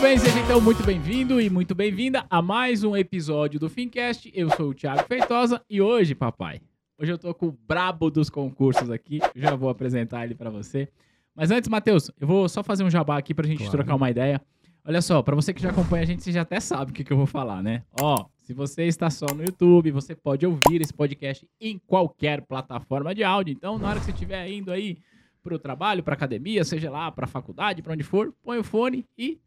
Muito bem, seja então muito bem-vindo e muito bem-vinda a mais um episódio do Fincast. Eu sou o Thiago Feitosa e hoje, papai, hoje eu tô com o brabo dos concursos aqui. Eu já vou apresentar ele para você. Mas antes, Matheus, eu vou só fazer um jabá aqui pra gente Claro. trocar uma ideia. Olha só, pra você que já acompanha a gente, você já até sabe o que, que eu vou falar, né? Ó, se você está só no YouTube, você pode ouvir esse podcast em qualquer plataforma de áudio. Então, na hora que você estiver indo aí pro trabalho, pra academia, seja lá pra faculdade, pra onde for, põe o fone e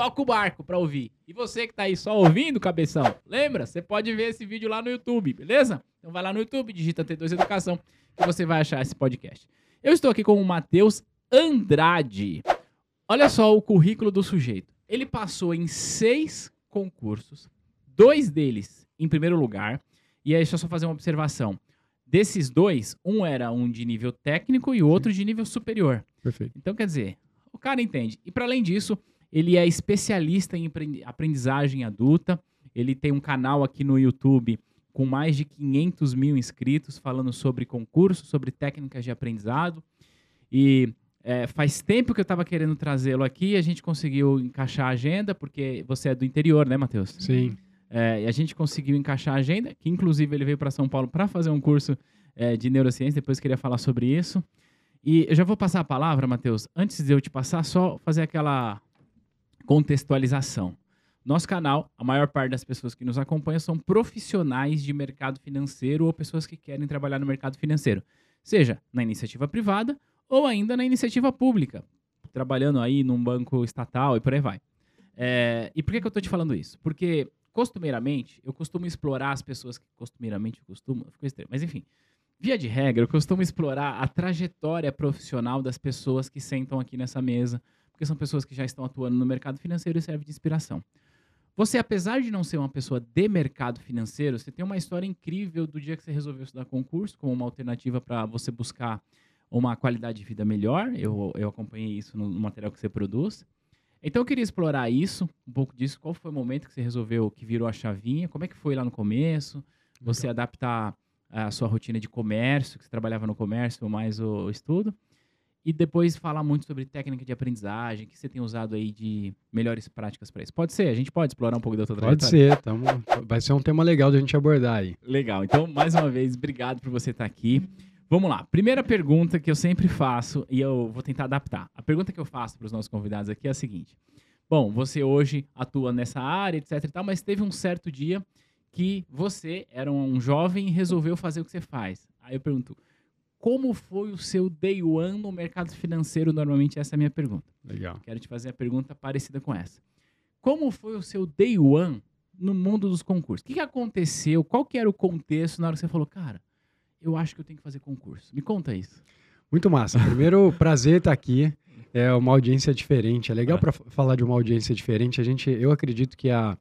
toca o barco pra ouvir. E você que tá aí só ouvindo, cabeção, lembra? Você pode ver esse vídeo lá no YouTube, beleza? Então vai lá no YouTube, digita T2 Educação, que você vai achar esse podcast. Eu estou aqui com o Matheus Andrade. Olha só o currículo do sujeito. Ele passou em seis concursos, dois deles em primeiro lugar. E aí, deixa eu só fazer uma observação. Desses dois, um era um de nível técnico e o outro de nível superior. Perfeito. Então, quer dizer, o cara entende. E para além disso, ele é especialista em aprendi- aprendizagem adulta. Ele tem um canal aqui no YouTube com mais de 500 mil inscritos falando sobre concurso, sobre técnicas de aprendizado. E é, faz tempo que eu estava querendo trazê-lo aqui. A gente conseguiu encaixar a agenda, porque você é do interior, né, Matheus? Sim. É, e a gente conseguiu encaixar a agenda, que inclusive ele veio para São Paulo para fazer um curso é, de neurociência, depois queria falar sobre isso. E eu já vou passar a palavra, Matheus. Antes de eu te passar, só fazer aquela contextualização. Nosso canal, a maior parte das pessoas que nos acompanham são profissionais de mercado financeiro ou pessoas que querem trabalhar no mercado financeiro, seja na iniciativa privada ou ainda na iniciativa pública, trabalhando aí num banco estatal e por aí vai. É, e por que, que eu estou te falando isso? Porque costumeiramente, eu costumo explorar as pessoas que costumeiramente eu costumo, ficou estranho, mas enfim, via de regra, eu costumo explorar a trajetória profissional das pessoas que sentam aqui nessa mesa, porque são pessoas que já estão atuando no mercado financeiro e serve de inspiração. Você, apesar de não ser uma pessoa de mercado financeiro, você tem uma história incrível do dia que você resolveu estudar concurso como uma alternativa para você buscar uma qualidade de vida melhor. Eu, eu acompanhei isso no, no material que você produz. Então eu queria explorar isso, um pouco disso. Qual foi o momento que você resolveu, que virou a chavinha? Como é que foi lá no começo? Você adaptar a sua rotina de comércio, que você trabalhava no comércio, mais o, o estudo. E depois falar muito sobre técnica de aprendizagem, que você tem usado aí de melhores práticas para isso. Pode ser? A gente pode explorar um pouco da tua Pode trajetória? ser. Tamo... Vai ser um tema legal da gente abordar aí. Legal. Então, mais uma vez, obrigado por você estar aqui. Vamos lá. Primeira pergunta que eu sempre faço e eu vou tentar adaptar. A pergunta que eu faço para os nossos convidados aqui é a seguinte: Bom, você hoje atua nessa área, etc e tal, mas teve um certo dia que você era um jovem e resolveu fazer o que você faz. Aí eu pergunto: como foi o seu day one no mercado financeiro? Normalmente essa é a minha pergunta. Legal. Quero te fazer a pergunta parecida com essa. Como foi o seu day one no mundo dos concursos? O que, que aconteceu? Qual que era o contexto na hora que você falou, cara, eu acho que eu tenho que fazer concurso? Me conta isso. Muito massa. Primeiro, prazer estar aqui. É uma audiência diferente. É legal Ah. para falar de uma audiência diferente. A gente, eu acredito que a,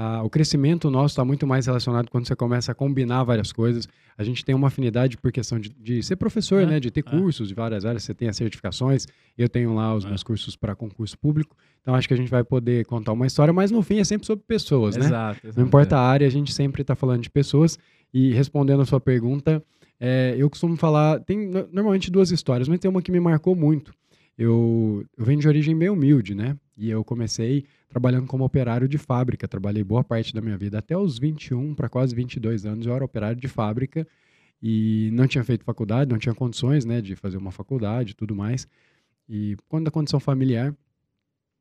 a- o crescimento nosso está muito mais relacionado quando você começa a combinar várias coisas. A gente tem uma afinidade por questão de, de ser professor, Ah, né? De ter ah. cursos de várias áreas. Você tem as certificações. Eu tenho lá os Ah. meus cursos para concurso público. Então acho que a gente vai poder contar uma história, mas no fim é sempre sobre pessoas, né? Exato. Não importa a área, a gente sempre está falando de pessoas. E respondendo a sua pergunta, é, eu costumo falar. Tem no- normalmente duas histórias, mas tem uma que me marcou muito. Eu, eu venho de origem meio humilde, né? E eu comecei trabalhando como operário de fábrica. Trabalhei boa parte da minha vida, até os 21 para quase 22 anos, eu era operário de fábrica e não tinha feito faculdade, não tinha condições, né, de fazer uma faculdade e tudo mais. E quando da condição familiar,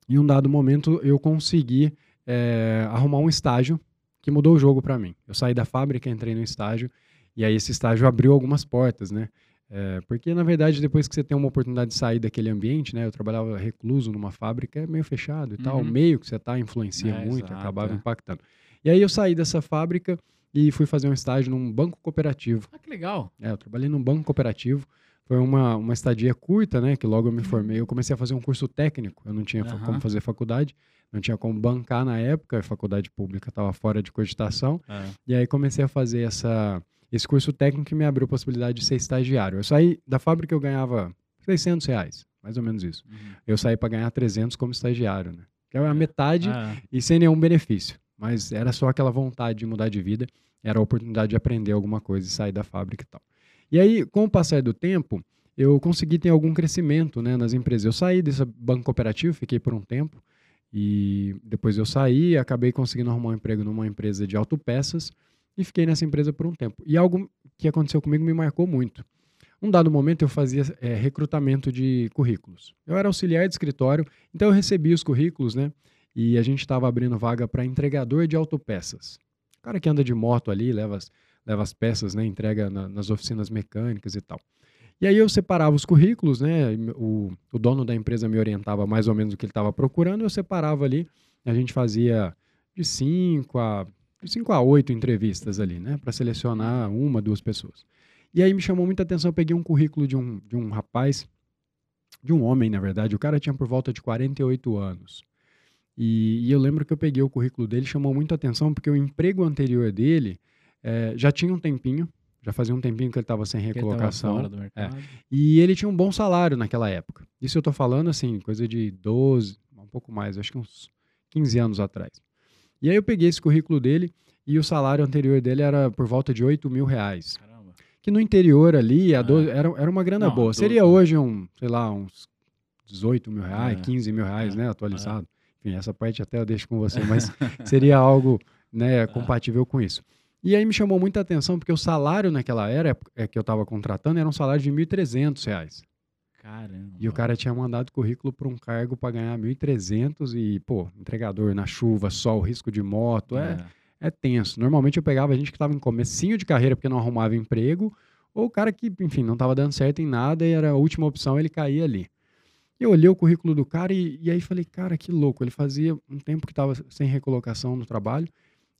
em um dado momento eu consegui é, arrumar um estágio que mudou o jogo para mim. Eu saí da fábrica, entrei no estágio e aí esse estágio abriu algumas portas, né? É, porque na verdade depois que você tem uma oportunidade de sair daquele ambiente, né? Eu trabalhava recluso numa fábrica, é meio fechado e tal, o Uhum. meio que você tá influencia É, muito, exato, acabava é. impactando. E aí eu saí dessa fábrica e fui fazer um estágio num banco cooperativo. Ah, que legal. É, eu trabalhei num banco cooperativo. Foi uma, uma estadia curta, né? Que logo eu me formei. Eu comecei a fazer um curso técnico. Eu não tinha Aham. como fazer faculdade, não tinha como bancar na época. A faculdade pública estava fora de cogitação. E aí comecei a fazer essa, esse curso técnico me abriu a possibilidade de ser estagiário. Eu saí da fábrica, eu ganhava 600 reais, mais ou menos isso. Uhum. Eu saí para ganhar 300 como estagiário, né? Que é a metade Ah, e sem nenhum benefício. Mas era só aquela vontade de mudar de vida, era a oportunidade de aprender alguma coisa e sair da fábrica e tal. E aí, com o passar do tempo, eu consegui ter algum crescimento né, nas empresas. Eu saí desse banco cooperativo, fiquei por um tempo, E depois eu saí, acabei conseguindo arrumar um emprego numa empresa de autopeças e fiquei nessa empresa por um tempo. E algo que aconteceu comigo me marcou muito. Um dado momento eu fazia é, recrutamento de currículos. Eu era auxiliar de escritório, então eu recebia os currículos, né? E a gente estava abrindo vaga para entregador de autopeças. O cara que anda de moto ali, leva as, leva as peças, né? Entrega na, nas oficinas mecânicas e tal. E aí eu separava os currículos, né? O, o dono da empresa me orientava mais ou menos o que ele estava procurando, eu separava ali, a gente fazia de 5 a de 5 a 8 entrevistas ali, né? Para selecionar uma, duas pessoas. E aí me chamou muita atenção, eu peguei um currículo de um, de um rapaz, de um homem, na verdade, o cara tinha por volta de 48 anos. E, e eu lembro que eu peguei o currículo dele, chamou muita atenção, porque o emprego anterior dele é, já tinha um tempinho, já fazia um tempinho que ele estava sem recolocação. Ele é. E ele tinha um bom salário naquela época. Isso eu estou falando, assim, coisa de 12, um pouco mais, acho que uns 15 anos atrás. E aí eu peguei esse currículo dele e o salário anterior dele era por volta de 8 mil reais. Caramba. Que no interior ali do... era, era uma grana Não, boa. Seria hoje um, sei lá, uns 18 mil reais, é. 15 mil reais, é. né, atualizado. É. Enfim, essa parte até eu deixo com você, mas seria algo né, é. compatível com isso. E aí me chamou muita atenção, porque o salário naquela era é, que eu estava contratando era um salário de R$ 1.300. Caramba. E o cara tinha mandado currículo para um cargo para ganhar 1.300 e, pô, entregador na chuva, sol, risco de moto, é, é, é tenso. Normalmente eu pegava a gente que estava em comecinho de carreira porque não arrumava emprego, ou o cara que, enfim, não estava dando certo em nada e era a última opção, ele caía ali. Eu olhei o currículo do cara e, e aí falei, cara, que louco. Ele fazia um tempo que estava sem recolocação no trabalho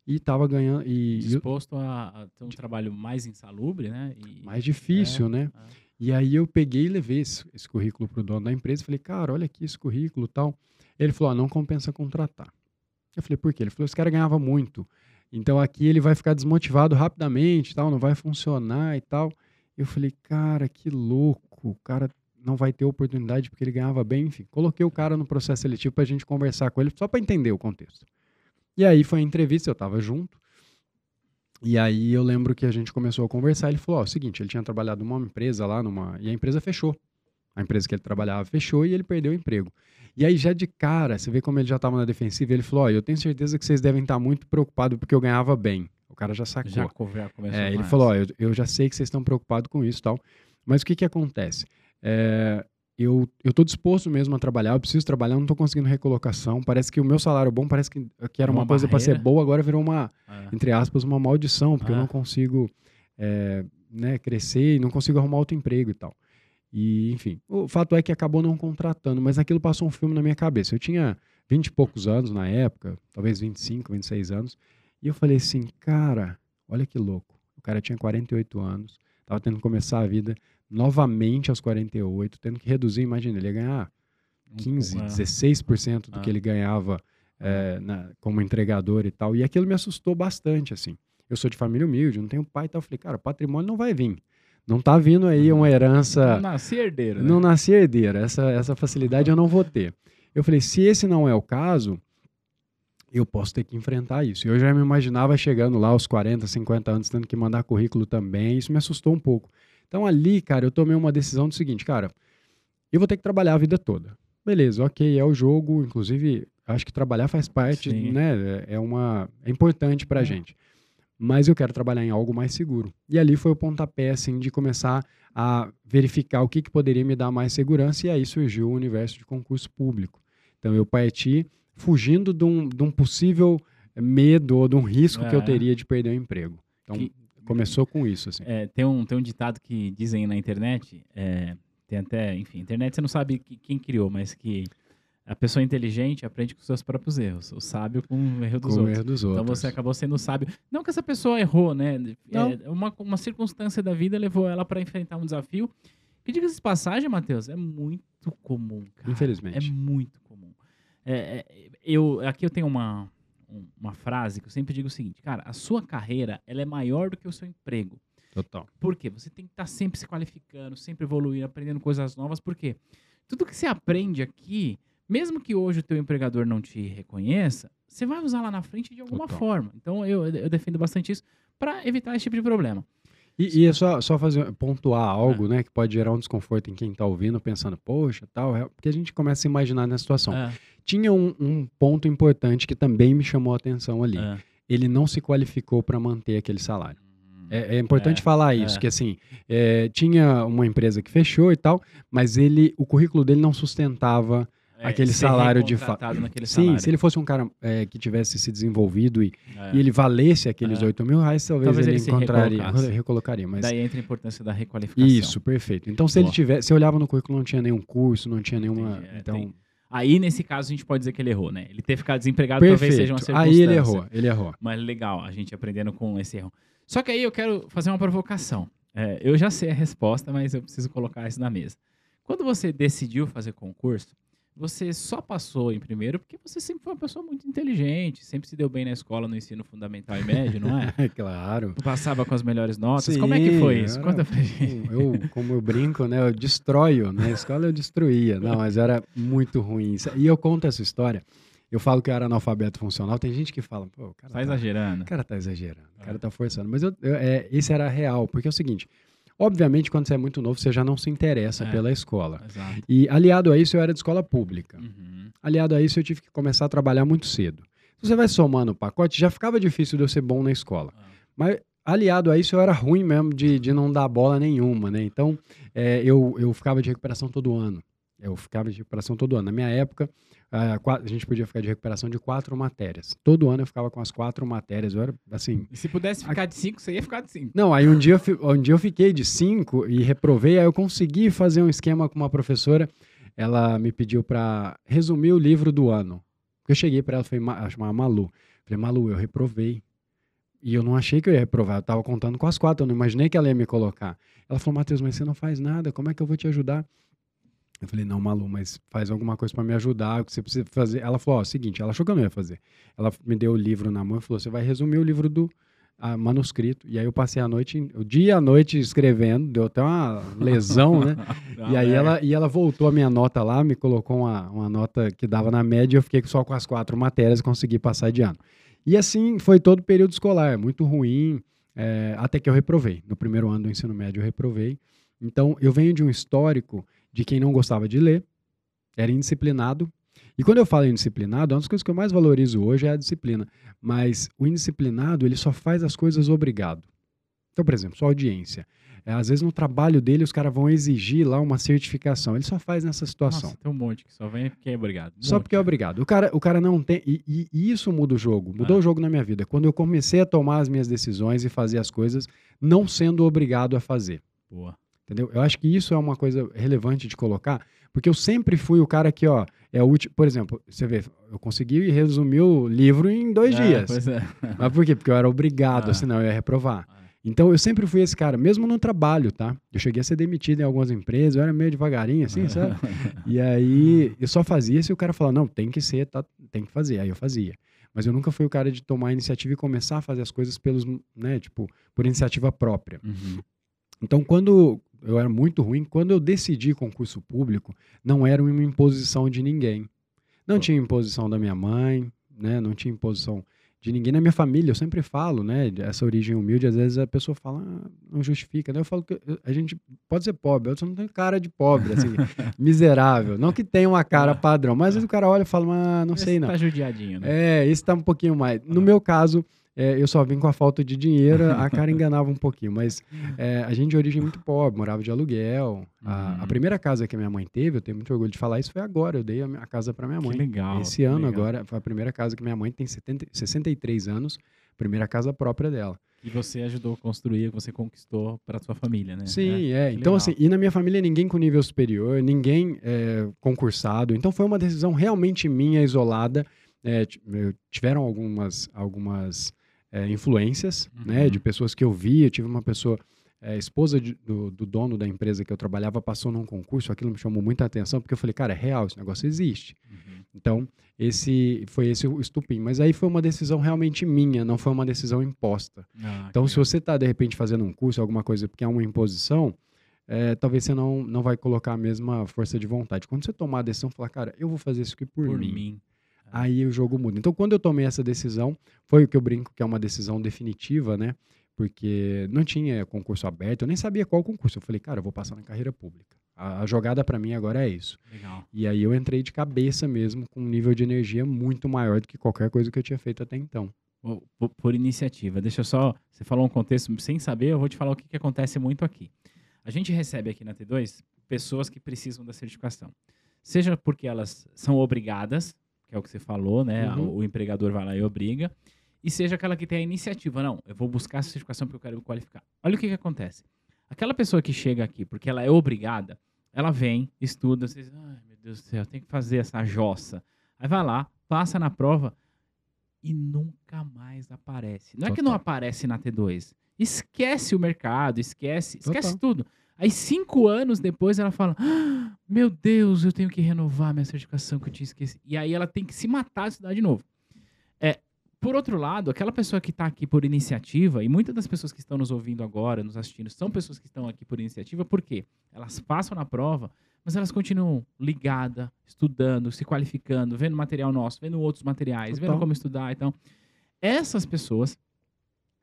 e estava ganhando. E, Disposto a, a, ter um trabalho mais insalubre, né? E, mais difícil, é, né? É. E aí eu peguei e levei esse, esse currículo para o dono da empresa. Falei, cara, olha aqui esse currículo tal. Ele falou, ah, não compensa contratar. Eu falei, por quê? Ele falou, esse cara ganhava muito. Então aqui ele vai ficar desmotivado rapidamente, tal, não vai funcionar e tal. Eu falei, cara, que louco. O cara não vai ter oportunidade porque ele ganhava bem. Enfim, coloquei o cara no processo seletivo para a gente conversar com ele, só para entender o contexto. E aí foi a entrevista, eu estava junto. E aí eu lembro que a gente começou a conversar. Ele falou: ó, é o seguinte, ele tinha trabalhado numa empresa lá, numa. E a empresa fechou. A empresa que ele trabalhava fechou e ele perdeu o emprego. E aí, já de cara, você vê como ele já estava na defensiva, ele falou: ó, eu tenho certeza que vocês devem estar muito preocupados porque eu ganhava bem. O cara já sacou. Já, é, ele falou: ó, eu, eu já sei que vocês estão preocupados com isso e tal. Mas o que que acontece? É, eu, eu tô disposto mesmo a trabalhar, eu preciso trabalhar, não tô conseguindo recolocação. Parece que o meu salário bom, parece que, que era uma, uma coisa para ser boa, agora virou uma, é. entre aspas, uma maldição, porque é. eu não consigo é, né, crescer e não consigo arrumar outro emprego e tal. E, enfim, o fato é que acabou não contratando, mas aquilo passou um filme na minha cabeça. Eu tinha 20 e poucos anos na época, talvez 25, 26 anos, e eu falei assim, cara, olha que louco. O cara tinha 48 anos, tava tendo que começar a vida novamente aos 48, tendo que reduzir, imagina, ele ia ganhar 15, 16% do ah. que ele ganhava é, na, como entregador e tal. E aquilo me assustou bastante, assim. Eu sou de família humilde, não tenho pai e tal. Eu falei, cara, o patrimônio não vai vir. Não tá vindo aí uma herança. Não nasci herdeiro. Né? Não nasci herdeiro. Essa, essa facilidade eu não vou ter. Eu falei, se esse não é o caso, eu posso ter que enfrentar isso. Eu já me imaginava chegando lá aos 40, 50 anos, tendo que mandar currículo também. Isso me assustou um pouco. Então ali, cara, eu tomei uma decisão do seguinte, cara, eu vou ter que trabalhar a vida toda. Beleza, ok, é o jogo, inclusive, acho que trabalhar faz parte, Sim. né? É uma é importante pra é. gente. Mas eu quero trabalhar em algo mais seguro. E ali foi o pontapé assim de começar a verificar o que, que poderia me dar mais segurança e aí surgiu o universo de concurso público. Então eu parti fugindo de um, de um possível medo ou de um risco é. que eu é. teria de perder o emprego. Então, que, Começou com isso, assim. É, tem, um, tem um ditado que dizem na internet, é, tem até, enfim, internet você não sabe quem criou, mas que a pessoa inteligente aprende com seus próprios erros, o sábio com o erro dos, com outros. Erro dos então outros. você acabou sendo sábio. Não que essa pessoa errou, né? Não. É, uma, uma circunstância da vida levou ela para enfrentar um desafio. Que diga de passagem, Matheus, é muito comum, cara. Infelizmente. É muito comum. É, é, eu, aqui eu tenho uma, uma frase que eu sempre digo o seguinte, cara, a sua carreira ela é maior do que o seu emprego. Total. Por quê? Você tem que estar tá sempre se qualificando, sempre evoluindo, aprendendo coisas novas, porque tudo que você aprende aqui, mesmo que hoje o teu empregador não te reconheça, você vai usar lá na frente de alguma Total. forma. Então eu, eu defendo bastante isso para evitar esse tipo de problema. E, e, é só, só fazer, pontuar algo, é. né, que pode gerar um desconforto em quem está ouvindo, pensando, poxa, tal, é, porque a gente começa a se imaginar na situação. É. tinha um, um ponto importante que também me chamou a atenção ali. Ah. Ele não se qualificou para manter aquele salário. Hum. É, é importante É, falar isso, é. que assim, é, tinha uma empresa que fechou e tal, mas ele, o currículo dele não sustentava É, aquele salário de fato. Sim, salário. se ele fosse um cara é, que tivesse se desenvolvido e, É. e ele valesse aqueles É. 8 mil reais, talvez, Talvez ele, ele encontraria, recolocasse. recolocaria. Mas Daí entra a importância da requalificação. isso, perfeito. Então, se ele Boa. tivesse, se olhava no currículo, não tinha nenhum curso, não tinha nenhuma. Entendi, é, então, tem- Aí, nesse caso, a gente pode dizer que ele errou, né? Ele ter ficado desempregado talvez seja uma perfeito. circunstância. Aí ele errou, ele errou. Mas legal, a gente aprendendo com esse erro. Só que aí eu quero fazer uma provocação. É, eu já sei a resposta, mas eu preciso colocar isso na mesa. Quando você decidiu fazer concurso, você só passou em primeiro porque você sempre foi uma pessoa muito inteligente, sempre se deu bem na escola, no ensino fundamental e médio, não é? É claro. Passava com as melhores notas. Como é que foi Sim, isso? era- Conta pra gente. Eu, como eu brinco, né? Eu destroio. Na escola eu destruía. Não, mas era muito ruim. E eu conto essa história. Eu falo que eu era analfabeto funcional. Tem gente que fala, pô, o cara Tá tá, exagerando. o cara tá exagerando, o cara É. tá forçando. Mas eu, eu- é, esse era real, porque é o seguinte: obviamente, quando você é muito novo, você já não se interessa É. pela escola. Exato. E aliado a isso, eu era de escola pública. Uhum. Aliado a isso, eu tive que começar a trabalhar muito cedo. Se você vai somando o pacote, já ficava difícil de eu ser bom na escola. Ah. Mas aliado a isso, eu era ruim mesmo de, de não dar bola nenhuma, né? Então, é, eu, eu ficava de recuperação todo ano. Eu ficava de recuperação todo ano. Na minha época, a gente podia ficar de recuperação de quatro matérias. Todo ano eu ficava com as quatro matérias. Eu era, assim... E se pudesse ficar de cinco, você ia ficar de cinco. Não, aí um dia, eu, um dia eu fiquei de cinco e reprovei, aí eu consegui fazer um esquema com uma professora. Ela me pediu para resumir o livro do ano. Eu cheguei para ela, foi Ma- chamava Malu. Falei, Malu, eu reprovei. E eu não achei que eu ia reprovar, eu tava contando com as quatro, eu não imaginei que ela ia me colocar. Ela falou, Matheus, mas você não faz nada, como é que eu vou te ajudar? Eu falei, não, Malu, mas faz alguma coisa para me ajudar, o que você precisa fazer. Ela falou, ó, seguinte, ela achou que eu não ia fazer. Ela me deu o livro na mão e falou, você vai resumir o livro do ah, manuscrito. E aí eu passei a noite, o dia e a noite escrevendo, deu até uma lesão, né? E aí ela, e ela voltou a minha nota lá, me colocou uma, uma nota que dava na média, eu fiquei só com as quatro matérias e consegui passar de ano. E assim foi todo o período escolar, muito ruim, é, até que eu reprovei. No primeiro ano do ensino médio eu reprovei. Então eu venho de um histórico de quem não gostava de ler, era indisciplinado. E quando eu falo indisciplinado, uma das coisas que eu mais valorizo hoje é a disciplina. Mas o indisciplinado, ele só faz as coisas obrigado. Então, por exemplo, sua audiência. É, às vezes no trabalho dele os caras vão exigir lá uma certificação. Ele só faz nessa situação. Nossa, tem um monte que só vem porque é obrigado. Um Só monte. porque é obrigado. O cara, o cara não tem. E, e- e isso muda o jogo. Mudou Ah. o jogo na minha vida. Quando eu comecei a tomar as minhas decisões e fazer as coisas, não sendo obrigado a fazer. Boa. Entendeu? Eu acho que isso é uma coisa relevante de colocar, porque eu sempre fui o cara que, ó, é o último. Por exemplo, você vê, eu consegui resumir o livro em dois É, dias. Pois é. Mas por quê? Porque eu era obrigado, Ah. senão eu ia reprovar. Ah. Então eu sempre fui esse cara, mesmo no trabalho, tá? Eu cheguei a ser demitido em algumas empresas, eu era meio devagarinho, assim, sabe? E aí eu só fazia se o cara falava, não, tem que ser, tá, tem que fazer. Aí eu fazia. Mas eu nunca fui o cara de tomar a iniciativa e começar a fazer as coisas pelos, né, tipo, por iniciativa própria. Uhum. Então, quando eu era muito ruim, quando eu decidi concurso público, não era uma imposição de ninguém. Não tinha imposição da minha mãe, né? Não tinha imposição de ninguém na minha família. Eu sempre falo, né? Essa origem humilde, às vezes a pessoa fala, ah, não justifica. Né? Eu falo que a gente pode ser pobre, eu só não tenho cara de pobre, assim, miserável. Não que tenha uma cara padrão, mas às vezes o cara olha e fala, ah, não Esse sei não. Tá judiadinho, né? É, esse tá um pouquinho mais. No Ah. meu caso, é, eu só vim com a falta de dinheiro, a cara enganava um pouquinho, mas é, a gente de origem muito pobre, morava de aluguel. A, a Uhum. primeira casa que a minha mãe teve, eu tenho muito orgulho de falar isso, foi agora. Eu dei a, minha- a casa para minha Que mãe. legal. Esse que ano legal. agora, foi a primeira casa que minha mãe tem 70, 63 anos, primeira casa própria dela. E você ajudou a construir, você conquistou para sua família, né? Sim, é. que Então, assim, e na minha família ninguém com nível superior, ninguém é, concursado. Então, foi uma decisão realmente minha, isolada. É, tiveram algumas, algumas é, influências, né, Uhum. de pessoas que eu vi. Eu tive uma pessoa, é, esposa de- do, do dono da empresa que eu trabalhava, passou num concurso. Aquilo me chamou muita atenção, porque eu falei, cara, é real, esse negócio existe. Uhum. Então, esse foi esse o estupim. Mas aí foi uma decisão realmente minha, não foi uma decisão imposta. Ah, Então, que se você está, de repente, fazendo um curso, alguma coisa, porque é uma imposição, é, talvez você não, não vai colocar a mesma força de vontade. Quando você tomar a decisão, falar, cara, eu vou fazer isso aqui por, por mim. mim. Aí o jogo muda. Então, quando eu tomei essa decisão, foi o que eu brinco que é uma decisão definitiva, né? Porque não tinha concurso aberto, eu nem sabia qual concurso. Eu falei, cara, eu vou passar na carreira pública. A, a jogada para mim agora é isso. Legal. E aí eu entrei de cabeça mesmo, com um nível de energia muito maior do que qualquer coisa que eu tinha feito até então. Por, por iniciativa. Deixa eu só. Você falou um contexto sem saber, eu vou te falar o que, que acontece muito aqui. A gente recebe aqui na T2 pessoas que precisam da certificação. Seja porque elas são obrigadas, que é o que você falou, né? Uhum. O, empregador vai lá e obriga. E seja aquela que tem a iniciativa. Não, eu vou buscar essa certificação porque eu quero me qualificar. Olha o que, que acontece. Aquela pessoa que chega aqui porque ela é obrigada, ela vem, estuda, você diz, ai meu Deus do céu, tem que fazer essa jossa. Aí vai lá, passa na prova e nunca mais aparece. Não é que não Total. aparece na T2. Esquece o mercado, esquece, esquece Total. tudo. Aí cinco anos depois ela fala, "Ah, meu Deus, eu tenho que renovar minha certificação que eu tinha esquecido. E aí ela tem que se matar de estudar de novo. É, por outro lado, aquela pessoa que está aqui por iniciativa, e muitas das pessoas que estão nos ouvindo agora, nos assistindo, são pessoas que estão aqui por iniciativa, por quê? Elas passam na prova, mas elas continuam ligadas, estudando, se qualificando, vendo material nosso, vendo outros materiais, vendo Total. como estudar. Então, essas pessoas,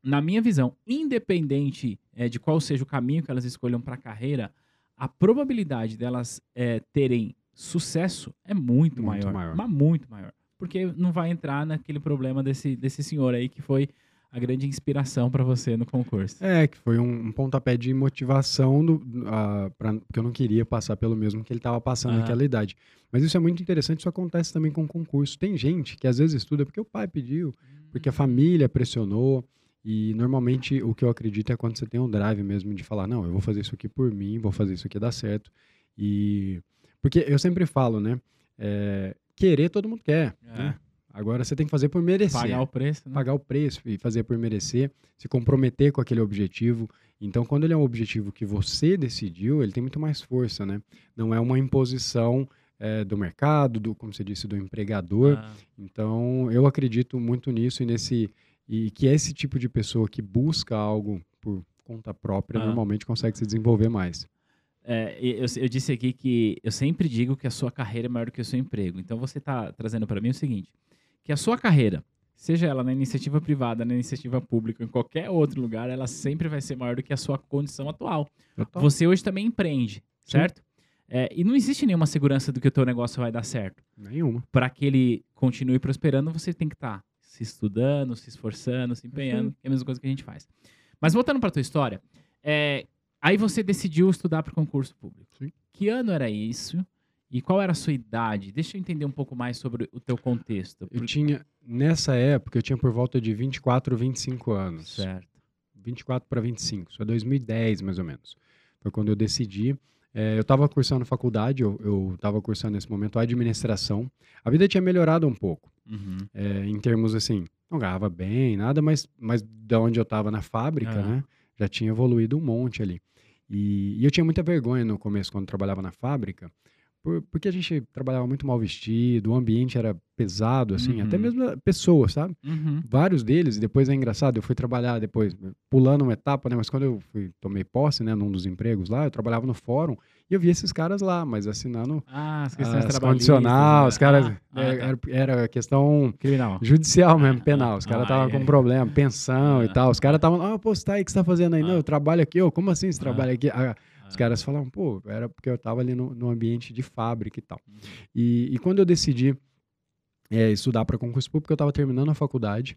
na minha visão, independente eh, de qual seja o caminho que elas escolham para a carreira, a probabilidade delas eh, terem sucesso é muito, Muito maior, maior. Mas muito maior. Porque não vai entrar naquele problema desse, desse senhor aí que foi a grande inspiração para você no concurso. É, que foi um, um pontapé de motivação, do, ah, pra- porque eu não queria passar pelo mesmo que ele estava passando Aham. naquela idade. Mas isso é muito interessante, isso acontece também com concurso. Tem gente que às vezes estuda porque o pai pediu, porque a família pressionou. E normalmente o que eu acredito é quando você tem um drive mesmo de falar, não, eu vou fazer isso aqui por mim, vou fazer isso aqui dar certo. E porque eu sempre falo, né? é, querer todo mundo quer. É. né? Agora você tem que fazer por merecer Pagar o preço, né? pagar o preço e fazer por merecer, se comprometer com aquele objetivo. Então, quando ele é um objetivo que você decidiu, ele tem muito mais força, né? Não é uma imposição eh, do mercado, do, como você disse, do empregador. Ah, Então, eu acredito muito nisso e nesse e que esse tipo de pessoa que busca algo por conta própria Ah. normalmente consegue se desenvolver mais. É, eu, eu disse aqui que eu sempre digo que a sua carreira é maior do que o seu emprego. Então você está trazendo para mim o seguinte: que a sua carreira, seja ela na iniciativa privada, na iniciativa pública, em qualquer outro lugar, ela sempre vai ser maior do que a sua condição atual. Você hoje também empreende, certo? É, e não existe nenhuma segurança do que o teu negócio vai dar certo. Nenhuma. Para que ele continue prosperando, você tem que estar se estudando, se esforçando, se empenhando, que é a mesma coisa que a gente faz. Mas voltando para tua história, é, aí você decidiu estudar para o concurso público. Sim. Que ano era isso? E qual era a sua idade? Deixa eu entender um pouco mais sobre o teu contexto. Eu tinha, nessa época, eu tinha por volta de 24, 25 anos. Certo. 24 para 25, isso é 2010 mais ou menos. Foi quando eu decidi. É, eu estava cursando faculdade, eu estava cursando nesse momento administração. A vida tinha melhorado um pouco, Uhum. é, em termos assim, não ganhava bem, nada, mas, mas da onde eu estava na fábrica, Aham. né, já tinha evoluído um monte ali. E, e eu tinha muita vergonha no começo, quando trabalhava na fábrica, por- porque a gente trabalhava muito mal vestido, o ambiente era pesado, assim, até Uhum. mesmo pessoas, sabe? Uhum. vários deles, e depois é engraçado, eu fui trabalhar depois, pulando uma etapa, né? Mas quando eu fui, tomei posse, né, num dos empregos lá, eu trabalhava no fórum e eu vi esses caras lá, mas assinando Ah, as questões as condicional, né? os caras. Ah, ah, é, tá. era, era questão Criminal. judicial mesmo, Ah, penal. ah, Os caras ah, estavam é. com problema, pensão Ah. e tal. Os caras estavam, ah, pô, você tá aí, o que você tá fazendo aí? Não, Ah. eu trabalho aqui, ô, como assim você Ah. trabalha aqui? Ah, os Ah. caras falavam, pô, era porque eu tava ali no, no ambiente de fábrica e tal. Uhum. E, e quando eu decidi é, estudar para concurso público, eu estava terminando a faculdade.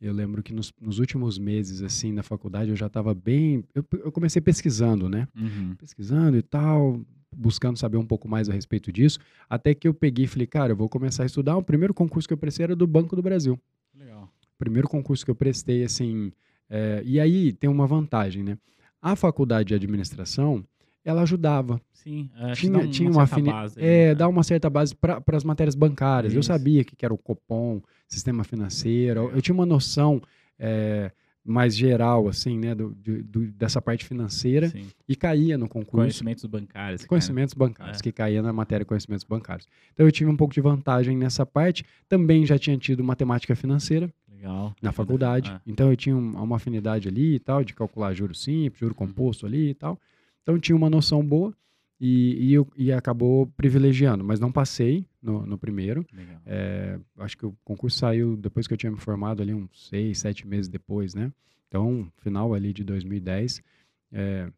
Eu lembro que nos, nos últimos meses, assim, na faculdade, eu já estava bem. Eu, eu comecei pesquisando, né? Uhum. Pesquisando e tal, buscando saber um pouco mais a respeito disso. Até que eu peguei e falei, cara, eu vou começar a estudar. O primeiro concurso que eu prestei era do Banco do Brasil. Legal. Primeiro concurso que eu prestei, assim. é, e aí tem uma vantagem, né? A faculdade de administração, ela ajudava Sim, é, tinha, um- tinha uma certa afini- base é, né? dá uma certa base para as matérias bancárias. Eu Isso. sabia que, que era o Copom, sistema financeiro. Legal. Eu tinha uma noção é, mais geral, assim, né, do, do- dessa parte financeira Sim. e caía no concurso. Conhecimentos bancários. cara. Conhecimentos bancários, É. que caía na matéria conhecimentos bancários. Então eu tive um pouco de vantagem nessa parte. Também já tinha tido matemática financeira Legal. na faculdade. Ah, Então eu tinha um- uma afinidade ali e tal, de calcular juro simples, Uhum. juro composto ali e tal. Então tinha uma noção boa e, e, e acabou privilegiando, mas não passei no, no primeiro. É, acho que o concurso saiu depois que eu tinha me formado ali, uns seis, sete meses depois, né? Então, final ali de 2010. É,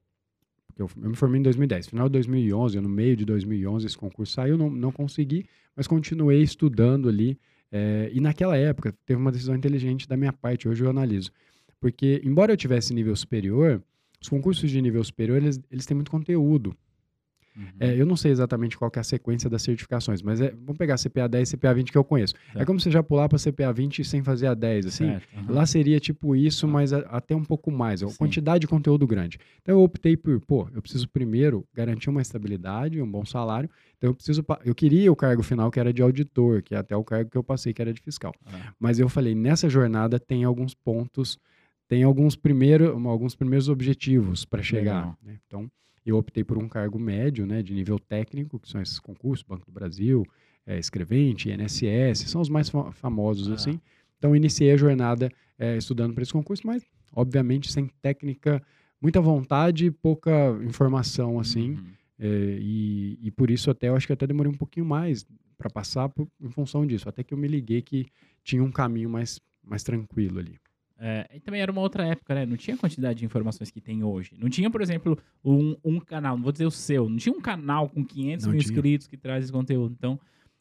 eu, eu me formei em 2010. Final de 2011, no meio de 2011, esse concurso saiu, não, não consegui, mas continuei estudando ali. É, e naquela época, teve uma decisão inteligente da minha parte, hoje eu analiso. Porque, embora eu tivesse nível superior, os concursos de nível superior, eles, eles têm muito conteúdo. Uhum. É, eu não sei exatamente qual é a sequência das certificações, mas é, vamos pegar CPA 10 e CPA 20 que eu conheço. É como você já pular para CPA 20 sem fazer a 10, assim. Uhum. Lá seria tipo isso, mas a, até um pouco mais, a quantidade de conteúdo grande. Então eu optei por, pô, eu preciso primeiro garantir uma estabilidade, um bom salário. Então eu preciso, eu queria o cargo final que era de auditor, que é até o cargo que eu passei que era de fiscal. Mas eu falei, nessa jornada tem alguns pontos, tem alguns primeiros, alguns primeiros objetivos para chegar. Né? Então eu optei por um cargo médio, né, de nível técnico, que são esses concursos, Banco do Brasil, é, Escrevente, INSS, são os mais famosos, ah. assim. Então, iniciei a jornada é, estudando para esse concurso, mas, obviamente, sem técnica, muita vontade e pouca informação, assim. Uhum. É, e, e, por isso, até, eu acho que até demorei um pouquinho mais para passar por, em função disso. Até que eu me liguei que tinha um caminho mais, mais tranquilo ali. É, e também era uma outra época, né? Não tinha a quantidade de informações que tem hoje. Não tinha, por exemplo, um, um canal, não vou dizer o seu, não tinha um canal com 500 não mil tinha. inscritos que traz esse conteúdo. Então,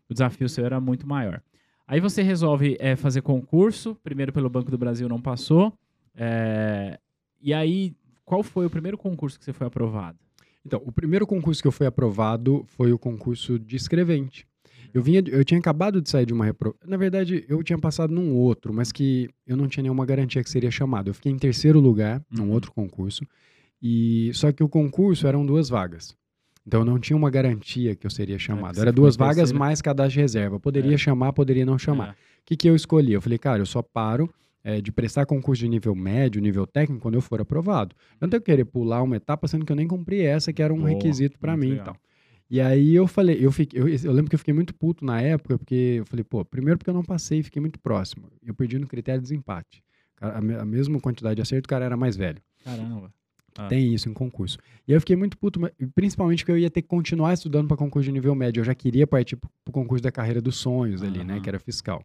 o desafio seu era muito maior. Aí você resolve é, fazer concurso, primeiro pelo Banco do Brasil não passou. É, e aí, qual foi o primeiro concurso que você foi aprovado? Então, o primeiro concurso que eu fui aprovado foi o concurso de escrevente. Eu vinha, eu tinha acabado de sair de uma repro... Na verdade, eu tinha passado num outro, mas que eu não tinha nenhuma garantia que seria chamado. Eu fiquei em terceiro lugar num uhum. outro concurso. E só que o concurso eram duas vagas. Então eu não tinha uma garantia que eu seria é, chamado. É, Era duas vagas mais cadastro de reserva. Poderia é. chamar, poderia não chamar. É. O que, que eu escolhi? Eu falei, cara, eu só paro é, de prestar concurso de nível médio, nível técnico, quando eu for aprovado. Eu não tenho que querer pular uma etapa, sendo que eu nem cumpri essa, que era um Boa, requisito para mim. Então. E aí eu falei, eu, fiquei, eu, eu, lembro que eu fiquei muito puto na época, porque eu falei, pô, primeiro porque eu não passei, fiquei muito próximo. Eu perdi no critério de desempate. A, a mesma quantidade de acerto, o cara era mais velho. Caramba. Ah. Tem isso em concurso. E aí eu fiquei muito puto, principalmente porque eu ia ter que continuar estudando para concurso de nível médio. Eu já queria partir para o concurso da carreira dos sonhos ali, uhum. né, que era fiscal.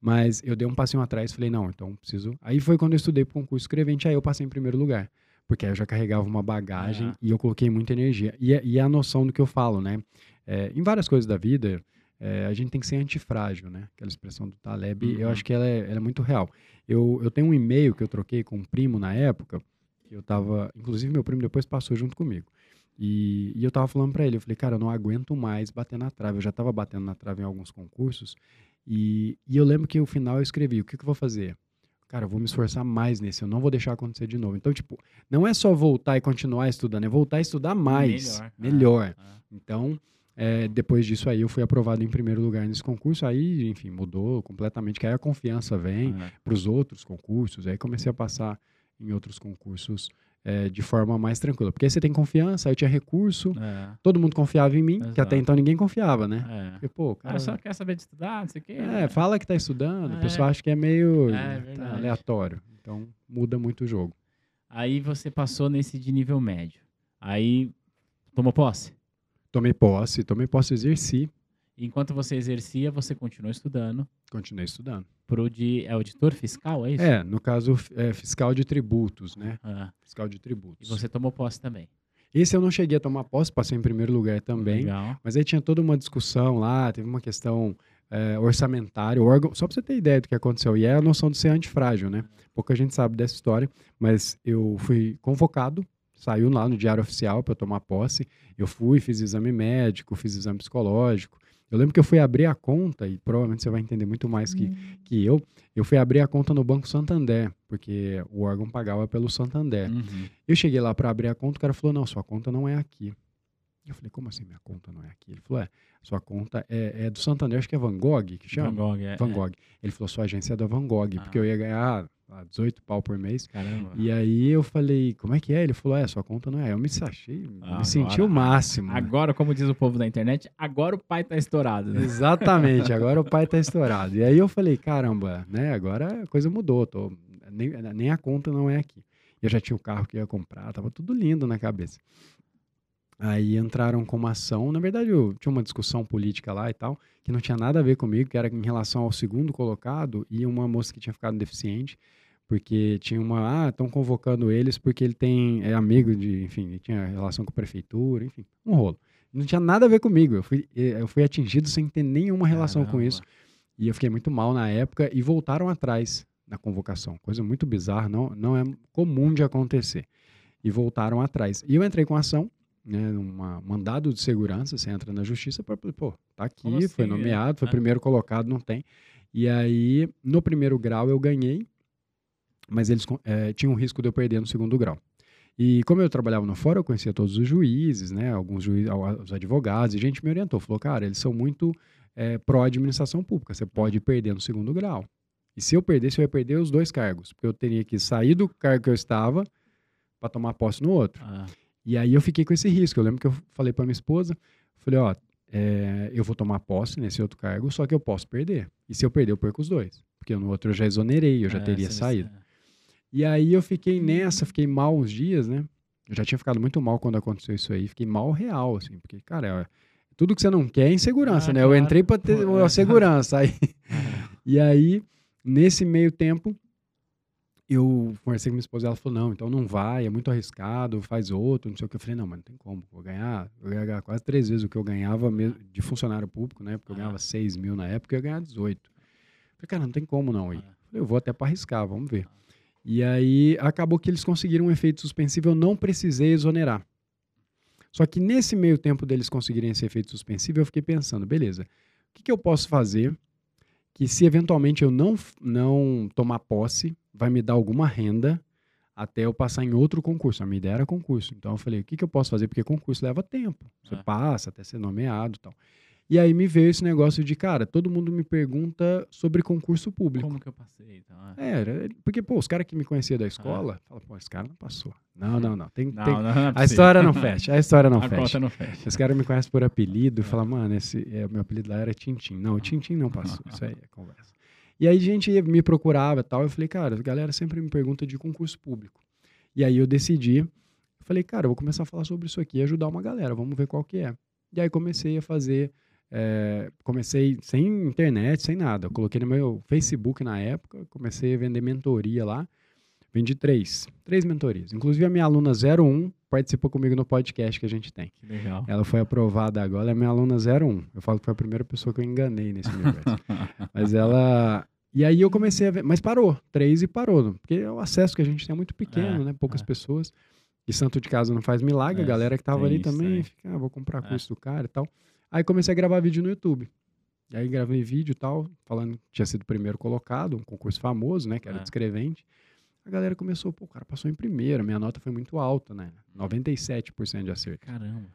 Mas eu dei um passinho atrás e falei, não, então preciso. Aí foi quando eu estudei para o concurso escrevente, aí eu passei em primeiro lugar porque aí eu já carregava uma bagagem e eu coloquei muita energia. E, é, e é a noção do que eu falo, né? É, em várias coisas da vida, é, a gente tem que ser antifrágil, né? Aquela expressão do Taleb, uhum. eu acho que ela é, ela é muito real. Eu, eu tenho um e-mail que eu troquei com um primo na época, que eu tava, inclusive meu primo depois passou junto comigo. E, e eu tava falando para ele, eu falei, cara, eu não aguento mais bater na trave. Eu já tava batendo na trave em alguns concursos. E, e eu lembro que no final eu escrevi, o que, que eu vou fazer? Cara, eu vou me esforçar mais nesse, eu não vou deixar acontecer de novo. Então, tipo, não é só voltar e continuar estudando, é voltar a estudar mais, melhor. melhor. Ah, ah. Então, é, depois disso aí, eu fui aprovado em primeiro lugar nesse concurso, aí, enfim, mudou completamente, que aí a confiança vem ah, para os outros concursos, aí comecei a passar em outros concursos é, de forma mais tranquila. Porque aí você tem confiança, aí eu tinha recurso, é. todo mundo confiava em mim, Exato. que até então ninguém confiava, né? É. Porque, pô, cara... só quer saber de estudar, não sei o quê. É, né? fala que tá estudando, o pessoal acha que é meio é, tá aleatório. Então, muda muito o jogo. Aí você passou nesse de nível médio. Aí, tomou posse? Tomei posse, tomei posse, exerci. Enquanto você exercia, você continuou estudando. Continuei estudando. Pro de é auditor fiscal, é isso? É, no caso é fiscal de tributos, né? Ah. Fiscal de tributos. E você tomou posse também? Esse eu não cheguei a tomar posse, passei em primeiro lugar também. Legal. Mas aí tinha toda uma discussão lá, teve uma questão é, orçamentária, órgão, só para você ter ideia do que aconteceu. E é a noção de ser antifrágil, né? Pouca gente sabe dessa história, mas eu fui convocado, saiu lá no Diário Oficial para tomar posse. Eu fui, fiz exame médico, fiz exame psicológico, eu lembro que eu fui abrir a conta, e provavelmente você vai entender muito mais que, uhum. que eu. Eu fui abrir a conta no Banco Santander, porque o órgão pagava pelo Santander. Uhum. Eu cheguei lá para abrir a conta, o cara falou: não, sua conta não é aqui. Eu falei, como assim minha conta não é aqui? Ele falou, é, sua conta é, é do Santander, acho que é Van Gogh que chama? Van Gogh, é. Van é. Gogh. É. Ele falou, sua agência é da Van Gogh, ah. porque eu ia ganhar 18 pau por mês. Caramba. E aí eu falei, como é que é? Ele falou, é, sua conta não é. Eu me achei, ah, me senti o máximo. Agora, como diz o povo da internet, agora o pai tá estourado. Né? Exatamente, agora o pai tá estourado. E aí eu falei, caramba, né, agora a coisa mudou, tô, nem, nem a conta não é aqui. Eu já tinha o carro que ia comprar, tava tudo lindo na cabeça. Aí entraram com uma ação, na verdade eu tinha uma discussão política lá e tal, que não tinha nada a ver comigo, que era em relação ao segundo colocado e uma moça que tinha ficado deficiente porque tinha uma, ah, estão convocando eles porque ele tem, é amigo de, enfim, tinha relação com a prefeitura, enfim, um rolo. Não tinha nada a ver comigo, eu fui, eh, eu fui atingido sem ter nenhuma relação com Caramba. isso, e eu fiquei muito mal na época, e voltaram atrás na convocação, coisa muito bizarra, não, não é comum de acontecer, e voltaram atrás. E eu entrei com ação, né, um mandado de segurança, você entra na justiça para, pô, tá aqui, foi assim? nomeado, foi É. primeiro colocado, não tem. E aí, no primeiro grau eu ganhei, mas eles eh, tinham o risco de eu perder no segundo grau. E como eu trabalhava no fórum, eu conhecia todos os juízes, né, alguns juízes, os advogados, e gente me orientou, falou, cara, eles são muito eh, pró-administração pública, você pode perder no segundo grau. E se eu perdesse, eu ia perder os dois cargos, porque eu teria que sair do cargo que eu estava para tomar posse no outro. Ah, E aí eu fiquei com esse risco. Eu lembro que eu falei para minha esposa, falei, ó, é, eu vou tomar posse nesse outro cargo, só que eu posso perder. E se eu perder, eu perco os dois. Porque no outro eu já exonerei, eu já é, teria saído. E aí eu fiquei nessa, fiquei mal uns dias, né? Eu já tinha ficado muito mal quando aconteceu isso aí. Fiquei mal real, assim, porque, cara, é- tudo que você não quer é insegurança, Ah, né? Eu claro. entrei pra ter Pô, é. a segurança. Aí, e aí, nesse meio tempo, eu conversei com minha esposa, ela falou, não, então não vai, é muito arriscado, faz outro, não sei o que. Eu falei, não, mas não tem como, vou ganhar, eu ia ganhar quase três vezes o que eu ganhava de funcionário público, né? Porque eu ganhava 6 mil na época, eu ia ganhar 18. Eu falei, cara, não tem como não ir. Ah. Falei, eu vou até para arriscar, vamos ver. E aí, acabou que eles conseguiram um efeito suspensivo, eu não precisei exonerar. Só que nesse meio tempo deles conseguirem esse efeito suspensivo, eu fiquei pensando, beleza, o que, que eu posso fazer que se eventualmente eu não, não tomar posse, vai me dar alguma renda até eu passar em outro concurso. A minha ideia era concurso. Então eu falei, o que, que eu posso fazer? Porque concurso leva tempo. Você É. passa até ser nomeado e tal. E aí me veio esse negócio de, cara, todo mundo me pergunta sobre concurso público. Como que eu passei? Então, ah. É, era- porque, pô, os caras que me conheciam da escola, falam, pô, esse cara não passou. Não, não, não. Tem, Não, tem- não, não é A história não fecha, a história não a fecha. conta não fecha. Os caras me conhecem por apelido e falam, mano, esse, é, meu apelido lá era Tintim. Não, o Tintim não passou. Isso aí é conversa. E aí, gente ia- me procurava e tal. Eu falei, cara, a galera sempre me pergunta de concurso público. E aí eu decidi, eu falei, cara, eu vou começar a falar sobre isso aqui e ajudar uma galera, vamos ver qual que é. E aí comecei a fazer, é, comecei sem internet, sem nada. Eu coloquei no meu Facebook na época, comecei a vender mentoria lá. Vendi três, três mentorias. Inclusive a minha aluna 01 participou comigo no podcast que a gente tem. Que legal. Ela foi aprovada agora, ela é minha aluna 01. Eu falo que foi a primeira pessoa que eu enganei nesse universo. Mas ela. E aí eu comecei a ver. Mas parou. Três e parou. Porque o acesso que a gente tem é muito pequeno, É, né? Poucas é. pessoas. E santo de casa não faz milagre. É, a galera que tava ali também fica, ah, vou comprar É. curso do cara e tal. Aí comecei a gravar vídeo no YouTube. E aí gravei vídeo e tal, falando que tinha sido primeiro colocado, um concurso famoso, né? Que era É. de escrevente. A galera começou, pô, o cara passou em primeiro, minha nota foi muito alta, né? 97% de acerto. Caramba.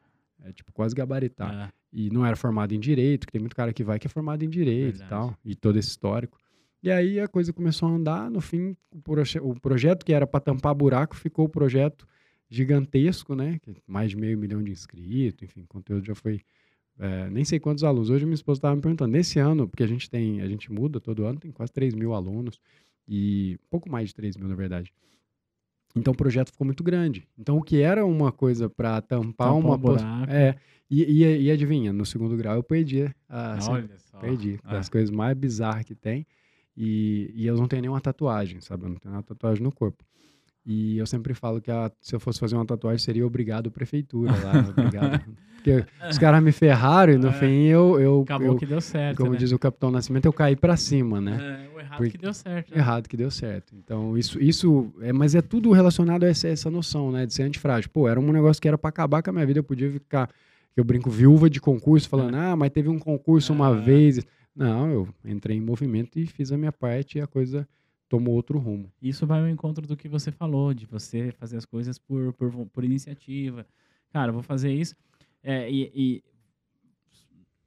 É tipo quase gabaritar Ah, e não era formado em direito, que tem muito cara que vai que é formado em direito Verdade. e tal, e todo esse histórico. E aí a coisa começou a andar, no fim, o, proje- o projeto que era para tampar buraco ficou o projeto gigantesco, né? Mais de meio milhão de inscritos, enfim, o conteúdo já foi. É, nem sei quantos alunos. Hoje minha esposa estava me perguntando, nesse ano, porque a gente tem, a gente muda todo ano, tem quase 3 mil alunos, e pouco mais de 3 mil, na verdade. Então o projeto ficou muito grande. Então o que era uma coisa para tampar Tampar uma um buraco. É, e, e, e adivinha, no segundo grau eu perdi. a- assim, Olha só. perdi. Ah, Das coisas mais bizarras que tem. E, e eu não tenho nenhuma tatuagem, sabe? Eu não tenho nenhuma tatuagem no corpo. E eu sempre falo que a- se eu fosse fazer uma tatuagem seria obrigado prefeitura lá. obrigado. Porque os caras me ferraram e no É. fim eu, eu, Acabou eu que deu certo. como né? diz o Capitão Nascimento, eu caí pra cima, né? É, o errado Porque- que deu certo. né? Errado que deu certo. Então, isso, isso é, mas é tudo relacionado a essa, essa noção, né, de ser antifrágil. Pô, era um negócio que era pra acabar com a minha vida, eu podia ficar, eu brinco, viúva de concurso, falando, ah, mas teve um concurso uma Ah. vez. Não, eu entrei em movimento e fiz a minha parte e a coisa tomou outro rumo. Isso vai ao encontro do que você falou, de você fazer as coisas por, por, por iniciativa. Cara, vou fazer isso. É, e, e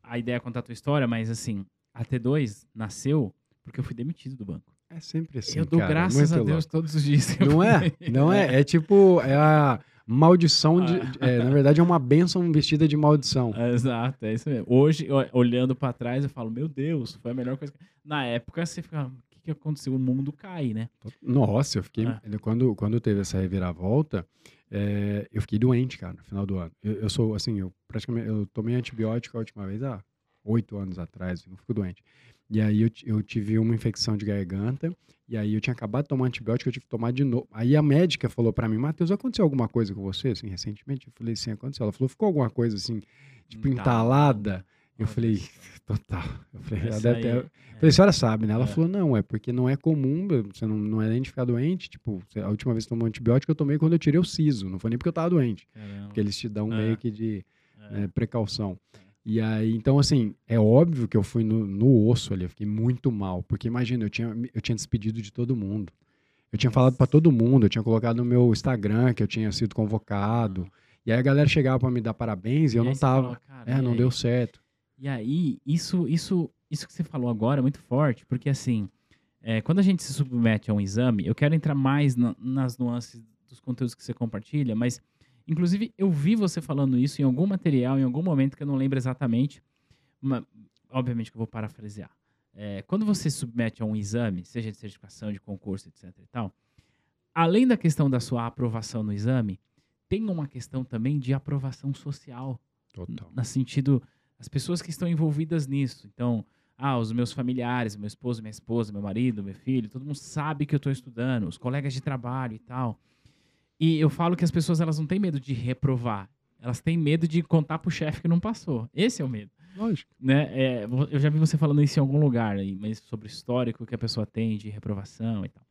a ideia é contar a tua história, mas assim, a T2 nasceu porque eu fui demitido do banco. É sempre assim, eu dou cara, graças muito a Deus louco. todos os dias. Não é? Não é? É tipo, é a maldição de, Ah. é, na verdade é uma bênção vestida de maldição. Exato, é isso mesmo. Hoje, olhando pra trás, eu falo, meu Deus, foi a melhor coisa. que-" Na época, você fica, o que, aconteceu? O mundo cai, né? Nossa, eu fiquei. Ah. Quando, quando teve essa reviravolta, é, eu fiquei doente, cara, no final do ano. Eu, eu sou, assim, eu praticamente. Eu tomei antibiótico a última vez há oito anos atrás, não fico doente. E aí eu, eu, tive uma infecção de garganta, e aí eu tinha acabado de tomar antibiótico, eu tive que tomar de novo. Aí a médica falou para mim, Matheus, aconteceu alguma coisa com você, assim, recentemente? Eu falei, sim, aconteceu. Ela falou, ficou alguma coisa, assim, tipo, entalada? Eu falei, total. Eu falei, ela deve ter... é. falei, a senhora sabe, né? Ela é. falou, não, é porque não é comum, você não, não é nem de ficar doente. Tipo, a última vez que tomou antibiótico, eu tomei quando eu tirei o siso. Não foi nem porque eu tava doente. Caramba. Porque eles te dão é. meio que de né, precaução. E aí, então, assim, é óbvio que eu fui no, no osso ali, eu fiquei muito mal. Porque imagina, eu tinha, eu tinha despedido de todo mundo. Eu tinha falado para todo mundo, eu tinha colocado no meu Instagram que eu tinha sido convocado. E aí a galera chegava para me dar parabéns e, e eu não tava. Falou, é, não deu certo. E aí, isso, isso, isso que você falou agora é muito forte, porque assim, é, quando a gente se submete a um exame, eu quero entrar mais na, nas nuances dos conteúdos que você compartilha, mas inclusive eu vi você falando isso em algum material, em algum momento que eu não lembro exatamente, mas, obviamente que eu vou parafrasear. É, quando você se submete a um exame, seja de certificação, de concurso, etc e tal, além da questão da sua aprovação no exame, tem uma questão também de aprovação social. Total. No sentido as pessoas que estão envolvidas nisso. Então, ah, os meus familiares, meu esposo, minha esposa, meu marido, meu filho, todo mundo sabe que eu estou estudando, os colegas de trabalho e tal. E eu falo que as pessoas elas não têm medo de reprovar, elas têm medo de contar pro chefe que não passou. Esse é o medo. Lógico. Né? É, eu já vi você falando isso em algum lugar, aí, mas sobre o histórico que a pessoa tem de reprovação e tal.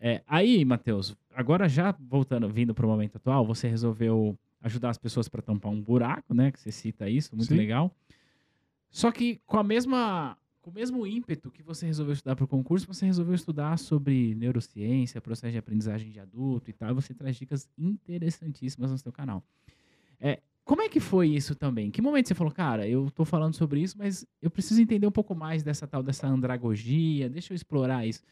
É, aí, Matheus, agora já voltando, vindo para o momento atual, você resolveu ajudar as pessoas para tampar um buraco, né? Que você cita isso, muito Sim. legal. Só que com a mesma com o mesmo ímpeto que você resolveu estudar para o concurso, você resolveu estudar sobre neurociência, processo de aprendizagem de adulto e tal. Você traz dicas interessantíssimas no seu canal. É, como é que foi isso também? Que momento você falou, cara, eu estou falando sobre isso, mas eu preciso entender um pouco mais dessa tal, dessa andragogia, deixa eu explorar isso.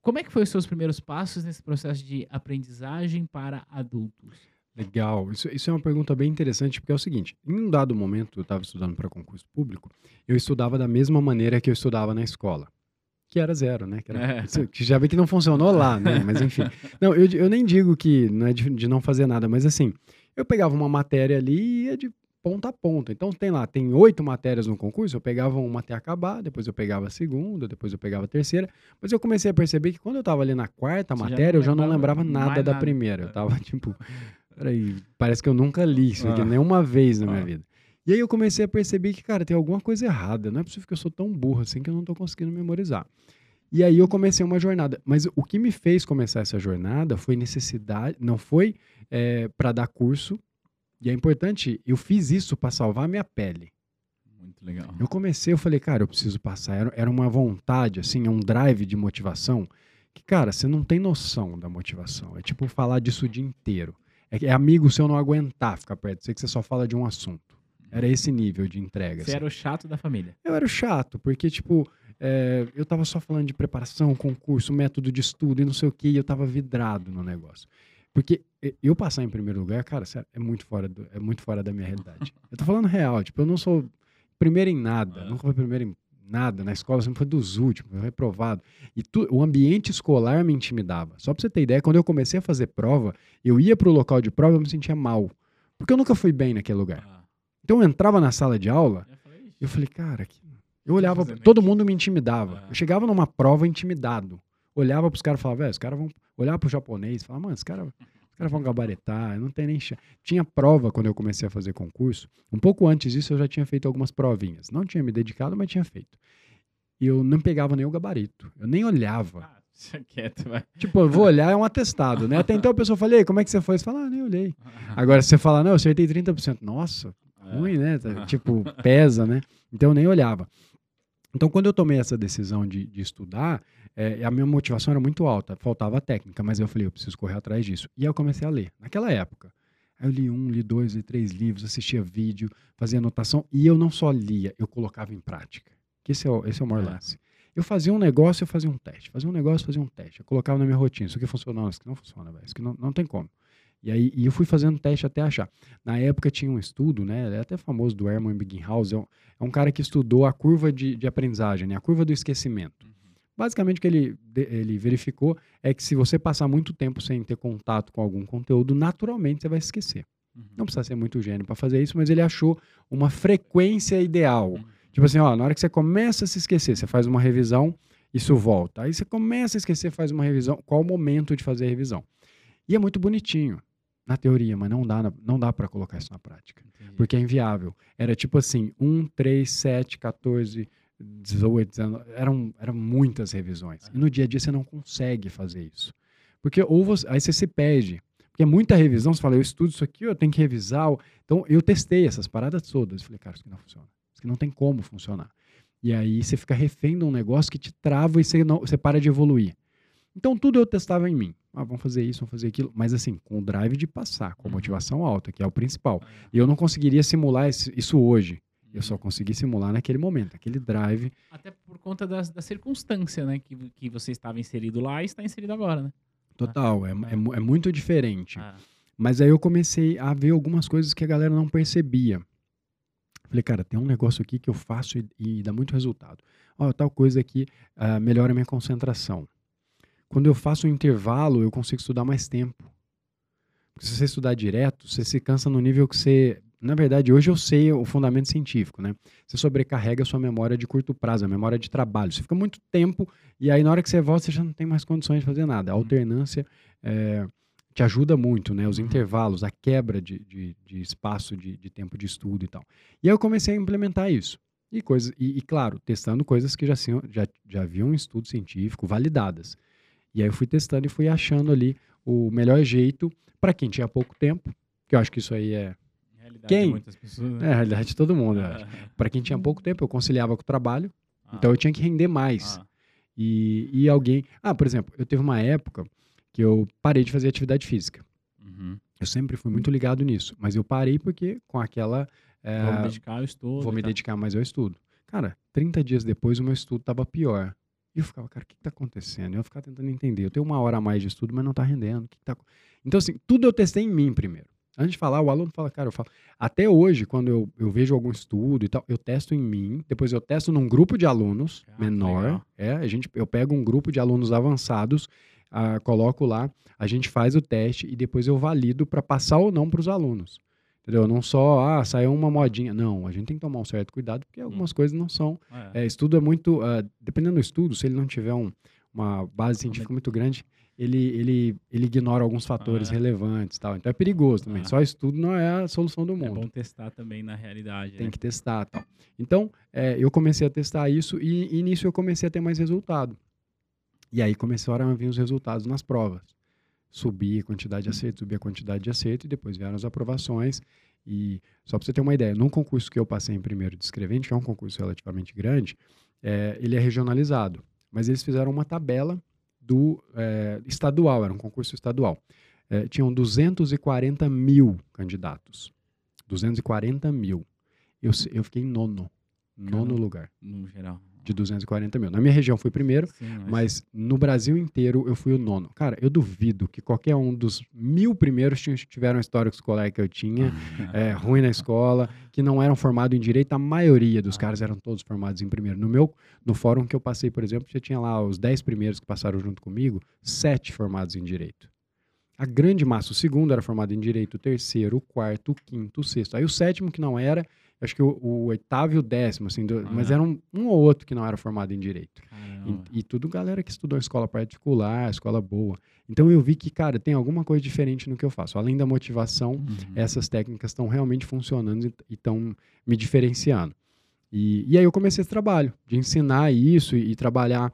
Como é que foi os seus primeiros passos nesse processo de aprendizagem para adultos? Legal. Isso, isso é uma pergunta bem interessante, porque é o seguinte: em um dado momento, eu estava estudando para concurso público, eu estudava da mesma maneira que eu estudava na escola. Que era zero, né? Que, era, é. que já vê que não funcionou lá, né? Mas enfim. Não, eu, eu nem digo que não é de, de não fazer nada, mas assim, eu pegava uma matéria ali e ia de ponta a ponta. Então tem lá, tem oito matérias no concurso, eu pegava uma até acabar, depois eu pegava a segunda, depois eu pegava a terceira, mas eu comecei a perceber que quando eu estava ali na quarta Você matéria, já eu já não lembrava nada da nada. primeira. Eu tava tipo, Peraí, parece que eu nunca li isso aqui, ah. nenhuma vez na minha ah. vida. E aí eu comecei a perceber que, cara, tem alguma coisa errada. Não é possível que eu sou tão burro assim que eu não estou conseguindo memorizar. E aí eu comecei uma jornada. Mas o que me fez começar essa jornada foi necessidade, não foi é, para dar curso. E é importante, eu fiz isso para salvar minha pele. Muito legal. Eu comecei, eu falei, cara, eu preciso passar. Era, era uma vontade, assim, é um drive de motivação. Que, cara, você não tem noção da motivação. É tipo falar disso o dia inteiro. É, é amigo seu não aguentar ficar perto. Sei que você só fala de um assunto. Era esse nível de entrega. Você assim. era o chato da família. Eu era o chato, porque, tipo, é, eu tava só falando de preparação, concurso, método de estudo e não sei o que, e eu tava vidrado no negócio. Porque eu passar em primeiro lugar, cara, é muito fora, do, é muito fora da minha realidade. Eu tô falando real, tipo, eu não sou primeiro em nada, nunca fui primeiro em nada. Na escola sempre foi dos últimos, reprovado. E tu, o ambiente escolar me intimidava. Só pra você ter ideia, quando eu comecei a fazer prova, eu ia pro local de prova e eu me sentia mal. Porque eu nunca fui bem naquele lugar. Ah. Então eu entrava na sala de aula e eu falei, cara, eu olhava, todo mundo me intimidava. Ah. Eu chegava numa prova intimidado. Olhava pros caras e falava, velho, os caras vão olhar pro japonês e falar, mano, esse cara os caras vão gabaritar, não tem nem chance. Tinha prova quando eu comecei a fazer concurso. Um pouco antes disso, eu já tinha feito algumas provinhas. Não tinha me dedicado, mas tinha feito. E eu não pegava nem o gabarito. Eu nem olhava. Ah, quieto, vai. Tipo, eu vou olhar, é um atestado, né? Até então a pessoa falei, como é que você foi? Você fala, ah, nem olhei. Agora, se você fala, não, eu acertei 30%. Nossa, é. ruim, né? Tipo, pesa, né? Então eu nem olhava. Então, quando eu tomei essa decisão de, de estudar, é, a minha motivação era muito alta, faltava técnica, mas eu falei, eu preciso correr atrás disso. E aí eu comecei a ler, naquela época. Aí eu li um, li dois, li três livros, assistia vídeo, fazia anotação, e eu não só lia, eu colocava em prática. Que esse é o, esse é o maior é. lance. Eu fazia um negócio, eu fazia um teste. Fazia um negócio, fazia um teste. Eu colocava na minha rotina. Isso aqui funciona, não, isso aqui não funciona, velho. Isso aqui não, não tem como. E aí e eu fui fazendo teste até achar. Na época tinha um estudo, né? É até famoso do Herman Ebbinghaus. É um, é um cara que estudou a curva de, de aprendizagem, né? A curva do esquecimento. Basicamente, o que ele, ele verificou é que se você passar muito tempo sem ter contato com algum conteúdo, naturalmente você vai esquecer. Uhum. Não precisa ser muito gênio para fazer isso, mas ele achou uma frequência ideal. Uhum. Tipo assim, ó, na hora que você começa a se esquecer, você faz uma revisão, isso volta. Aí você começa a esquecer, faz uma revisão. Qual o momento de fazer a revisão? E é muito bonitinho na teoria, mas não dá, não dá para colocar isso na prática. Entendi. Porque é inviável. Era tipo assim, 1, 3, 7, 14, 18, 19. Eram, eram muitas revisões. E no dia a dia você não consegue fazer isso. Porque ou você, aí você se perde. Porque é muita revisão, você fala, eu estudo isso aqui, eu tenho que revisar. Então, eu testei essas paradas todas. Falei, cara, isso aqui não funciona. Isso aqui não tem como funcionar. E aí você fica refém de um negócio que te trava e você, não, você para de evoluir. Então, tudo eu testava em mim. Ah, vamos fazer isso, vamos fazer aquilo. Mas assim, com o drive de passar, com a uhum. motivação alta, que é o principal. E eu não conseguiria simular isso hoje. Eu só consegui simular naquele momento, aquele drive. Até por conta das, da circunstância, né? Que, que você estava inserido lá e está inserido agora, né? Total, é, é, é muito diferente. Ah. Mas aí eu comecei a ver algumas coisas que a galera não percebia. Falei, cara, tem um negócio aqui que eu faço e, e dá muito resultado. Ó, tal coisa aqui uh, melhora a minha concentração. Quando eu faço um intervalo, eu consigo estudar mais tempo. Porque se você estudar direto, você se cansa no nível que você. Na verdade, hoje eu sei o fundamento científico, né? Você sobrecarrega a sua memória de curto prazo, a memória de trabalho. Você fica muito tempo e aí na hora que você volta, você já não tem mais condições de fazer nada. A uhum. alternância é, te ajuda muito, né? Os uhum. intervalos, a quebra de, de, de espaço de, de, tempo de estudo e tal. E aí eu comecei a implementar isso. E, coisas, e, e claro, testando coisas que já, já, já haviam um estudo científico validadas. E aí eu fui testando e fui achando ali o melhor jeito para quem tinha pouco tempo, que eu acho que isso aí é realidade quem? de muitas pessoas. Né? É a realidade de todo mundo, Para quem tinha pouco tempo, eu conciliava com o trabalho, ah. então eu tinha que render mais. Ah. E, e alguém. Ah, por exemplo, eu teve uma época que eu parei de fazer atividade física. Uhum. Eu sempre fui muito ligado nisso, mas eu parei porque com aquela. É, vou me dedicar ao estudo. Vou me tá. dedicar mais ao estudo. Cara, 30 dias depois o meu estudo estava pior. E eu ficava, cara, o que está acontecendo? Eu ficava tentando entender. Eu tenho uma hora a mais de estudo, mas não está rendendo. Que que tá... Então, assim, tudo eu testei em mim primeiro. Antes de falar, o aluno fala, cara, eu falo. Até hoje, quando eu, eu vejo algum estudo e tal, eu testo em mim, depois eu testo num grupo de alunos ah, menor. É, a gente, eu pego um grupo de alunos avançados, uh, coloco lá, a gente faz o teste e depois eu valido para passar ou não para os alunos. Entendeu? Não só, ah, saiu uma modinha. Não, a gente tem que tomar um certo cuidado, porque algumas hum. coisas não são. É. É, estudo é muito. Uh, dependendo do estudo, se ele não tiver um, uma base científica muito grande, ele, ele, ele ignora alguns fatores ah, relevantes tal. Então é perigoso também. Ah. Só estudo não é a solução do é mundo. É bom testar também na realidade. Tem né? que testar tal. Então, é, eu comecei a testar isso e, e nisso eu comecei a ter mais resultado. E aí começaram a vir os resultados nas provas subir a quantidade de acerto, subir a quantidade de acerto, e depois vieram as aprovações. E só para você ter uma ideia, num concurso que eu passei em primeiro de escrevente, que é um concurso relativamente grande, é, ele é regionalizado. Mas eles fizeram uma tabela do é, estadual, era um concurso estadual. É, tinham 240 mil candidatos. 240 mil. Eu, eu fiquei em nono. Nono lugar. No geral de 240 mil. Na minha região fui primeiro, Sim, mas... mas... no Brasil inteiro eu fui o nono. Cara, eu duvido que qualquer um dos mil primeiros tiveram um histórico escolar que eu tinha, é, ruim na escola, que não eram formados em direito. A maioria dos caras eram todos formados em primeiro. No meu, no fórum que eu passei, por exemplo, já tinha lá os dez primeiros que passaram junto comigo, sete formados em direito. A grande massa, o segundo era formado em direito, o terceiro, o quarto, o quinto, o sexto. Aí o sétimo, que não era, acho que o, o, oitavo e o décimo, assim, do, mas era um, um, ou outro que não era formado em direito. E, e, tudo galera que estudou em escola particular, escola boa. Então eu vi que, cara, tem alguma coisa diferente no que eu faço. Além da motivação, uhum. essas técnicas estão realmente funcionando e estão me diferenciando. E, e aí eu comecei esse trabalho de ensinar isso e, e trabalhar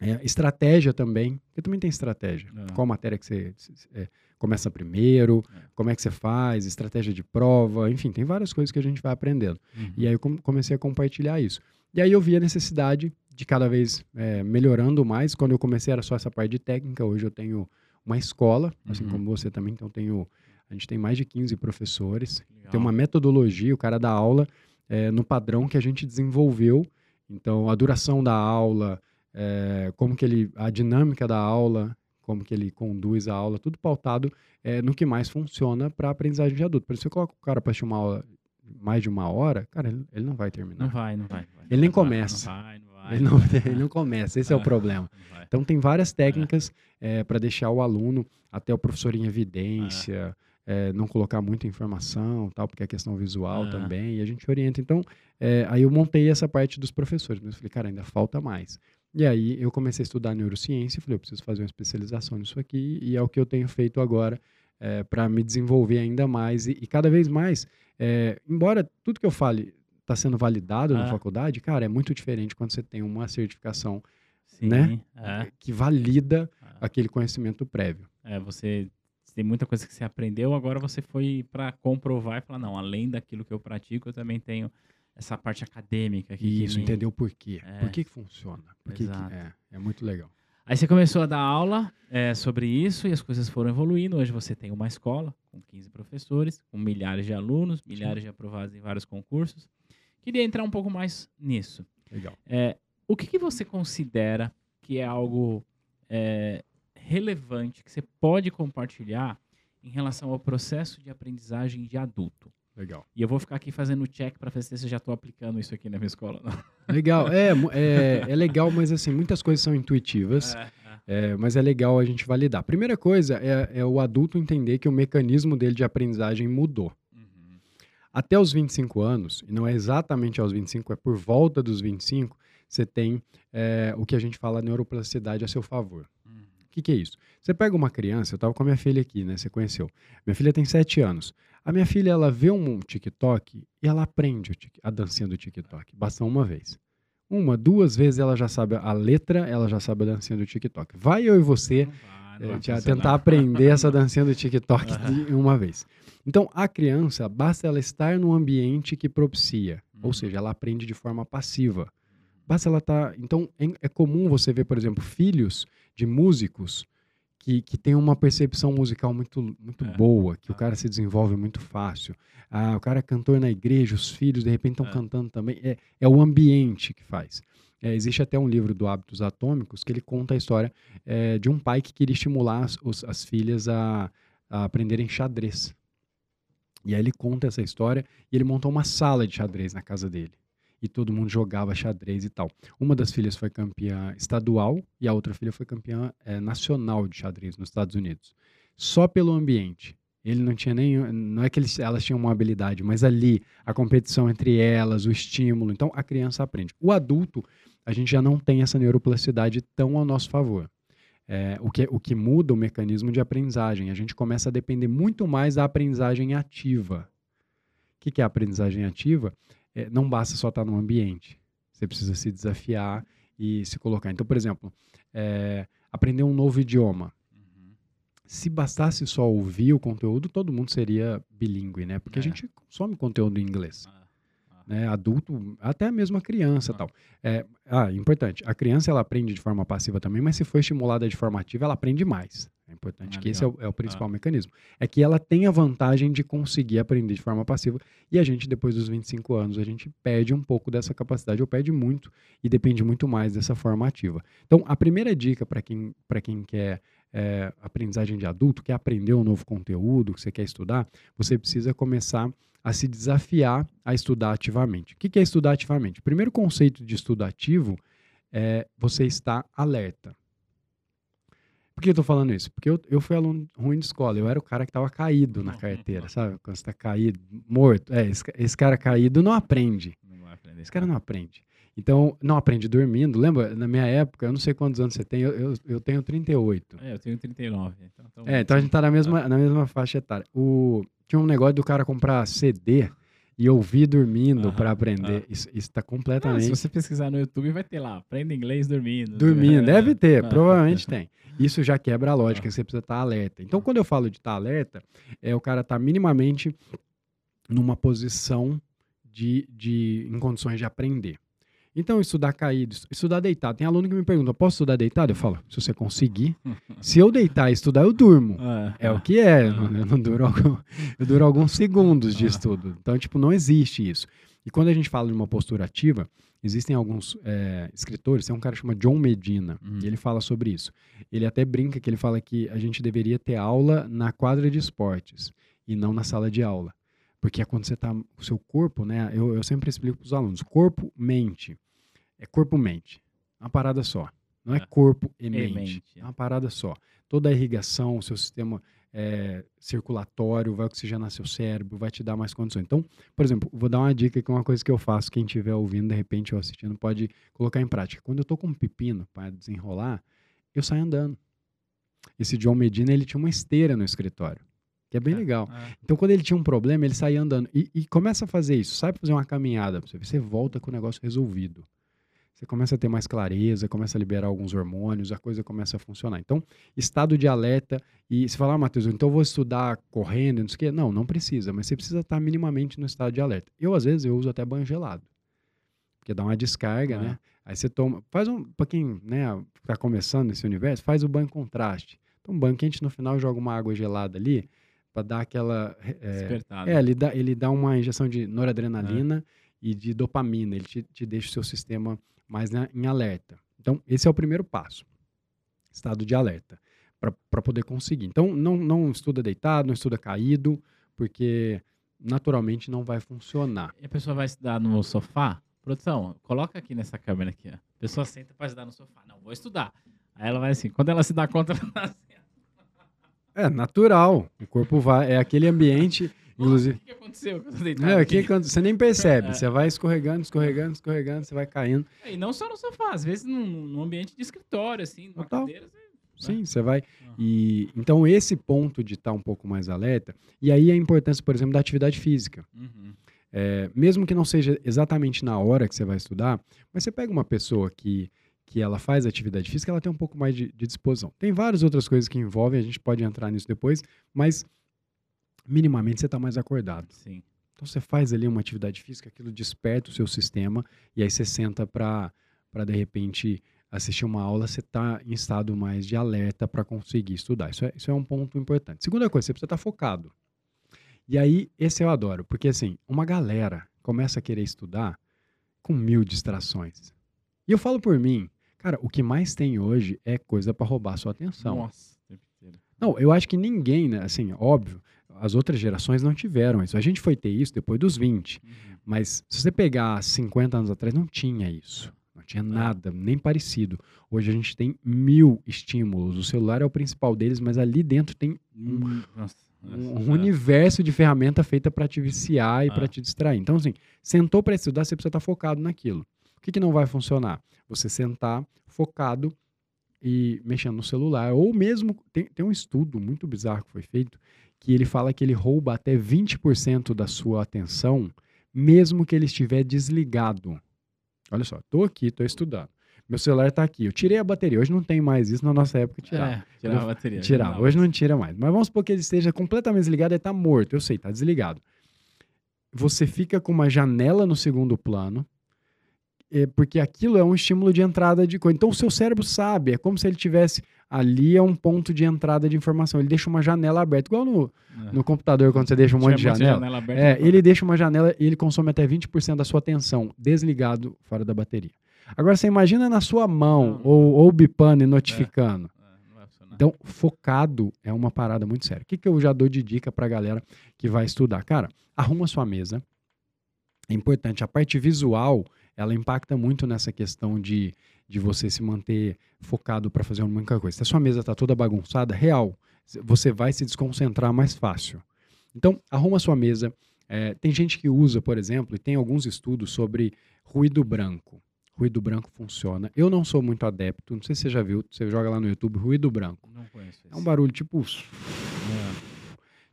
é, estratégia também, porque também tem estratégia. É. Qual matéria que você é, começa primeiro, é. como é que você faz, estratégia de prova, enfim, tem várias coisas que a gente vai aprendendo. Uhum. E aí eu comecei a compartilhar isso. E aí eu vi a necessidade de cada vez é, melhorando mais. Quando eu comecei era só essa parte de técnica, hoje eu tenho uma escola, assim uhum. como você também, então tenho, a gente tem mais de 15 professores, Legal. tem uma metodologia, o cara dá aula é, no padrão que a gente desenvolveu, então a duração da aula, é, como que ele, a dinâmica da aula, como que ele conduz a aula, tudo pautado é, no que mais funciona para a aprendizagem de adulto. Por isso, você coloca o cara para assistir uma aula mais de uma hora, cara, ele, ele, não vai terminar. Não vai, não vai. Não vai. Ele nem começa. Não vai, não vai. Ele não, ele não começa, esse é o problema. Então, tem várias técnicas é, para deixar o aluno, até o professor em evidência, é, não colocar muita informação, tal, porque é questão visual Ah. também, e a gente orienta. Então, é, aí eu montei essa parte dos professores, mas eu falei, cara, ainda falta mais. E aí eu comecei a estudar neurociência e falei, eu preciso fazer uma especialização nisso aqui, e é o que eu tenho feito agora para me desenvolver ainda mais. E, e cada vez mais, é, embora tudo que eu fale está sendo validado na Ah. faculdade, cara, é muito diferente quando você tem uma certificação Sim, né? É, que valida é. aquele conhecimento prévio. É, você tem muita coisa que você aprendeu, agora você foi para comprovar e falar, não, além daquilo que eu pratico, eu também tenho essa parte acadêmica aqui. que Isso, me- entender o porquê. É. Por que, que funciona? Por que que- é, é muito legal. Aí você começou a dar aula é, sobre isso e as coisas foram evoluindo. Hoje você tem uma escola com 15 professores, com milhares de alunos, milhares de aprovados em vários concursos. Queria entrar um pouco mais nisso. Legal. É, o que, que você considera que é algo é, relevante que você pode compartilhar em relação ao processo de aprendizagem de adulto? Legal. E eu vou ficar aqui fazendo check para ver se eu já estou aplicando isso aqui na minha escola. Legal. É, é, é legal, mas assim, muitas coisas são intuitivas, É, é. é, mas é legal a gente validar. Primeira coisa é, é o adulto entender que o mecanismo dele de aprendizagem mudou. Uhum. Até os 25 anos, e não é exatamente aos 25, é por volta dos 25, você tem é, o que a gente fala neuroplasticidade a seu favor. O que, que é isso? Você pega uma criança, eu estava com a minha filha aqui, né? Você conheceu. Minha filha tem 7 anos. A minha filha, ela vê um TikTok e ela aprende a dancinha do TikTok. Basta uma vez. Uma, duas vezes ela já sabe a letra, ela já sabe a dancinha do TikTok. Vai eu e você vai, não é, funcionar. tentar aprender essa dancinha do TikTok de uma vez. Então, a criança, basta ela estar num ambiente que propicia. Uhum. Ou seja, ela aprende de forma passiva. Basta ela estar. então, é, é comum você ver, por exemplo, filhos de músicos que, que têm uma percepção musical muito, muito É. boa, que o Ah. cara se desenvolve muito fácil. Ah, o cara é cantor na igreja, os filhos de repente estão É. cantando também. É, é o ambiente que faz. É, existe até um livro do Hábitos Atômicos que ele conta a história é, de um pai que queria estimular as, os- as filhas a, a aprenderem xadrez. E aí ele conta essa história e ele montou uma sala de xadrez na casa dele. E todo mundo jogava xadrez e tal. Uma das filhas foi campeã estadual e a outra filha foi campeã eh, nacional de xadrez nos Estados Unidos. Só pelo ambiente. Ele não tinha nem. Não é que eles, elas tinham uma habilidade, mas ali, a competição entre elas, o estímulo. Então, a criança aprende. O adulto, a gente já não tem essa neuroplasticidade tão ao nosso favor. É, o, que, o que muda o mecanismo de aprendizagem. A gente começa a depender muito mais da aprendizagem ativa. O que, que é a aprendizagem ativa? É, não basta só estar no ambiente. Você precisa se desafiar e se colocar. Então, por exemplo, é, aprender um novo idioma. Uhum. Se bastasse só ouvir o conteúdo, todo mundo seria bilíngue, né? Porque É. a gente consome conteúdo em inglês ah. Né, adulto, até mesmo a criança Ah. tal. É, ah, importante, a criança ela aprende de forma passiva também, mas se for estimulada de forma ativa, ela aprende mais. É importante Ah, que esse é legal. o, é o principal mecanismo. É que ela tem a vantagem de conseguir aprender de forma passiva e a gente, depois dos 25 anos, a gente perde um pouco dessa capacidade, ou perde muito e depende muito mais dessa forma ativa. Então, a primeira dica para quem, pra quem quer é, aprendizagem de adulto, quer aprender um novo conteúdo, que você quer estudar, você precisa começar a se desafiar a estudar ativamente. O que é estudar ativamente? O primeiro conceito de estudo ativo é você estar alerta. Por que eu tô falando isso? Porque eu, eu fui aluno ruim de escola. Eu era o cara que estava caído na carteira, sabe? Quando você tá caído, morto. É, esse, esse cara caído não aprende. Não vai aprender. Esse cara não aprende. Então, não aprende dormindo. Lembra, na minha época, eu não sei quantos anos você tem, eu, eu, eu tenho 38. É, eu tenho 39. Então, então, É, então a gente tá na mesma, na mesma faixa etária. O, tinha um negócio do cara comprar CD e ouvir dormindo para aprender. Isso, isso tá Ah, completamente. se você pesquisar no YouTube, vai ter lá. Aprenda inglês dormindo. Dormindo, deve ter, provavelmente tem. Isso já quebra a lógica, você precisa estar alerta. Então, quando eu falo de estar alerta, é o cara estar minimamente numa posição de, de, em condições de aprender. Então, estudar caído, estu- estudar deitado. Tem aluno que me pergunta, posso estudar deitado? Eu falo, se você conseguir. Se eu deitar e estudar, eu durmo. Ah, É o que é, Ah. eu não duro, algum- eu duro alguns segundos de Ah. estudo. Então, tipo, não existe isso. E quando a gente fala de uma postura ativa, existem alguns é, escritores, tem um cara que chama John Medina, Uhum. e ele fala sobre isso. Ele até brinca que ele fala que a gente deveria ter aula na quadra de esportes e não na sala de aula. Porque é quando você tá, o seu corpo, né, eu, eu sempre explico para os alunos, corpo, mente. É corpo-mente. Uma parada só. Não é É. corpo e E mente. mente, É uma parada só. Toda a irrigação, o seu sistema é, circulatório, vai oxigenar seu cérebro, vai te dar mais condições. Então, por exemplo, vou dar uma dica que é uma coisa que eu faço, quem estiver ouvindo, de repente, ou assistindo, pode colocar em prática. Quando eu tô com um pepino para desenrolar, eu saio andando. Esse John Medina, ele tinha uma esteira no escritório, que é bem É, legal. é. Então, quando ele tinha um problema, ele saía andando. E, e começa a fazer isso. Sai pra fazer uma caminhada. pra Você, você volta com o negócio resolvido. Você começa a ter mais clareza, começa a liberar alguns hormônios, a coisa começa a funcionar. Então, estado de alerta. E você fala, ah, Matheus, então eu vou estudar correndo, não sei o quê. Não, não precisa. Mas você precisa estar minimamente no estado de alerta. Eu, às vezes, eu uso até banho gelado. Porque dá uma descarga, É. né? Aí você toma. Faz um. Pra quem né, tá começando nesse universo, faz o banho contraste. Então, um banho quente no final joga uma água gelada ali para dar aquela. é, Despertado. é, ele dá, ele dá uma injeção de noradrenalina e de dopamina. Ele te, te deixa o seu sistema mais na- em alerta. Então, esse é o primeiro passo. Estado de alerta. Para poder conseguir. Então, não, não estuda deitado, não estuda caído, porque naturalmente não vai funcionar. E a pessoa vai estudar no sofá? Produção, coloca aqui nessa câmera aqui, ó. A pessoa senta pra estudar no sofá. Não, vou estudar. Aí ela vai assim, quando ela se dá conta, ela. É natural. O corpo vai. É aquele ambiente. "Nossa, Inclusive. O que que aconteceu? É, aqui aqui?" quando você nem percebe. É. Você vai escorregando, escorregando, escorregando, você vai caindo. É, E não só no sofá, às vezes num, num ambiente de escritório, assim, numa Total. cadeira. Você... Sim, você vai. Aham. E então esse ponto de estar um pouco mais alerta. E aí a importância, por exemplo, da atividade física. Uhum. É, mesmo que não seja exatamente na hora que você vai estudar, mas você pega uma pessoa que, que ela faz atividade física, ela tem um pouco mais de, de disposição. Tem várias outras coisas que envolvem, a gente pode entrar nisso depois, mas minimamente você está mais acordado. Sim. Então você faz ali uma atividade física, aquilo desperta o seu sistema, e aí você senta para, de repente, assistir uma aula, você está em estado mais de alerta para conseguir estudar. Isso é, isso é um ponto importante. Segunda coisa, você precisa estar focado. E aí, esse eu adoro, porque assim, uma galera começa a querer estudar com mil distrações. E eu falo por mim, cara, o que mais tem hoje é coisa para roubar a sua atenção. Nossa. Não, eu acho que ninguém, né, assim, óbvio, as outras gerações não tiveram isso. A gente foi ter isso depois dos 20. Uhum. Mas se você pegar 50 anos atrás, não tinha isso. Não tinha nada, nem parecido. Hoje a gente tem mil estímulos. O celular é o principal deles, mas ali dentro tem um, Hum, Nossa, um é. universo de ferramenta feita para te viciar e Ah. para te distrair. Então, assim, sentou para estudar, você precisa estar focado naquilo. O que, que não vai funcionar? Você sentar focado e mexendo no celular. Ou mesmo, tem, tem um estudo muito bizarro que foi feito, que ele fala que ele rouba até 20% da sua atenção, mesmo que ele estiver desligado. Olha só, tô aqui, tô estudando. Meu celular tá aqui. Eu tirei a bateria. Hoje não tem mais isso. Na nossa época, tirava. É, tirava a bateria. Tirar. Não, Hoje não tira mais. Mas vamos supor que ele esteja completamente desligado e tá morto. Eu sei, tá desligado. Você fica com uma janela no segundo plano, é, porque aquilo é um estímulo de entrada de coisa. Então o seu cérebro sabe, é como se ele tivesse ali é um ponto de entrada de informação. Ele deixa uma janela aberta, igual no, É. no computador quando você deixa um monte de muita janela. aberta, É, ele deixa uma janela e ele consome até 20% da sua atenção, desligado fora da bateria. Agora você imagina na sua mão, Não, ou, ou bipando e notificando. É, não vai funcionar. Então, focado é uma parada muito séria. O que, que eu já dou de dica pra galera que vai estudar? Cara, arruma sua mesa. É importante. A parte visual, ela impacta muito nessa questão de, de você se manter focado para fazer uma única coisa. Se a sua mesa tá toda bagunçada, real, você vai se desconcentrar mais fácil. Então, arruma sua mesa. É, tem gente que usa, por exemplo, e tem alguns estudos sobre ruído branco. Ruído branco funciona. Eu não sou muito adepto, não sei se você já viu, você joga lá no YouTube, ruído branco. Não conheço É um esse. barulho tipo.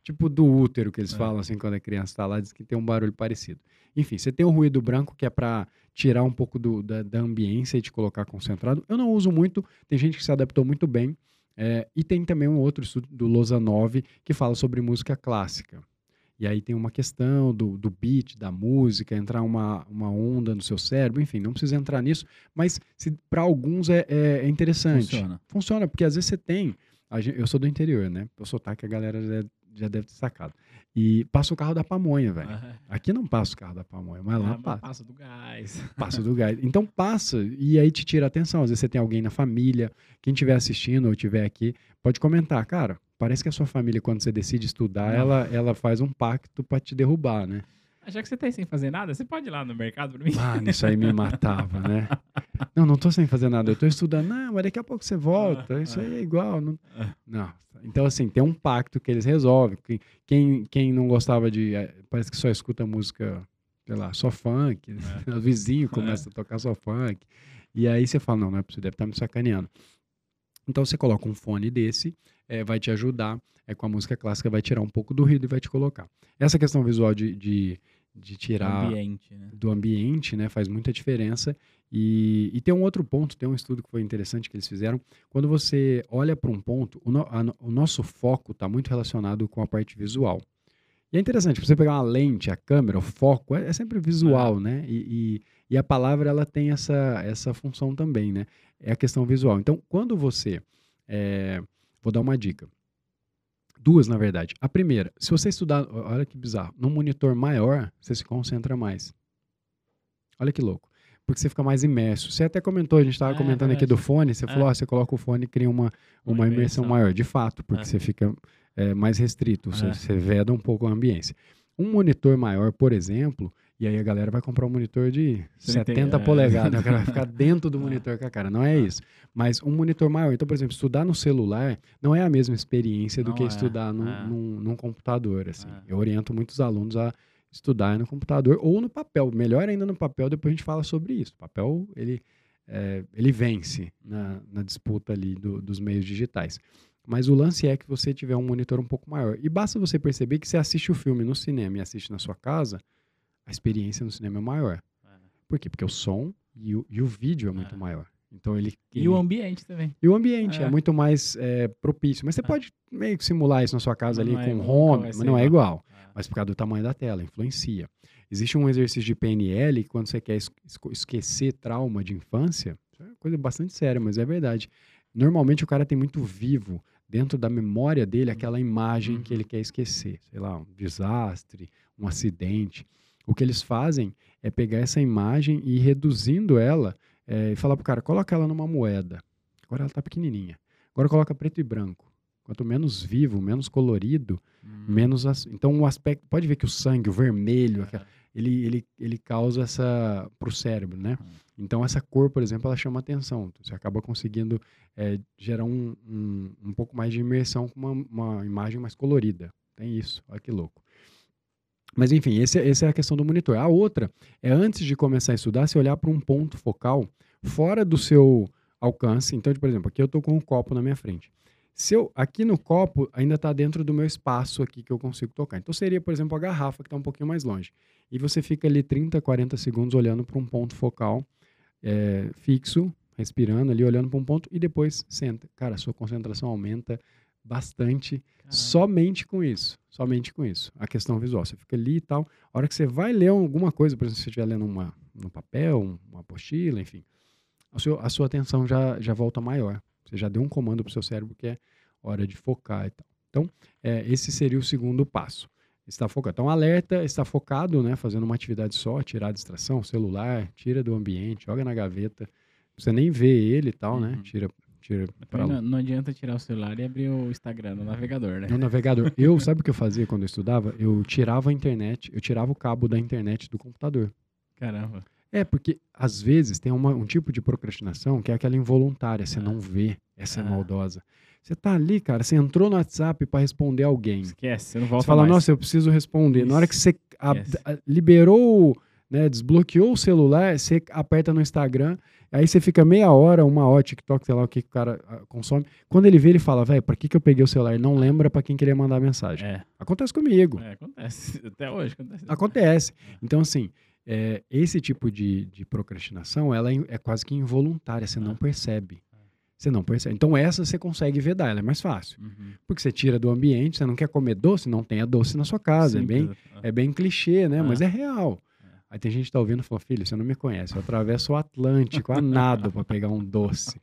É. Tipo do útero que eles É. falam assim quando a criança está lá, diz que tem um barulho parecido. Enfim, você tem o ruído branco que é para tirar um pouco do- da, da ambiência e te colocar concentrado. Eu não uso muito, tem gente que se adaptou muito bem. é, e tem também um outro estudo do Losanov que fala sobre música clássica. E aí tem uma questão do, do beat, da música, entrar uma, uma onda no seu cérebro, enfim, não precisa entrar nisso, mas para alguns é, é- é interessante. Funciona. Funciona, porque às vezes você tem. eu sou do interior, né? O sotaque a galera já, deve ter sacado. E passa o carro da pamonha, velho. Aqui não passa o carro da pamonha, mas lá Ah, passa. passa do gás. Passa do gás. Então passa, e aí te tira a atenção. Às vezes você tem alguém na família, quem estiver assistindo ou estiver aqui, pode comentar, cara. Parece que a sua família, quando você decide estudar, Não. ela, ela faz um pacto pra te derrubar, né? Ah, Já que você tá aí sem fazer nada, você pode ir lá no mercado pra mim? Mano, isso aí me matava, né? Não, não tô sem fazer nada, eu tô estudando. Não, mas daqui a pouco você volta. Isso aí é igual. Não... Ah. não. Então, assim, tem um pacto que eles resolvem. Quem, quem não gostava de. Eh, parece que só escuta música, sei lá, só funk. É. O vizinho começa é. a tocar só funk. E aí você fala: não, não é possível, deve estar tá me sacaneando. Então você coloca um fone desse, é, vai te ajudar. É com a música clássica, vai tirar um pouco do ruído e vai te colocar. Essa questão visual de, de, de tirar do ambiente, né? do ambiente, né? Faz muita diferença. E, e, tem um outro ponto, tem um estudo que foi interessante que eles fizeram. Quando você olha para um ponto, o, no, a, o nosso foco está muito relacionado com a parte visual. E é interessante, você pegar uma lente, a câmera, o foco, é, é sempre visual, é. né? E, e, e, a palavra, ela tem essa, essa função também, né? É a questão visual. Então, quando você... É, vou dar uma dica. Duas, na verdade. A primeira, se você estudar... Olha que bizarro. Num monitor maior, você se concentra mais. Olha que louco porque você fica mais imerso. Você até comentou, a gente estava é, comentando aqui do fone, você é. falou, ó, você coloca o fone e cria uma, uma, uma imersão. imersão. maior, de fato, porque é. você fica é, mais restrito, você, é. você veda um pouco a ambiência. Um monitor maior, por exemplo, e aí a galera vai comprar um monitor de você 70 tem, polegadas, cara vai ficar dentro do monitor com a cara, não é isso. Mas um monitor maior, então, por exemplo, estudar no celular não é a mesma experiência do não que estudar num, num, num, computador, assim. Eu oriento muitos alunos a estudar no computador ou no papel. Melhor ainda no papel, depois a gente fala sobre isso. O papel, ele, é, ele vence na, na disputa ali do, dos meios digitais. Mas o lance é que você tiver um monitor um pouco maior. E basta você perceber que você assiste o filme no cinema e assiste na sua casa, a experiência no cinema é maior. É. Por quê? Porque o som e o, e o vídeo é muito é. maior. Então ele, E ele... o ambiente também. E o ambiente é, é muito mais é, propício. Mas você é. pode meio que simular isso na sua casa mas ali com é, home, mas não é igual mas por causa do tamanho da tela, influencia. Existe um exercício de PNL que quando você quer esquecer trauma de infância, é uma coisa bastante séria, mas é verdade. Normalmente o cara tem muito vivo dentro da memória dele aquela imagem que ele uhum. quer esquecer, sei lá, um desastre, um acidente. O que eles fazem é pegar essa imagem e ir reduzindo ela é, e falar pro cara, coloca ela numa moeda. Agora ela tá pequenininha. Agora coloca preto e branco. Quanto menos vivo, menos colorido, hum. menos. As... Então, o aspecto. Pode ver que o sangue, o vermelho, é. ele, ele, ele causa essa. para o cérebro, né? Hum. Então, essa cor, por exemplo, ela chama atenção. Você acaba conseguindo é, gerar um, um, um, pouco mais de imersão com uma, uma imagem mais colorida. Tem isso. Olha que louco. Mas, enfim, esse, essa é a questão do monitor. A outra é, antes de começar a estudar, você olhar para um ponto focal fora do seu alcance. Então, por exemplo, aqui eu estou com um copo na minha frente. Se eu, aqui no copo ainda está dentro do meu espaço aqui que eu consigo tocar. Então seria, por exemplo, a garrafa que está um pouquinho mais longe. E você fica ali 30, 40 segundos olhando para um ponto focal é, fixo, respirando ali, olhando para um ponto e depois senta. Cara, a sua concentração aumenta bastante Caramba. somente com isso. Somente com isso. A questão visual. Você fica ali e tal. A hora que você vai ler alguma coisa, por exemplo, se você estiver lendo uma, um papel, uma apostila, enfim, a, seu, a sua atenção já, já volta maior. Você já deu um comando para o seu cérebro que é hora de focar e tal. Então, é, esse seria o segundo passo. Está focado. Então, alerta, está focado, né? Fazendo uma atividade só, tirar a distração, celular, tira do ambiente, joga na gaveta. Você nem vê ele e tal, né? uhum. né? Tira, tira pra... não, não, adianta tirar o celular e abrir o Instagram no navegador, né? No navegador. Eu, sabe o que eu fazia quando eu estudava? Eu tirava a internet, eu tirava o cabo da internet do computador. Caramba. É, porque às vezes tem uma, um tipo de procrastinação que é aquela involuntária, você ah. não vê, essa é ah. é maldosa. Você tá ali, cara, você entrou no WhatsApp para responder alguém. Esquece, você não volta Você fala, mais. nossa, eu preciso responder. Isso. Na hora que você a, a, liberou, né, desbloqueou o celular, você aperta no Instagram, aí você fica meia hora, uma hora, TikTok, sei lá o que, que o cara ah, consome. Quando ele vê, ele fala, velho, pra que, que eu peguei o celular? Não lembra para quem queria mandar mensagem. É. Acontece comigo. É, acontece. Até hoje acontece. Acontece. Então, assim, é, esse tipo de, de procrastinação ela é, é, quase que involuntária, você não ah. percebe. Você não percebe. Então, essa você consegue vedar, ela é mais fácil. Uhum. Porque você tira do ambiente, você não quer comer doce, não tenha doce na sua casa. É bem, é bem clichê, né? Mas é real. Aí tem gente que tá ouvindo e fala, filho, você não me conhece, eu atravesso o Atlântico a nada para pegar um doce.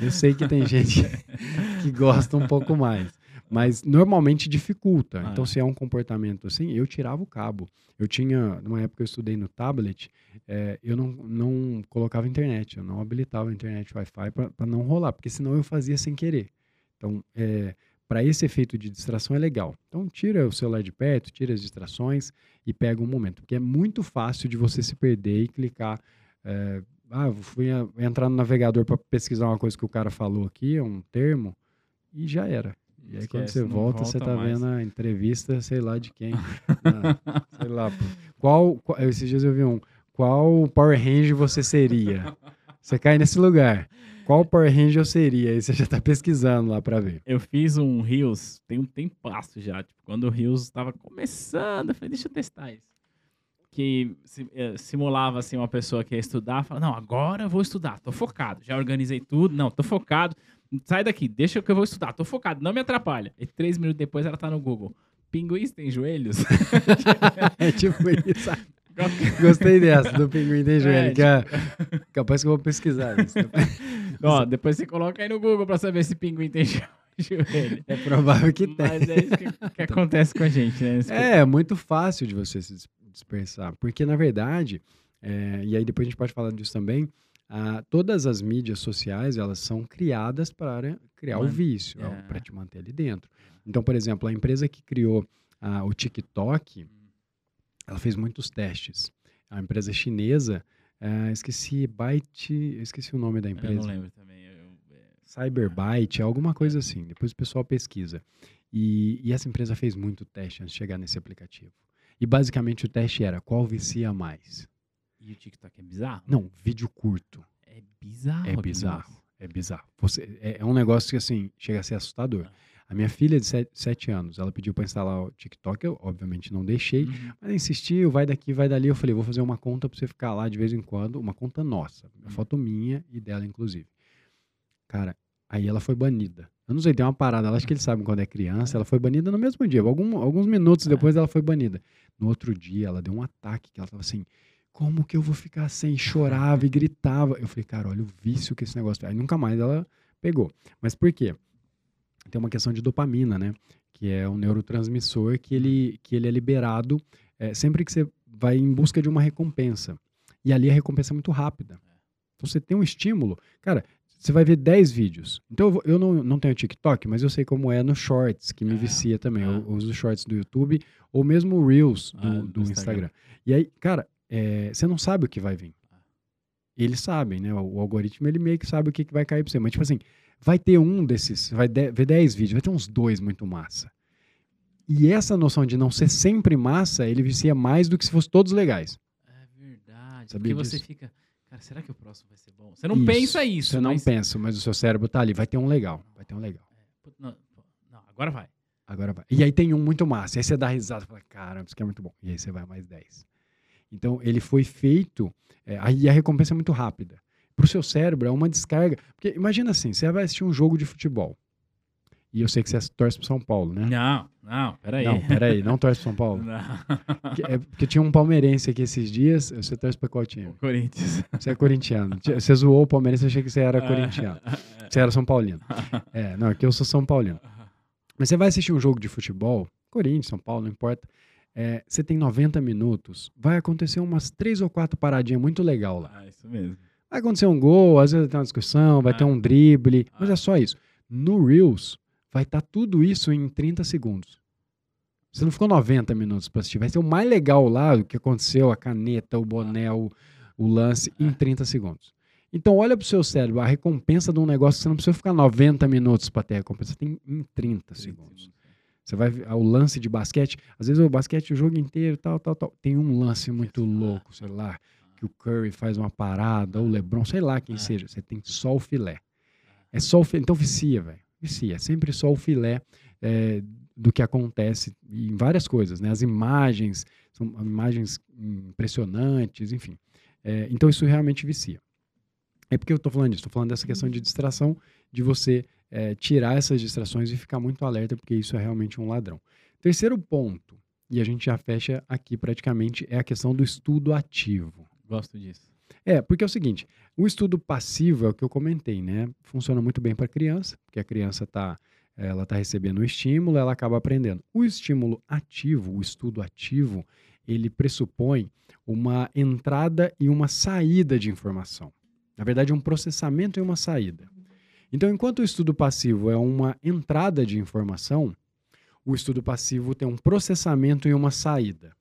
Eu sei que tem gente que gosta um pouco mais. Mas normalmente dificulta. Ah, então, é. se é um comportamento assim, eu tirava o cabo. Eu tinha, numa época eu estudei no tablet, é, eu não, não colocava internet, eu não habilitava a internet Wi-Fi para não rolar, porque senão eu fazia sem querer. Então, é, para esse efeito de distração é legal. Então, tira o celular de perto, tira as distrações e pega um momento, porque é muito fácil de você se perder e clicar. É, ah, fui entrar no navegador para pesquisar uma coisa que o cara falou aqui, um termo, e já era E aí quando Esquece, você não volta, você volta tá mais. vendo a entrevista, sei lá de quem. Ah, sei lá. Qual, qual- esses dias eu vi um. Qual Power Ranger você seria? Você cai nesse lugar. Qual Power Ranger eu seria? Aí você já tá pesquisando lá pra ver. Eu fiz um Rios, tem um tempasso já, tipo, quando o Rios estava começando, eu falei, deixa eu testar isso. Que eh, simulava, assim, uma pessoa que ia estudar, fala, não, agora eu vou estudar, tô focado, já organizei tudo, não, tô focado, sai daqui, deixa que eu vou estudar, tô focado, não me atrapalha. E três minutos depois ela tá no Google, pinguins têm joelhos? É tipo isso. Gostei dessa, do pinguim tem joelho. É, que é- capaz que eu vou pesquisar isso. Ó, depois você coloca aí no Google pra saber se pinguim tem jo- joelho. É provável que tem. Mas é isso que, que acontece com a gente, né? Nesse É, muito fácil de você se dis- dispersar. Porque, na verdade, é, e aí depois a gente pode falar disso também, ah, todas as mídias sociais, elas são criadas para criar o Man- vício, é. para te manter ali dentro. Então, por exemplo, a empresa que criou ah, o TikTok, ela fez muitos testes. A empresa chinesa, ah, esqueci, Byte, esqueci o nome da Eu não empresa. lembro também. eu- eu- é, Cyberbyte, alguma coisa assim. Depois o pessoal pesquisa. E, e essa empresa fez muito teste antes de chegar nesse aplicativo. E basicamente o teste era qual vicia mais. E o TikTok é bizarro? Não, vídeo curto. É bizarro. É bizarro. É bizarro. Você, é, é um negócio que assim chega a ser assustador. A minha filha de 7 anos, ela pediu para instalar o TikTok, eu obviamente não deixei, Uhum. mas insistiu, vai daqui, vai dali. Eu falei, vou fazer uma conta para você ficar lá de vez em quando, uma conta nossa, uma Hum. foto minha e dela inclusive. Cara, aí ela foi banida. Eu não sei, tem uma parada, ela acho que eles sabem quando é criança, ela foi banida no mesmo dia, algum- alguns minutos É. depois ela foi banida. No outro dia ela deu um ataque que ela tava assim, como que eu vou ficar sem? Chorava e gritava. Eu falei, cara, olha o vício que esse negócio tem. Aí nunca mais ela pegou. Mas por quê? Tem uma questão de dopamina, né? Que é um neurotransmissor que ele, que ele é liberado é, sempre que você vai em busca de uma recompensa. E ali a recompensa é muito rápida. Então você tem um estímulo. Cara, você vai ver 10 vídeos. Então eu, vou- eu não, não tenho TikTok, mas eu sei como é no Shorts, que me É, vicia também. é. Eu uso Shorts do YouTube ou mesmo Reels do, Ah, do do Instagram. Instagram. E aí, cara, é, você não sabe o que vai vir. Eles sabem, né? O, o algoritmo, ele meio que sabe o que, que vai cair pra você. Mas, tipo assim, vai ter um desses, você vai de- ver 10 vídeos, vai ter uns dois muito massa. E essa noção de não ser sempre massa, ele vicia mais do que se fosse todos legais. É verdade. Sabia porque você disso? fica. Cara, será que o próximo vai ser bom? Você não Isso. pensa isso. Você não mas... pensa, mas o seu cérebro tá ali, vai ter um legal, vai ter um legal. Putz, Não, não, agora vai. Agora vai. E aí tem um muito massa. Aí você dá risada e fala, caramba, isso aqui é muito bom. E aí você vai mais 10. Então, ele foi feito. é, aí a recompensa é muito rápida. Para o seu cérebro, é uma descarga. Porque imagina assim: você vai assistir um jogo de futebol. E eu sei que você torce pro São Paulo, né? Não, não, peraí. Não, peraí, não torce pro São Paulo. Não. Que- É porque tinha um palmeirense aqui esses dias. Você torce pra qual time? Corinthians. Você é corintiano. Você zoou o palmeirense, eu achei que você É. era corintiano. Você era São Paulino. É, não, aqui eu sou São Paulino. Mas você vai assistir um jogo de futebol, Corinthians, São Paulo, não importa. é, você tem 90 minutos, vai acontecer umas três ou quatro paradinhas muito legal lá. Ah, isso mesmo. Vai acontecer um gol, às vezes vai ter uma discussão, vai Ah. ter um drible, mas Ah. é só isso. No Reels, vai estar tudo isso em 30 segundos. Você não ficou 90 minutos para assistir. Vai ser o mais legal lá, o que aconteceu, a caneta, o boné, o, o lance, em 30 segundos. Então, olha pro seu cérebro, a recompensa de um negócio você não precisa ficar 90 minutos para ter a recompensa, tem em 30 segundos. Você vai ver ah, o lance de basquete, às vezes o basquete o jogo inteiro, tal, tal, tal. Tem um lance muito louco, sei lá, que o Curry faz uma parada, ou o LeBron, sei lá quem Ah. seja. Você tem só o filé. É só o filé. Então vicia, velho. Vicia. É sempre só o filé é, do que acontece em várias coisas, né? As imagens, são imagens impressionantes, enfim. É, então isso realmente vicia. É porque eu tô falando disso, tô falando dessa questão de distração, de você é, tirar essas distrações e ficar muito alerta, porque isso é realmente um ladrão. Terceiro ponto, e a gente já fecha aqui praticamente, é a questão do estudo ativo. Gosto disso. É, porque é o seguinte, o estudo passivo é o que eu comentei, né? Funciona muito bem para criança, porque a criança tá, ela tá recebendo o estímulo, ela acaba aprendendo. O estímulo ativo, o estudo ativo, ele pressupõe uma entrada e uma saída de informação. Na verdade, um processamento e uma saída. Então, enquanto o estudo passivo é uma entrada de informação, o estudo passivo tem um processamento e uma saída.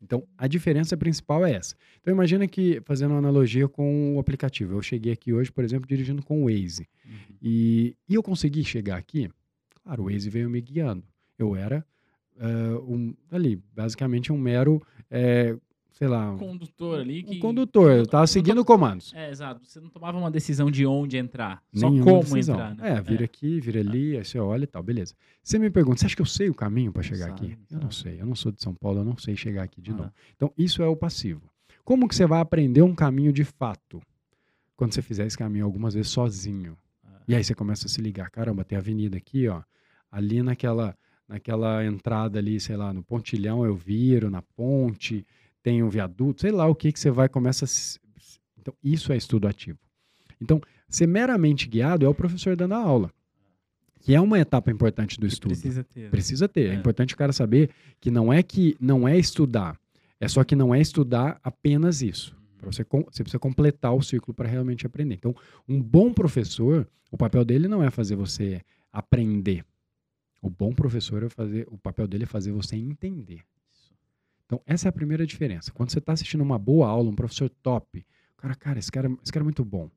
Então, a diferença principal é essa. Então, imagina que, fazendo uma analogia com o aplicativo, eu cheguei aqui hoje, por exemplo, dirigindo com o Waze. Uhum. E, e eu consegui chegar aqui? Claro, o Waze veio me guiando. Eu era uh, um, ali, basicamente um mero, é, sei lá... Um condutor ali que... Um condutor, eu estava seguindo comandos. É, exato. Você não tomava uma decisão de onde entrar, só Nenhuma como decisão. entrar. Né? É, vira é. aqui, vira ali, aí você olha e tal, beleza. Você me pergunta, você acha que eu sei o caminho para chegar sabe, aqui? Sabe. Eu não sei, eu não sou de São Paulo, eu não sei chegar aqui de ah. novo. Então, isso é o passivo. Como que você vai aprender um caminho de fato? Quando você fizer esse caminho algumas vezes sozinho. Ah. E aí você começa a se ligar, caramba, tem avenida aqui, ó. Ali naquela naquela entrada ali, sei lá, no pontilhão eu viro, na ponte, tem um viaduto, sei lá o que que você vai começa a. Então, isso é estudo ativo. Então, ser meramente guiado é o professor dando a aula. Que é uma etapa importante do estudo. Precisa ter. Né? Precisa ter. É. é importante o cara saber que não é que não é estudar, é só que não é estudar apenas isso. Uhum. Você, você precisa completar o ciclo para realmente aprender. Então, um bom professor, o papel dele não é fazer você aprender. O bom professor é fazer, o papel dele é fazer você entender. Então, essa é a primeira diferença. Quando você está assistindo uma boa aula, um professor top, cara, cara, esse cara, esse cara é muito bom.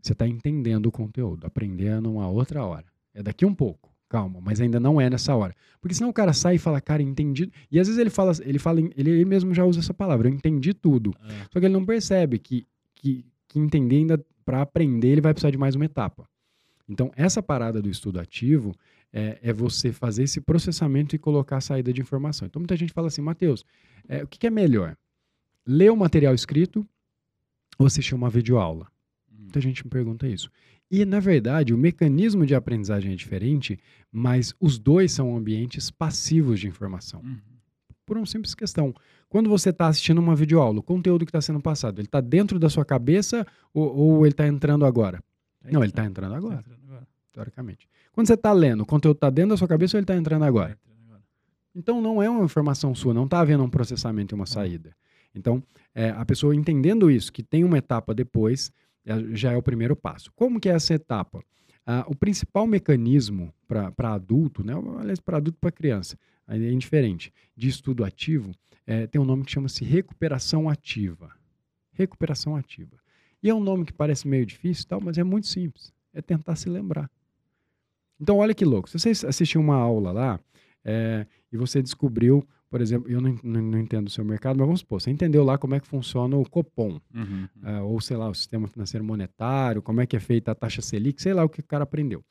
Você está entendendo o conteúdo, aprendendo uma outra hora. É daqui um pouco, calma, mas ainda não é nessa hora. Porque senão o cara sai e fala, cara, entendi. E às vezes ele fala, ele fala, ele mesmo já usa essa palavra, eu entendi tudo. É. Só que ele não percebe que, que, que entender ainda, para aprender, ele vai precisar de mais uma etapa. Então, essa parada do estudo ativo é, é, você fazer esse processamento e colocar a saída de informação. Então, muita gente fala assim, Matheus, é, o que, que, é melhor? Ler o material escrito ou assistir uma videoaula? Hum. Muita gente me pergunta isso. E, na verdade, o mecanismo de aprendizagem é diferente, mas os dois são ambientes passivos de informação. Uhum. Por uma simples questão. Quando você está assistindo uma videoaula, o conteúdo que está sendo passado, ele está dentro da sua cabeça ou, ou ele está entrando agora? É Não, ele está entrando agora. Tá entrando agora. Teoricamente. Quando você está lendo, o conteúdo está dentro da sua cabeça ou ele está entrando agora? Então não é uma informação sua, não está havendo um processamento e uma saída. Então, é, a pessoa entendendo isso, que tem uma etapa depois, é, já é o primeiro passo. Como que é essa etapa? Ah, o principal mecanismo para adulto, né, aliás, para adulto e para criança, é indiferente, de estudo ativo, é, tem um nome que chama-se recuperação ativa. Recuperação ativa. E é um nome que parece meio difícil, tal, mas é muito simples. É tentar se lembrar. Então, olha que louco. Se você assistiu uma aula lá é, e você descobriu, por exemplo, eu não, não, não, entendo o seu mercado, mas vamos supor, você entendeu lá como é que funciona o Copom, uhum. é, ou sei lá, o sistema financeiro monetário, como é que é feita a taxa Selic, sei lá o que o cara aprendeu.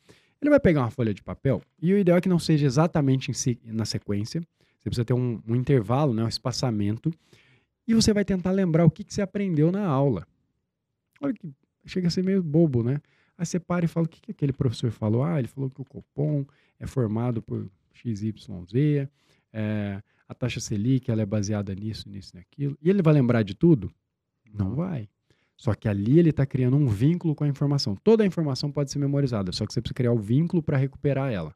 Ele vai pegar uma folha de papel e o ideal é que não seja exatamente si, na sequência. Você precisa ter um, um, intervalo, né, um espaçamento, e você vai tentar lembrar o que, que você aprendeu na aula. Olha que chega a ser meio bobo, né? Aí você para e fala, o que, que aquele professor falou? Ah, ele falou que o Copom é formado por XYZ, é, a taxa Selic ela é baseada nisso, nisso e naquilo. E ele vai lembrar de tudo? Não vai. Só que ali ele está criando um vínculo com a informação. Toda a informação pode ser memorizada, só que você precisa criar o vínculo para recuperar ela.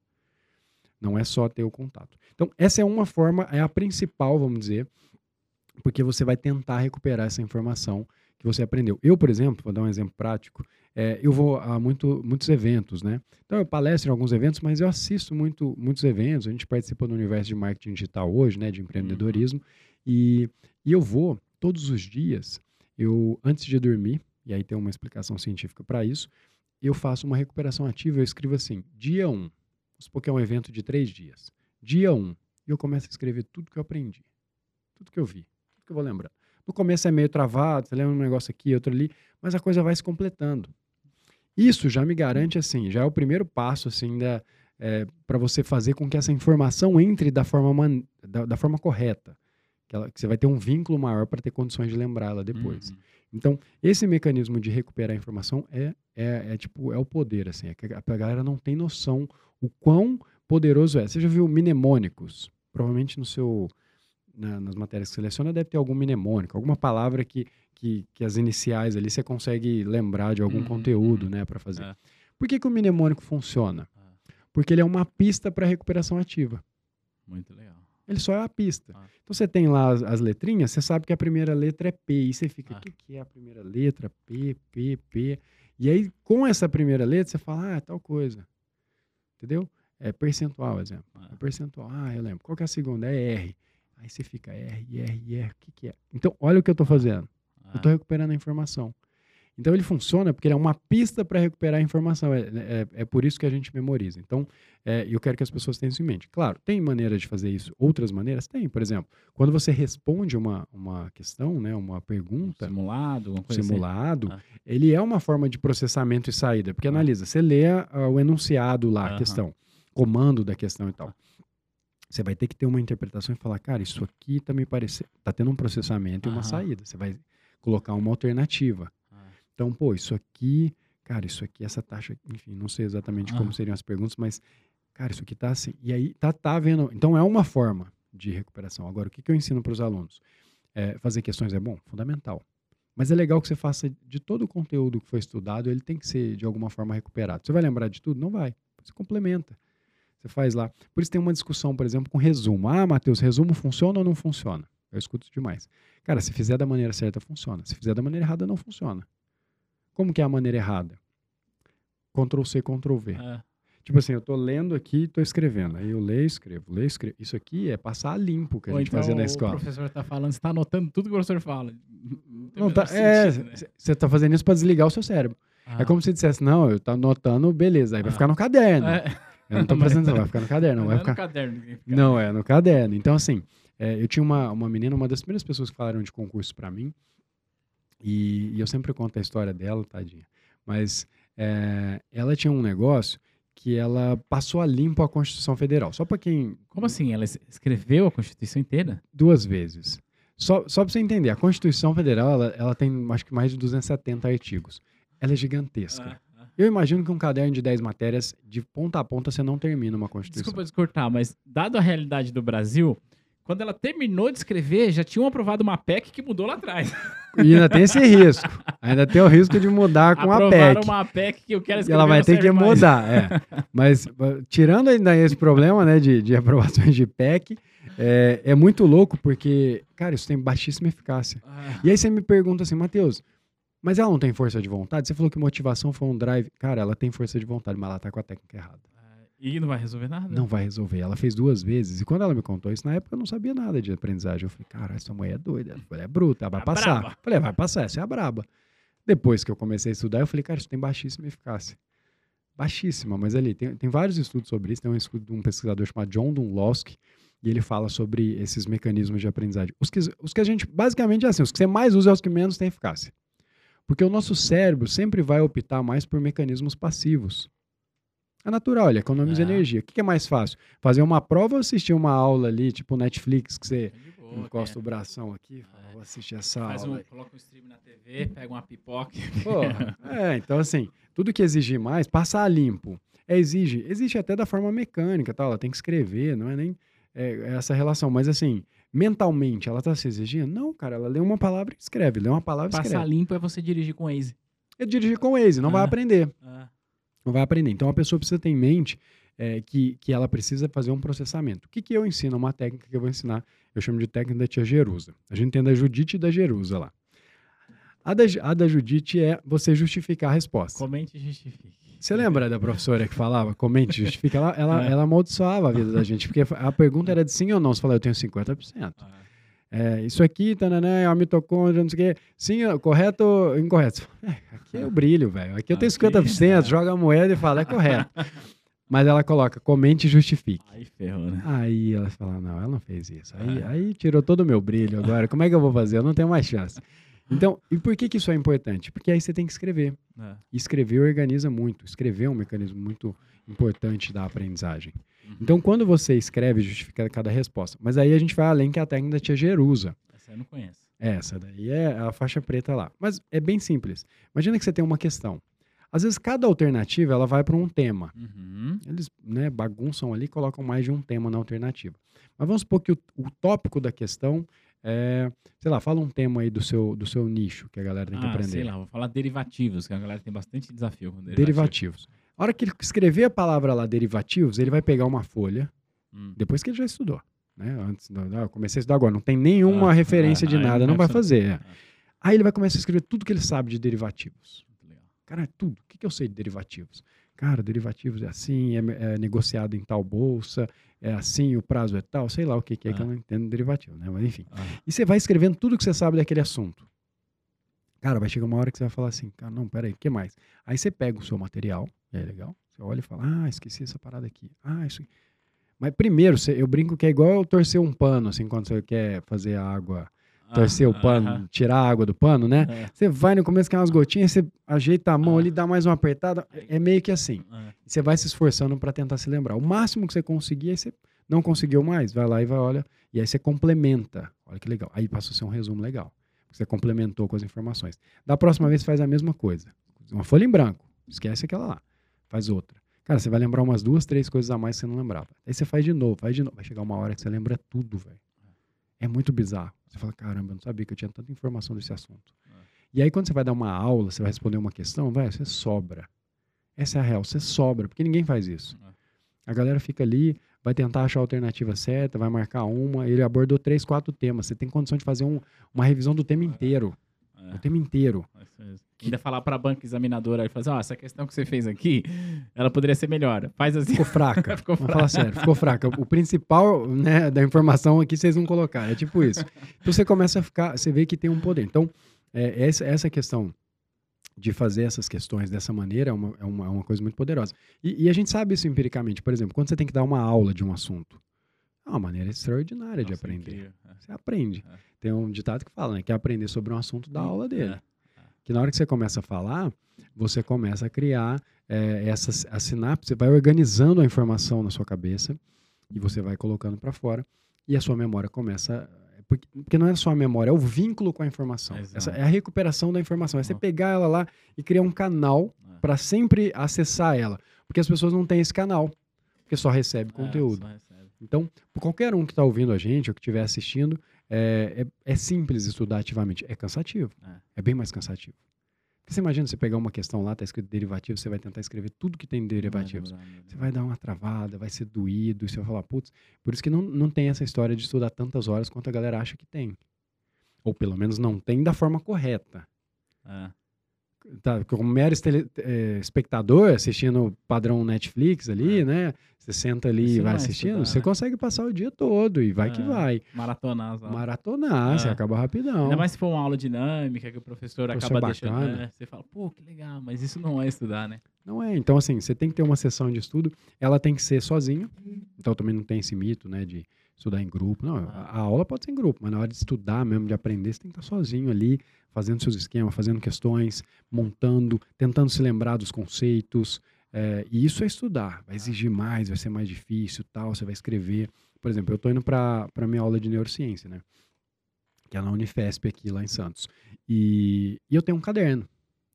Não é só ter o contato. Então, essa é uma forma, é a principal, vamos dizer, porque você vai tentar recuperar essa informação que você aprendeu. Eu, por exemplo, vou dar um exemplo prático, é, eu vou a muito, muitos eventos, né? Então eu palestro em alguns eventos, mas eu assisto muito, muitos eventos. A gente participa do universo de marketing digital hoje, né? De empreendedorismo. Uhum. E, e eu vou todos os dias, eu antes de dormir, e aí tem uma explicação científica para isso, eu faço uma recuperação ativa. Eu escrevo assim: dia 1, um, supor que é um evento de três dias. Dia 1, um, e eu começo a escrever tudo que eu aprendi, tudo que eu vi, tudo que eu vou lembrando. No começo é meio travado, você lembra um negócio aqui, outro ali, mas a coisa vai se completando. Isso já me garante, assim, já é o primeiro passo, assim, da, é, para você fazer com que essa informação entre da forma, man, da, da, forma correta. Que, ela, que, você vai ter um vínculo maior para ter condições de lembrá-la depois. Uhum. Então, esse mecanismo de recuperar a informação é, é, é, tipo, é o poder, assim. É que a, a galera não tem noção o quão poderoso é. Você já viu mnemônicos? Provavelmente no seu na, nas matérias que seleciona deve ter algum mnemônico, alguma palavra que, que, que as iniciais ali você consegue lembrar de algum uhum, conteúdo, uhum. né, para fazer. É. Por que, que o mnemônico funciona? É. Porque ele é uma pista para recuperação ativa. Muito legal. Ele só é a pista. Ah. Então você tem lá as, as, letrinhas, você sabe que a primeira letra é P. E você fica, o ah. que, que é a primeira letra? P, P, P. E aí, com essa primeira letra, você fala, ah, é tal coisa. Entendeu? É percentual, exemplo. Ah. É percentual. Ah, eu lembro. Qual que é a segunda? É R. Aí você fica R, R, R, o que, que é? Então, olha o que eu estou fazendo. Ah. Eu estou recuperando a informação. Então ele funciona porque ele é uma pista para recuperar a informação. É, é, é, por isso que a gente memoriza. Então, é, eu quero que as pessoas tenham isso em mente. Claro, tem maneiras de fazer isso, outras maneiras? Tem, por exemplo, quando você responde uma, uma questão, né, uma pergunta. Um simulado, uma coisa assim. simulado, assim. ah. ele é uma forma de processamento e saída. Porque ah. analisa, você lê uh, o enunciado lá, a questão, comando da questão e tal. Você vai ter que ter uma interpretação e falar, cara, isso aqui tá me parecendo. Tá tendo um processamento e uma saída. Você vai colocar uma alternativa. Então, pô, isso aqui, cara, isso aqui, essa taxa, enfim, não sei exatamente como seriam as perguntas, mas, cara, isso aqui tá assim. E aí, tá, tá vendo. Então, é uma forma de recuperação. Agora, o que, que eu ensino para os alunos? É, fazer questões é bom? Fundamental. Mas é legal que você faça de todo o conteúdo que foi estudado, ele tem que ser de alguma forma recuperado. Você vai lembrar de tudo? Não vai. Você complementa. Você faz lá. Por isso tem uma discussão, por exemplo, com resumo. Ah, Matheus, resumo funciona ou não funciona? Eu escuto demais. Cara, se fizer da maneira certa, funciona. Se fizer da maneira errada, não funciona. Como que é a maneira errada? Ctrl C, Ctrl V. É. Tipo assim, eu tô lendo aqui e tô escrevendo. Aí eu leio, escrevo, leio, escrevo. Isso aqui é passar limpo que a Ou gente então fazia na escola. O professor tá falando, você tá anotando tudo que o professor fala. Não, não tá, é, você né? tá fazendo isso para desligar o seu cérebro. Ah. É como se dissesse, não, eu tô anotando, beleza, aí ah. vai ficar no caderno. É. Eu não tô fazendo isso, vai ficar no caderno. Não, vai ficar... é no caderno. Não, é no caderno. Então, assim, é, eu tinha uma, uma menina, uma das primeiras pessoas que falaram de concurso para mim, e, e, eu sempre conto a história dela, tadinha. Mas é, ela tinha um negócio que ela passou a limpo a Constituição Federal. Só para quem. Como assim? Ela escreveu a Constituição inteira? Duas vezes. Só, só para você entender, a Constituição Federal ela, ela, tem acho que mais de 270 artigos. Ela é gigantesca. Ah. Eu imagino que um caderno de 10 matérias, de ponta a ponta, você não termina uma Constituição. Desculpa descortar, mas dado a realidade do Brasil, quando ela terminou de escrever, já tinham aprovado uma PEC que mudou lá atrás. E ainda tem esse risco. Ainda tem o risco de mudar com a PEC. uma PEC que eu quero escrever. E ela vai ter que mais. mudar, é. Mas tirando ainda esse problema, né, de, de aprovações de PEC, é, é, muito louco porque, cara, isso tem baixíssima eficácia. Ah. E aí você me pergunta assim, Matheus, mas ela não tem força de vontade? Você falou que motivação foi um drive. Cara, ela tem força de vontade, mas ela tá com a técnica errada. E não vai resolver nada? Não vai resolver. Ela fez duas vezes. E quando ela me contou isso, na época eu não sabia nada de aprendizagem. Eu falei, cara, essa mulher é doida. Ela é bruta, ela vai a passar. Braba. Falei, vai passar, essa é a braba. Depois que eu comecei a estudar, eu falei, cara, isso tem baixíssima eficácia. Baixíssima, mas ali, tem, tem vários estudos sobre isso. Tem um estudo de um pesquisador chamado John Dunlowski, e ele fala sobre esses mecanismos de aprendizagem. Os que, os que a gente, basicamente, é assim, os que você mais usa é os que menos têm eficácia. Porque o nosso cérebro sempre vai optar mais por mecanismos passivos. É natural, ele economiza é. energia. O que é mais fácil? Fazer uma prova ou assistir uma aula ali, tipo Netflix, que você boa, encosta é. o bração aqui, é. vou assistir essa Faz aula. Um, coloca um stream na TV, pega uma pipoca. é, então assim, tudo que exigir mais, passar limpo. É, exige, exige até da forma mecânica, tal, ela tem que escrever, não é nem é, é essa relação, mas assim, mentalmente, ela tá se exigindo? Não, cara, ela lê uma palavra e escreve, lê uma palavra e escreve. Passar limpo é você dirigir com o Waze. É dirigir com o Waze, não ah. vai aprender. Ah não vai aprender. Então a pessoa precisa ter em mente é, que, que ela precisa fazer um processamento. O que, que eu ensino? Uma técnica que eu vou ensinar, eu chamo de técnica da tia Jerusa. A gente tem da Judite e da Jerusa lá. A da, a da Judite é você justificar a resposta. Comente e justifique. Você lembra da professora que falava, comente, justifique? Ela, ela, é. ela amaldiçoava a vida da gente, porque a pergunta era de sim ou não. Você falou, eu tenho 50%. Ah. É, isso aqui, tananã, é uma mitocôndria, não sei o quê. Sim, correto ou incorreto? É, aqui é o brilho, velho. Aqui eu tenho 50%, é. joga a moeda e fala, é correto. Mas ela coloca, comente e justifique. Aí ferrou, né? Aí ela fala, não, ela não fez isso. Aí, é. aí tirou todo o meu brilho agora. Como é que eu vou fazer? Eu não tenho mais chance. Então, e por que, que isso é importante? Porque aí você tem que escrever. É. Escrever organiza muito. Escrever é um mecanismo muito importante da aprendizagem. Uhum. Então, quando você escreve, justifica cada resposta. Mas aí a gente vai além que a técnica da tia Jerusa. Essa eu não conheço. Essa daí é a faixa preta lá. Mas é bem simples. Imagina que você tem uma questão. Às vezes, cada alternativa ela vai para um tema. Uhum. Eles né, bagunçam ali e colocam mais de um tema na alternativa. Mas vamos supor que o, o, tópico da questão é, sei lá, fala um tema aí do seu, do seu nicho que a galera tem que ah, aprender. Sei lá, vou falar derivativos, que a galera tem bastante desafio com derivativos. derivativos. A hora que ele escrever a palavra lá, derivativos, ele vai pegar uma folha, hum. depois que ele já estudou. Né? Antes, não, eu comecei a estudar agora, não tem nenhuma ah, referência ah, de nada, não vai fazer. É. Aí ele vai começar a escrever tudo que ele sabe de derivativos. Cara, é tudo. O que, que eu sei de derivativos? Cara, derivativos é assim, é, é, negociado em tal bolsa, é assim, o prazo é tal, sei lá o que, que é ah. que eu não entendo derivativo, né? Mas enfim. Ah. E você vai escrevendo tudo que você sabe daquele assunto. Cara, vai chegar uma hora que você vai falar assim, cara, não, peraí, o que mais? Aí você pega o seu material, é legal, você olha e fala, ah, esqueci essa parada aqui. Ah, isso aqui. Mas primeiro, eu brinco que é igual eu torcer um pano, assim, quando você quer fazer a água, torcer o pano, tirar a água do pano, né? É. Você vai no começo, quer umas gotinhas, você ajeita a mão ali, dá mais uma apertada, é meio que assim. É. Você vai se esforçando para tentar se lembrar. O máximo que você conseguir, aí você não conseguiu mais, vai lá e vai, olha, e aí você complementa. Olha que legal. Aí passa a ser um resumo legal. Você complementou com as informações. Da próxima vez, faz a mesma coisa. Uma folha em branco. Esquece aquela lá. Faz outra. Cara, você vai lembrar umas duas, três coisas a mais que você não lembrava. Aí você faz de novo, faz de novo. Vai chegar uma hora que você lembra tudo, velho. É muito bizarro. Você fala, caramba, eu não sabia que eu tinha tanta informação desse assunto. E aí, quando você vai dar uma aula, você vai responder uma questão, velho, você sobra. Essa é a real, você sobra, porque ninguém faz isso. A galera fica ali, vai tentar achar a alternativa certa, vai marcar uma, ele abordou três, quatro temas. Você tem condição de fazer um- uma revisão do tema inteiro. É. O tema inteiro. É isso mesmo. Ainda falar para a banca examinadora, falar assim, ó, essa questão que você fez aqui, ela poderia ser melhor. Faz assim. Ficou fraca. Ficou Vamos falar sério, ficou fraca. O principal né, da informação aqui vocês vão colocar. É tipo isso. Então você começa a ficar, você vê que tem um poder. Então, é, essa, essa questão de fazer essas questões dessa maneira é uma, é uma, é uma coisa muito poderosa. E, e a gente sabe isso empiricamente. Por exemplo, quando você tem que dar uma aula de um assunto, é uma maneira extraordinária de Nossa, aprender. incrível. É. Você aprende. É. Tem um ditado que fala, né? Que é aprender sobre um assunto da aula dele. É. Que na hora que você começa a falar, você começa a criar é, essas a sinapse, você vai organizando a informação na sua cabeça e você vai colocando para fora e a sua memória começa porque, porque não é só a memória, é o vínculo com a informação. Exato. Essa é a recuperação da informação. É você pegar ela lá e criar um canal É. para sempre acessar ela, porque as pessoas não têm esse canal, porque só recebe É, conteúdo. só recebe. Então, por qualquer um que está ouvindo a gente ou que estiver assistindo, é, é, é simples estudar ativamente. É cansativo. É. É. bem mais cansativo. Porque você imagina você pegar uma questão lá, está escrito derivativo, você vai tentar escrever tudo que tem derivativos. Vai lembrar, Você vai dar uma travada, vai ser doído, e você vai falar, putz, por isso que não, não tem essa história de estudar tantas horas quanto a galera acha que tem. Ou pelo menos não tem da forma correta. É. Tá, como mero estele- eh, espectador assistindo padrão Netflix ali, né? Você senta ali Isso e vai é assistindo, estudar, você né? consegue passar o dia todo e vai que É. vai. Maratonar as aulas. Maratonar, você É. acaba rapidão. Ainda mais se for uma aula dinâmica que o professor, Professor acaba deixando. né? Você fala, pô, que legal, mas isso não é estudar, né? Não é. Então, assim, você tem que ter uma sessão de estudo, ela tem que ser sozinho. Então, também não tem esse mito, né, de estudar em grupo. Não, a, a aula pode ser em grupo, mas na hora de estudar mesmo, de aprender, você tem que estar sozinho ali, fazendo seus esquemas, fazendo questões, montando, tentando se lembrar dos conceitos. é, e isso é estudar. Vai exigir mais, vai ser mais difícil, tal. Você vai escrever. Por exemplo, eu estou indo para a minha aula de neurociência, né? Que é na Unifesp aqui, lá em Santos. E, e eu tenho um caderno.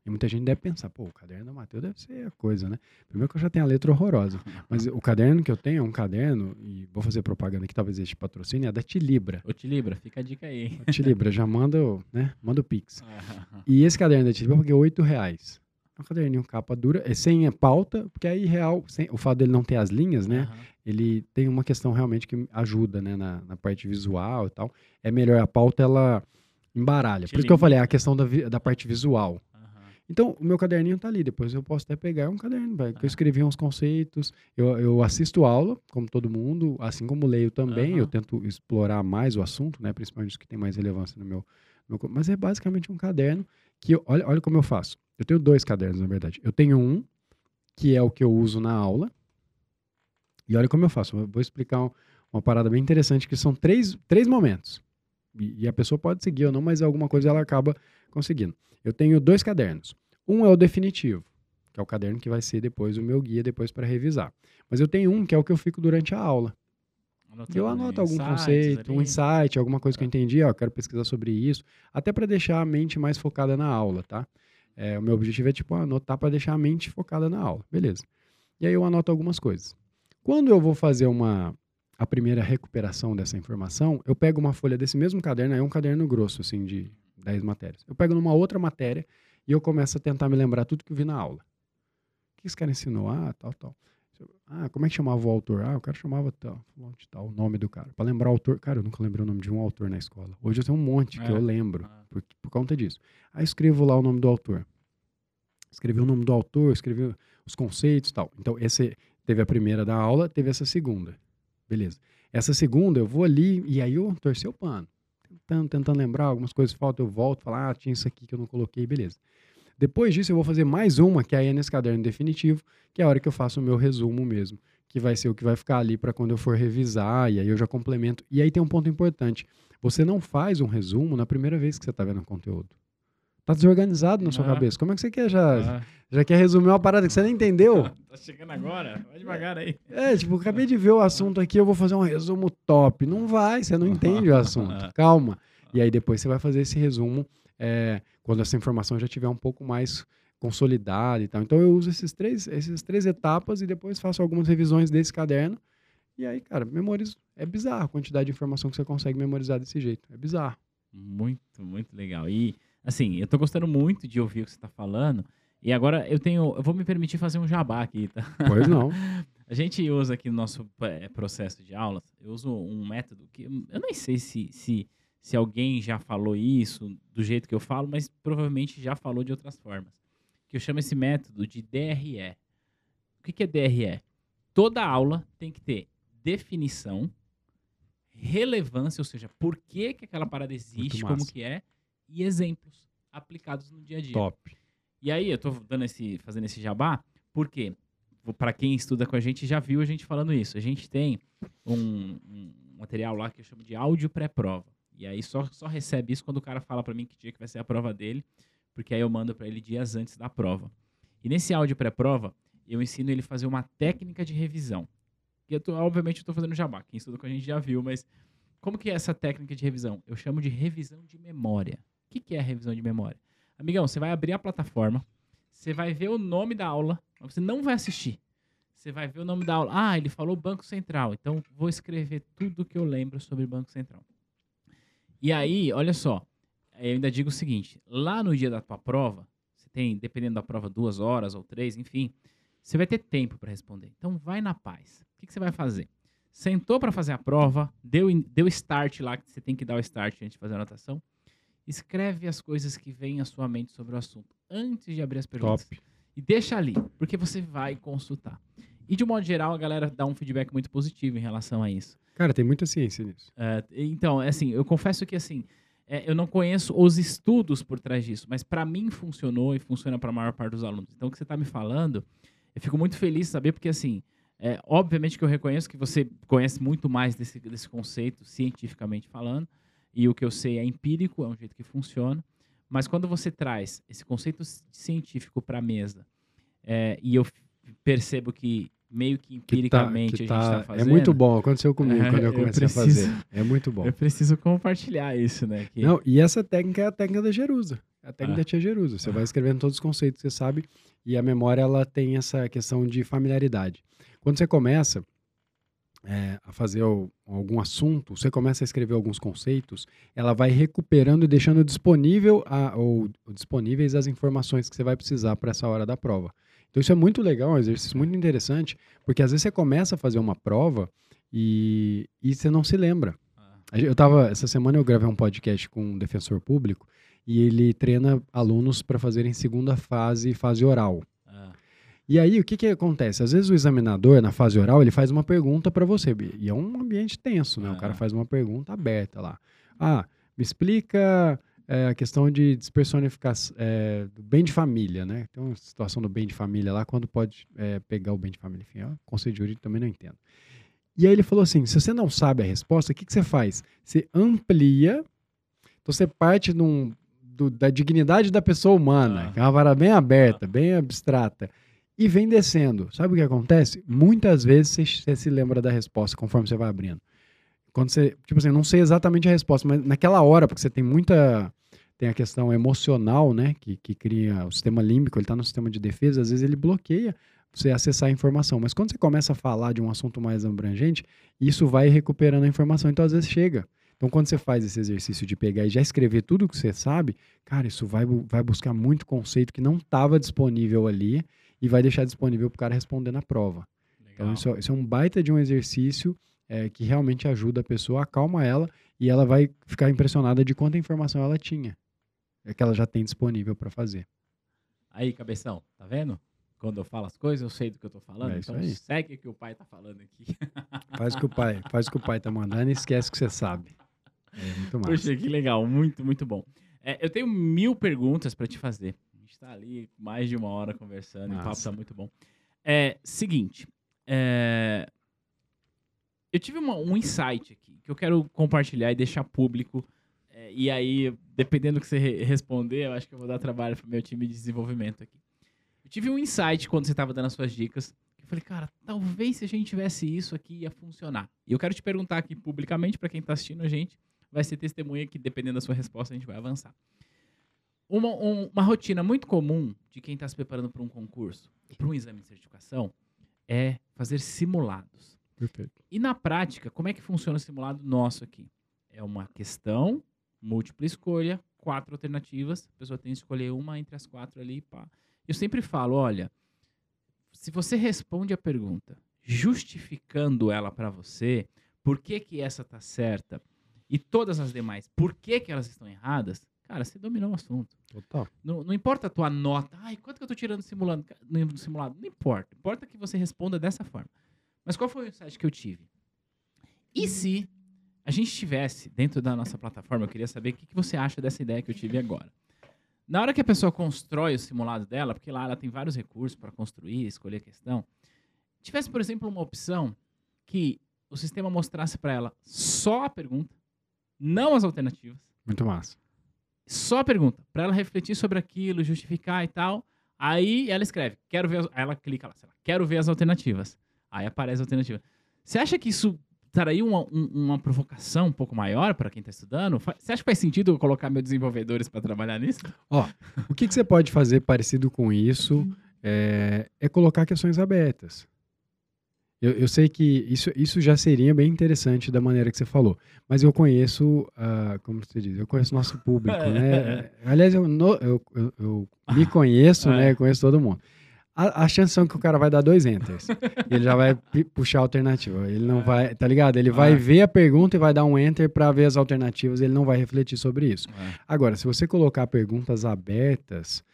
E muita gente deve pensar, pô, o caderno do Matheus deve ser a coisa, né? Primeiro que eu já tenho a letra horrorosa. Mas o caderno que eu tenho é um caderno, e vou fazer propaganda que talvez este patrocínio, é da Tilibra. Ô, Tilibra, fica a dica aí. A Tilibra, já manda, né? Manda o Pix. Ah, E esse caderno da Tilibra eu paguei 8 reais. É um caderninho capa dura, é sem a pauta, porque aí real, sem- o fato dele não ter as linhas, né? aham. Ele tem uma questão realmente que ajuda, né? Na, na parte visual e tal. É melhor a pauta, ela embaralha. Te Por isso que eu falei, é a questão da, da parte visual. Então, o meu caderninho tá ali. Depois eu posso até pegar um caderno, velho. Que Ah. eu escrevi uns conceitos. Eu, eu assisto aula, como todo mundo, assim como leio também. Eu Aham. tento explorar mais o assunto, né? Principalmente os que tem mais relevância no meu. no meu mas é basicamente um caderno que. eu- olha, olha como eu faço. Eu tenho dois cadernos, na verdade. Eu tenho um, que é o que eu uso na aula. E olha como eu faço. Eu vou explicar um- uma parada bem interessante, que são três, três momentos. E, e a pessoa pode seguir ou não, mas alguma coisa ela acaba conseguindo. Eu tenho dois cadernos. Um é o definitivo, que é o caderno que vai ser depois o meu guia depois para revisar. Mas eu tenho um que é o que eu fico durante a aula. Anotando Eu anoto algum conceito, um ali. insight, alguma coisa que eu Tá. entendi, ó, quero pesquisar sobre isso, até para deixar a mente mais focada na aula, tá? É, o meu objetivo é tipo anotar para deixar a mente focada na aula, beleza? E aí eu anoto algumas coisas. Quando eu vou fazer uma a primeira recuperação dessa informação, eu pego uma folha desse mesmo caderno, aí é um caderno grosso assim de 10 matérias. Eu pego numa outra matéria e eu começo a tentar me lembrar tudo que eu vi na aula. O que esse cara ensinou? Ah, tal, tal. Ah, como é que chamava o autor? Ah, o cara chamava tal, tal, o nome do cara. Pra lembrar o autor. Cara, eu nunca lembrei o nome de um autor na escola. Hoje eu tenho um monte que É. eu lembro Ah. por, por conta disso. Aí eu escrevo lá o nome do autor. Escrevi o nome do autor, escrevi os conceitos e tal. Então, esse teve a primeira da aula, teve essa segunda. Beleza. Essa segunda eu vou ali e aí eu torci o pano. Tentando, tentando lembrar, algumas coisas faltam, eu volto, falo, ah, tinha isso aqui que eu não coloquei, beleza. Depois disso, eu vou fazer mais uma, que aí é nesse caderno definitivo, que é a hora que eu faço o meu resumo mesmo, que vai ser o que vai ficar ali para quando eu for revisar, e aí eu já complemento. E aí tem um ponto importante: você não faz um resumo na primeira vez que você está vendo o conteúdo. Tá desorganizado na sua Ah. cabeça. Como é que você quer já, Ah, já quer resumir uma parada que você nem entendeu? tá chegando agora? Vai devagar aí. É, tipo, acabei de ver o assunto aqui, eu vou fazer um resumo top. Não vai, você não entende o assunto. Calma. E aí depois você vai fazer esse resumo é, quando essa informação já tiver um pouco mais consolidada e tal. Então eu uso esses três, essas três etapas e depois faço algumas revisões desse caderno. E aí, cara, memorizo. É bizarro a quantidade de informação que você consegue memorizar desse jeito. É bizarro. Muito, muito legal. E, assim, eu tô gostando muito de ouvir o que você tá falando. E agora eu tenho. Eu vou me permitir fazer um jabá aqui, tá? Pois não. A gente usa aqui no nosso eh, processo de aulas, eu uso um método que eu nem sei se, se, se alguém já falou isso do jeito que eu falo, mas provavelmente já falou de outras formas. Que eu chamo esse método de DRE. O que, que é DRE? Toda aula tem que ter definição, relevância, ou seja, por que, que aquela parada existe, como que é, e exemplos aplicados no dia a dia. Top. E aí, eu tô dando esse, fazendo esse jabá, porque para quem estuda com a gente já viu a gente falando isso. A gente tem um, um material lá que eu chamo de áudio pré-prova. E aí só, só recebe isso quando o cara fala para mim que dia que vai ser a prova dele, porque aí eu mando para ele dias antes da prova. E nesse áudio pré-prova, eu ensino ele a fazer uma técnica de revisão. Que eu tô, obviamente eu tô fazendo jabá. Quem estuda com a gente já viu, mas como que é essa técnica de revisão? Eu chamo de revisão de memória. Que, que é revisão de memória? Amigão, você vai abrir a plataforma, você vai ver o nome da aula, mas você não vai assistir. Você vai ver o nome da aula. Ah, ele falou Banco Central, então vou escrever tudo que eu lembro sobre Banco Central. E aí, olha só, eu ainda digo o seguinte: lá no dia da tua prova, você tem, dependendo da prova, duas horas ou três, enfim, você vai ter tempo para responder. Então, vai na paz. O que, que você vai fazer? Sentou para fazer a prova, deu, deu start lá, que você tem que dar o start antes de fazer a anotação. Escreve as coisas que vêm à sua mente sobre o assunto antes de abrir as perguntas. Top. E deixa ali, porque você vai consultar. E de um modo geral, a galera dá um feedback muito positivo em relação a isso. Cara, tem muita ciência nisso. É, então, é assim, eu confesso que assim, é, eu não conheço os estudos por trás disso, mas para mim funcionou e funciona para a maior parte dos alunos. Então, o que você está me falando, eu fico muito feliz de saber, porque assim, é, obviamente que eu reconheço que você conhece muito mais desse, desse conceito, cientificamente falando, e o que eu sei é empírico, é um jeito que funciona. Mas quando você traz esse conceito ci- científico para a mesa, é, e eu percebo que meio que Que tá- empiricamente que a gente tá- está fazendo. É muito bom. Aconteceu comigo É, quando eu eu comecei a preciso- fazer. É muito bom. Eu preciso compartilhar isso, né? que- Não, e essa técnica é a técnica da Jerusa. É a técnica Ah. da tia Jerusa. Você vai escrevendo todos os conceitos que você sabe e a memória ela tem essa questão de familiaridade. Quando você começa é, a fazer algum assunto, você começa a escrever alguns conceitos, ela vai recuperando e deixando disponível a, ou, disponíveis as informações que você vai precisar para essa hora da prova. Então isso é muito legal, é um exercício muito interessante, porque às vezes você começa a fazer uma prova e, e você não se lembra. Ah, Eu tava, essa semana eu gravei um podcast com um defensor público e ele treina alunos para fazerem segunda fase, fase oral. Ah, E aí, o que que acontece? Às vezes o examinador, na fase oral, ele faz uma pergunta para você. E é um ambiente tenso, né? O cara Ah. faz uma pergunta aberta lá. Ah, me explica é, a questão de despersonificação, é, do bem de família, né? Tem uma situação do bem de família lá, quando pode é, pegar o bem de família. Enfim, o conceito jurídico também não entendo. E aí ele falou assim, se você não sabe a resposta, o que, que você faz? Você amplia, então você parte num- do- da dignidade da pessoa humana, Ah. que é uma vara bem aberta, bem abstrata, e vem descendo. Sabe o que acontece? Muitas vezes você, se lembra da resposta conforme você vai abrindo. Quando você, tipo assim, não sei exatamente a resposta, mas naquela hora, porque você tem muita, tem a questão emocional, né, que, que cria o sistema límbico, ele está no sistema de defesa, às vezes ele bloqueia você acessar a informação. Mas quando você começa a falar de um assunto mais abrangente, isso vai recuperando a informação. Então, às vezes, chega. Então, quando você faz esse exercício de pegar e já escrever tudo o que você sabe, cara, isso vai, vai buscar muito conceito que não estava disponível ali e vai deixar disponível para o cara responder na prova. Então, legal. isso, isso é um baita de um exercício é, que realmente ajuda a pessoa, acalma ela e ela vai ficar impressionada de quanta informação ela tinha. É que ela já tem disponível para fazer. Aí, cabeção, tá vendo? Quando eu falo as coisas, eu sei do que eu tô falando. É então aí. segue o que o pai tá falando aqui. Faz o que o pai, faz o que o pai tá mandando e esquece que você sabe. É muito massa. Poxa, que legal, muito, muito bom. É, eu tenho mil perguntas para te fazer. A gente tá ali mais de uma hora conversando, e o papo Massa. tá muito bom. É, seguinte, é, eu tive uma- um insight aqui que eu quero compartilhar e deixar público. é, e aí, dependendo do que você re- responder, eu acho que eu vou dar trabalho pro meu time de desenvolvimento aqui. Eu tive um insight quando você estava dando as suas dicas. que Eu falei, cara, talvez se a gente tivesse isso aqui ia funcionar. E eu quero te perguntar aqui publicamente para quem tá assistindo a gente, vai ser testemunha que dependendo da sua resposta a gente vai avançar. Uma, um- uma rotina muito comum de quem está se preparando para um concurso, para um exame de certificação, é fazer simulados. Perfeito. E na prática, como é que funciona o simulado nosso aqui? É uma questão, múltipla escolha, quatro alternativas, a pessoa tem que escolher uma entre as quatro ali. Pá. Eu sempre falo, olha, se você responde a pergunta justificando ela para você, por que que essa tá certa e todas as demais, por que que elas estão erradas, cara, você dominou o assunto. Total. Não, não importa a tua nota. Ai, quanto que eu tô tirando simulando, no simulado? Não importa. Importa que você responda dessa forma. Mas qual foi o insight que eu tive? E se a gente tivesse dentro da nossa plataforma, eu queria saber o que, que você acha dessa ideia que eu tive agora. Na hora que a pessoa constrói o simulado dela, porque lá ela tem vários recursos para construir, escolher a questão, tivesse, por exemplo, uma opção que o sistema mostrasse para ela só a pergunta, não as alternativas, Muito massa. Só a pergunta, para ela refletir sobre aquilo, justificar e tal. Aí ela escreve, quero ver, as- aí ela clica lá, sei lá, quero ver as alternativas. Aí aparece a alternativa. Você acha que isso traria uma, um- uma provocação um pouco maior para quem está estudando? Você acha que faz sentido eu colocar meus desenvolvedores para trabalhar nisso? O que, que você pode fazer parecido com isso é, é colocar questões abertas. Eu, eu sei que isso, isso já seria bem interessante da maneira que você falou, mas eu conheço, ah, como você diz, eu conheço nosso público, né? Aliás, eu, no- eu, eu- eu me conheço, É. né? Eu conheço todo mundo. A, a chance são que o cara vai dar dois enters. ele já vai puxar a alternativa. Ele não É. vai, tá ligado? Ele vai É. ver a pergunta e vai dar um enter para ver as alternativas. Ele não vai refletir sobre isso. Agora, se você colocar perguntas abertas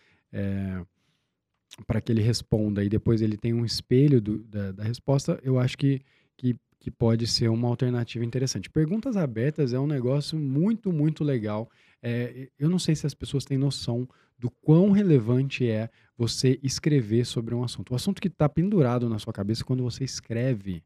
para que ele responda e depois ele tem um espelho do- da, da resposta, eu acho que, que, que pode ser uma alternativa interessante. Perguntas abertas é um negócio muito, muito legal. É, eu não sei se as pessoas têm noção do quão relevante é você escrever sobre um assunto. O assunto que está pendurado na sua cabeça, quando você escreve,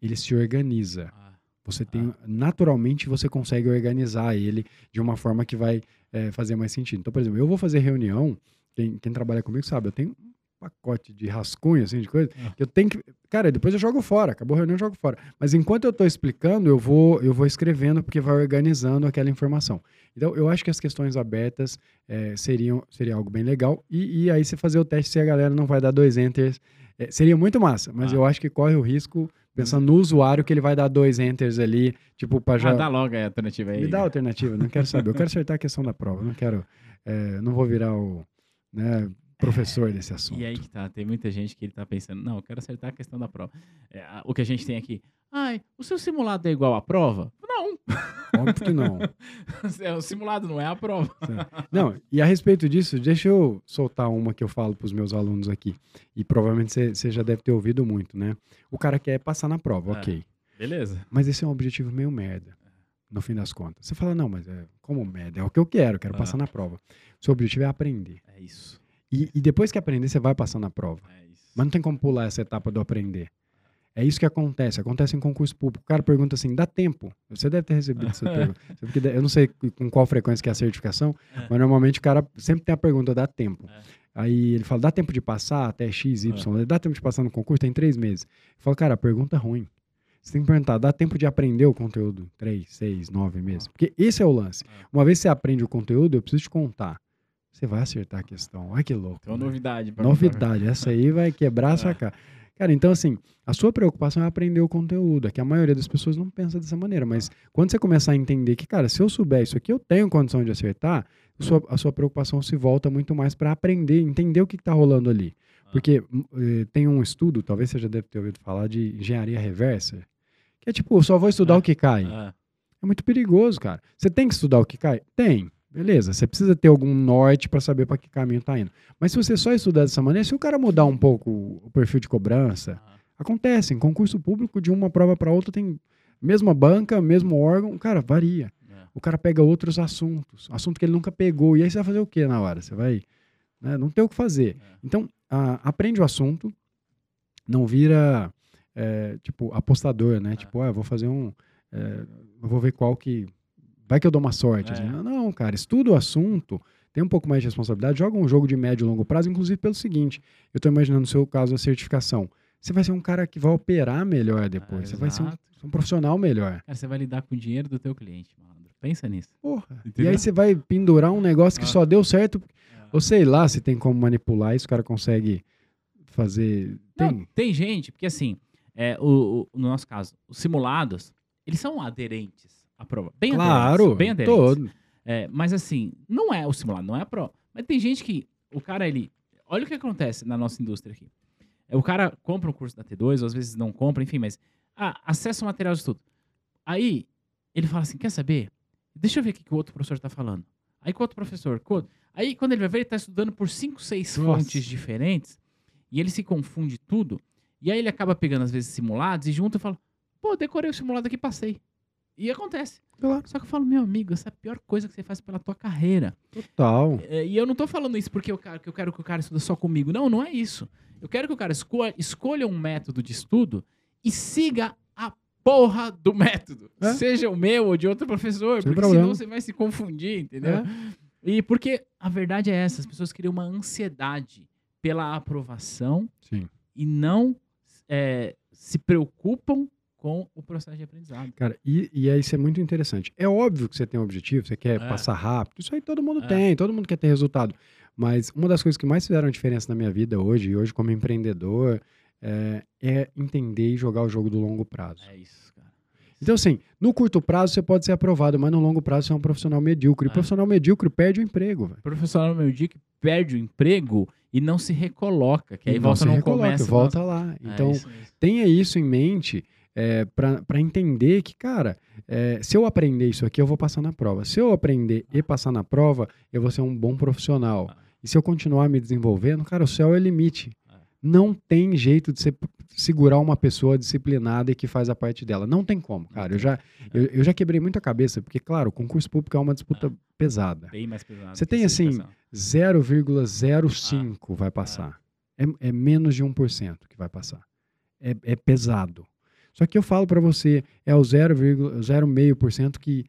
ele se organiza. Ah, Você tem, naturalmente, você consegue organizar ele de uma forma que vai é, fazer mais sentido. Então, por exemplo, eu vou fazer reunião, quem, quem trabalha comigo sabe, eu tenho um pacote de rascunho, assim, de coisa, Ah. que eu tenho que... Cara, depois eu jogo fora, acabou a reunião, eu jogo fora. Mas enquanto eu estou explicando, eu vou, eu vou escrevendo, porque vai organizando aquela informação. Então, eu acho que as questões abertas é, seriam, seria algo bem legal. E, e aí, você fazer o teste se a galera não vai dar dois enters, é, seria muito massa. Mas Ah. eu acho que corre o risco, pensando no usuário, que ele vai dar dois enters ali, tipo, para já... ah, dá logo a alternativa aí. Me dá a alternativa, não quero saber. Eu quero acertar a questão da prova. Não quero. é, não vou virar o né, professor desse assunto. E aí que tá, tem muita gente que ele tá pensando, não, eu quero acertar a questão da prova. É, o que a gente tem aqui, ai, o seu simulado é igual à prova? Não, Óbvio que não. o simulado não é a prova. Não, e a respeito disso, deixa eu soltar uma que eu falo para os meus alunos aqui. E provavelmente você- você já deve ter ouvido muito, né? O cara quer passar na prova, É. ok. Beleza. Mas esse é um objetivo meio merda, no fim das contas. Você fala, não, mas é como merda? É o que eu quero, eu quero Ah. passar na prova. Seu objetivo é aprender. É isso. E, e depois que aprender, você vai passar na prova. É isso. Mas não tem como pular essa etapa do aprender. É isso que acontece. Acontece em concurso público. O cara pergunta assim: dá tempo? Você deve ter recebido essa pergunta. Porque eu não sei com qual frequência que é a certificação, É. mas normalmente o cara sempre tem a pergunta: dá tempo? É. Aí ele fala: dá tempo de passar até X, Y? Dá tempo de passar no concurso? Tem três meses. Eu falo: cara, a pergunta é ruim. Você tem que perguntar: dá tempo de aprender o conteúdo? Três, seis, nove meses? Porque esse é o lance. É. Uma vez que você aprende o conteúdo, eu preciso te contar. Você vai acertar a questão. Olha que louco. Tem uma né? novidade. pra Novidade, essa aí vai quebrar a sua É. cara. Cara, então assim, a sua preocupação é aprender o conteúdo. É que a maioria das pessoas não pensa dessa maneira. Mas quando você começar a entender que, cara, se eu souber isso aqui, eu tenho condição de acertar, a sua, a sua preocupação se volta muito mais para aprender, entender o que está rolando ali. Porque hum, eh, tem um estudo, talvez você já deve ter ouvido falar, de engenharia reversa, que é tipo, só vou estudar É. o que cai. Ah, É muito perigoso, cara. Você tem que estudar o que cai? Tem. Beleza, você precisa ter algum norte para saber para que caminho tá indo. Mas se você só estudar dessa maneira, se o cara mudar um pouco o perfil de cobrança, ah, acontece. Em concurso público, de uma prova para outra, tem mesma banca, mesmo órgão, cara, varia. é. o cara pega outros assuntos, assunto que ele nunca pegou. E aí você vai fazer o que na hora? Você vai. Né, não tem o que fazer. É. Então, a- aprende o assunto, não vira, é, tipo, apostador, né? Tipo, ah, eu vou fazer um. é, eu vou ver qual que. Vai que eu dou uma sorte. É. assim. Não, cara, estuda o assunto, tem um pouco mais de responsabilidade, joga um jogo de médio e longo prazo, inclusive pelo seguinte: eu tô imaginando no seu caso a certificação. Você vai ser um cara que vai operar melhor depois. você vai ser um, um profissional melhor. Cara, você vai lidar com o dinheiro do teu cliente, malandro. Pensa nisso. Porra. E Entendeu? aí você vai pendurar um negócio que Ah. só deu certo. É. Ou sei lá se tem como manipular isso, o cara consegue fazer. Não, Tem. tem gente, porque assim, é, o, o- no nosso caso, os simulados, eles são aderentes à prova. Bem claro, aderentes. Bem todo. É, mas assim, não é o simulado, não é a prova. Mas tem gente que, o cara, ele... Olha o que acontece na nossa indústria aqui. É, O cara compra um curso da T2, ou às vezes não compra, enfim, mas... Ah, acessa o material de estudo. Aí, ele fala assim, quer saber? Deixa eu ver o que que o outro professor tá falando. Aí, com o outro professor, com outro. Aí, quando ele vai ver, ele tá estudando por cinco, seis Nossa. fontes diferentes, e ele se confunde tudo, e aí ele acaba pegando, às vezes, simulados, e junto e fala, pô, decorei o simulado aqui, passei. E acontece. Claro. Só que eu falo, meu amigo, essa é a pior coisa que você faz pela tua carreira. Total. É, E eu não tô falando isso porque eu quero, que eu quero que o cara estude só comigo. Não, não é isso. Eu quero que o cara escolha, escolha um método de estudo e siga a porra do método. É. Seja o meu ou de outro professor, Sem porque problema. senão você vai se confundir, entendeu? É. E porque a verdade é essa, as pessoas criam uma ansiedade pela aprovação Sim. e não é, se preocupam com o processo de aprendizado. Cara, e, e aí isso é muito interessante. É óbvio que você tem um objetivo, você quer É. passar rápido, isso aí todo mundo É. tem, todo mundo quer ter resultado. Mas uma das coisas que mais fizeram diferença na minha vida hoje, e hoje como empreendedor, é, é entender e jogar o jogo do longo prazo. É isso, cara. Então, assim, no curto prazo você pode ser aprovado, mas no longo prazo você é um profissional medíocre. E É. profissional medíocre perde o emprego, velho. profissional que perde o emprego e não se recoloca, que aí E volta não começa. volta lá. É Então, isso mesmo. tenha isso em mente é, para entender que, cara, é, se eu aprender isso aqui, eu vou passar na prova. Se eu aprender e passar na prova, eu vou ser um bom profissional. Ah. E se eu continuar me desenvolvendo, cara, o céu é o limite. Ah. Não tem jeito de você segurar uma pessoa disciplinada e que faz a parte dela. Não tem como, cara. Eu já, eu, eu já quebrei muita cabeça, porque, claro, o concurso público é uma disputa pesada. Bem mais pesado. Você tem, assim, certificação. 0,05 vai passar. É, é menos de 1% que vai passar. É, é pesado. Só que eu falo para você, é o 0,05% que,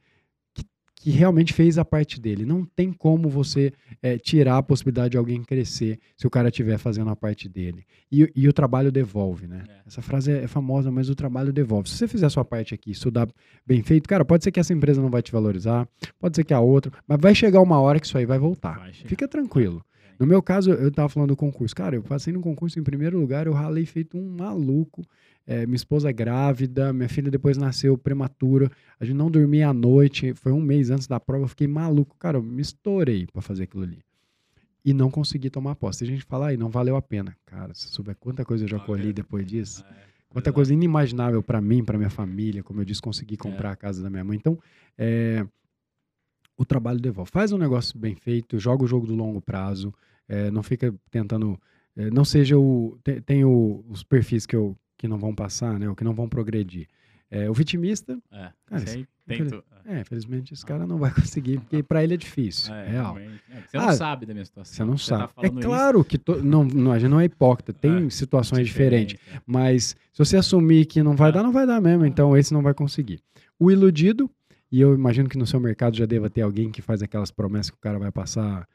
que, que realmente fez a parte dele. Não tem como você é, tirar a possibilidade de alguém crescer se o cara estiver fazendo a parte dele. E, e o trabalho devolve, né? É. Essa frase é, é famosa, mas o trabalho devolve. Se você fizer a sua parte aqui, estudar bem feito, cara, pode ser que essa empresa não vai te valorizar, pode ser que a outra, mas vai chegar uma hora que isso aí vai voltar. Vai. Fica tranquilo. No meu caso, eu tava falando do concurso. Cara, eu passei no concurso em primeiro lugar, eu ralei feito um maluco. É, minha esposa é grávida, minha filha depois nasceu prematura. A gente não dormia à noite. Foi um mês antes da prova, eu fiquei maluco. Cara, eu me estourei pra fazer aquilo ali. E não consegui tomar posse. Tem gente fala, aí, não valeu a pena. Cara, se souber quanta coisa eu já colhi depois disso. É, Quanta coisa inimaginável pra mim, pra minha família, como eu disse, consegui É. comprar a casa da minha mãe. Então, é, o trabalho devolve. Faz um negócio bem feito, joga o jogo do longo prazo, é, não fica tentando. é, não seja o. Tem, tem o- os perfis que, eu, que não vão passar, né? Ou que não vão progredir. É, o vitimista, É, Cara, tem infeliz- é, infelizmente, esse cara não vai conseguir, porque pra ele é difícil. É, real. É, Você não Ah, sabe da minha situação. Você não tá sabe. é falando isso, claro que to- não, não, a gente não é hipócrita, tem É, situações diferentes. é. Mas se você assumir que não vai Ah. dar, não vai dar mesmo. Então esse não vai conseguir. O iludido, e eu imagino que no seu mercado já deva ter alguém que faz aquelas promessas que o cara vai passar,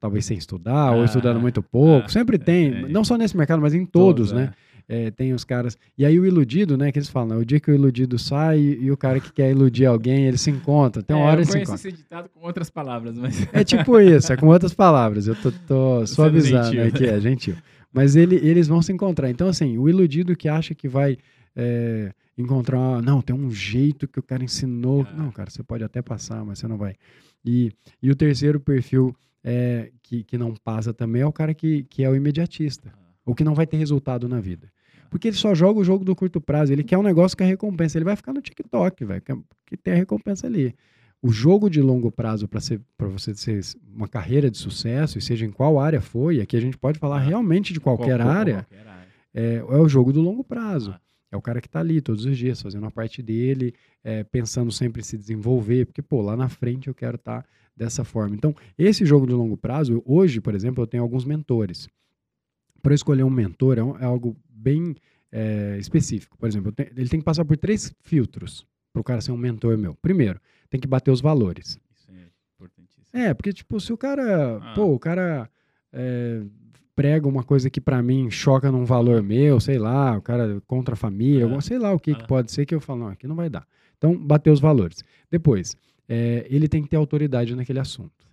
talvez sem estudar, ou Ah, estudando muito pouco. ah, Sempre tem. tem. Não só nesse mercado, mas em todos, né? é. É, tem os caras. E aí o iludido, né? Que eles falam, né, o dia que o iludido sai e, o cara que quer iludir alguém, eles se encontram. Tem uma É, hora eu eles se encontram. esse ditado com outras palavras, mas... É tipo isso, é com outras palavras. Eu tô, tô suavizando gentil. aqui, é gentil. Mas ele, eles vão se encontrar. Então, assim, o iludido que acha que vai é, encontrar. Não, tem um jeito que o cara ensinou. Ah. Não, cara, você pode até passar, mas você não vai. E, e o terceiro perfil é, que, que não passa também é o cara que, que é o imediatista. Ou que não vai ter resultado na vida. Porque ele só joga o jogo do curto prazo. Ele quer um negócio com a recompensa. Ele vai ficar no TikTok, velho, que, que tem a recompensa ali. O jogo de longo prazo para você ser uma carreira de sucesso, e seja em qual área foi, aqui a gente pode falar Ah, realmente de qualquer Qual- área, qualquer área. é, é o jogo do longo prazo. Ah. É o cara que está ali todos os dias, fazendo a parte dele, é, pensando sempre em se desenvolver, porque, pô, lá na frente eu quero estar tá dessa forma. Então, esse jogo de longo prazo, hoje, por exemplo, eu tenho alguns mentores. Para escolher um mentor é, é algo bem é, específico. Por exemplo, tenho, ele tem que passar por três filtros para o cara ser um mentor meu. Primeiro, tem que bater os valores. Isso é importantíssimo. É, porque, tipo, se o cara. Ah. Pô, o cara. É, prega uma coisa que para mim choca num valor meu, sei lá, o cara contra a família, é. sei lá o que, é. que pode ser que eu falo, não, aqui não vai dar. Então, bater os valores. Depois, é, ele tem que ter autoridade naquele assunto.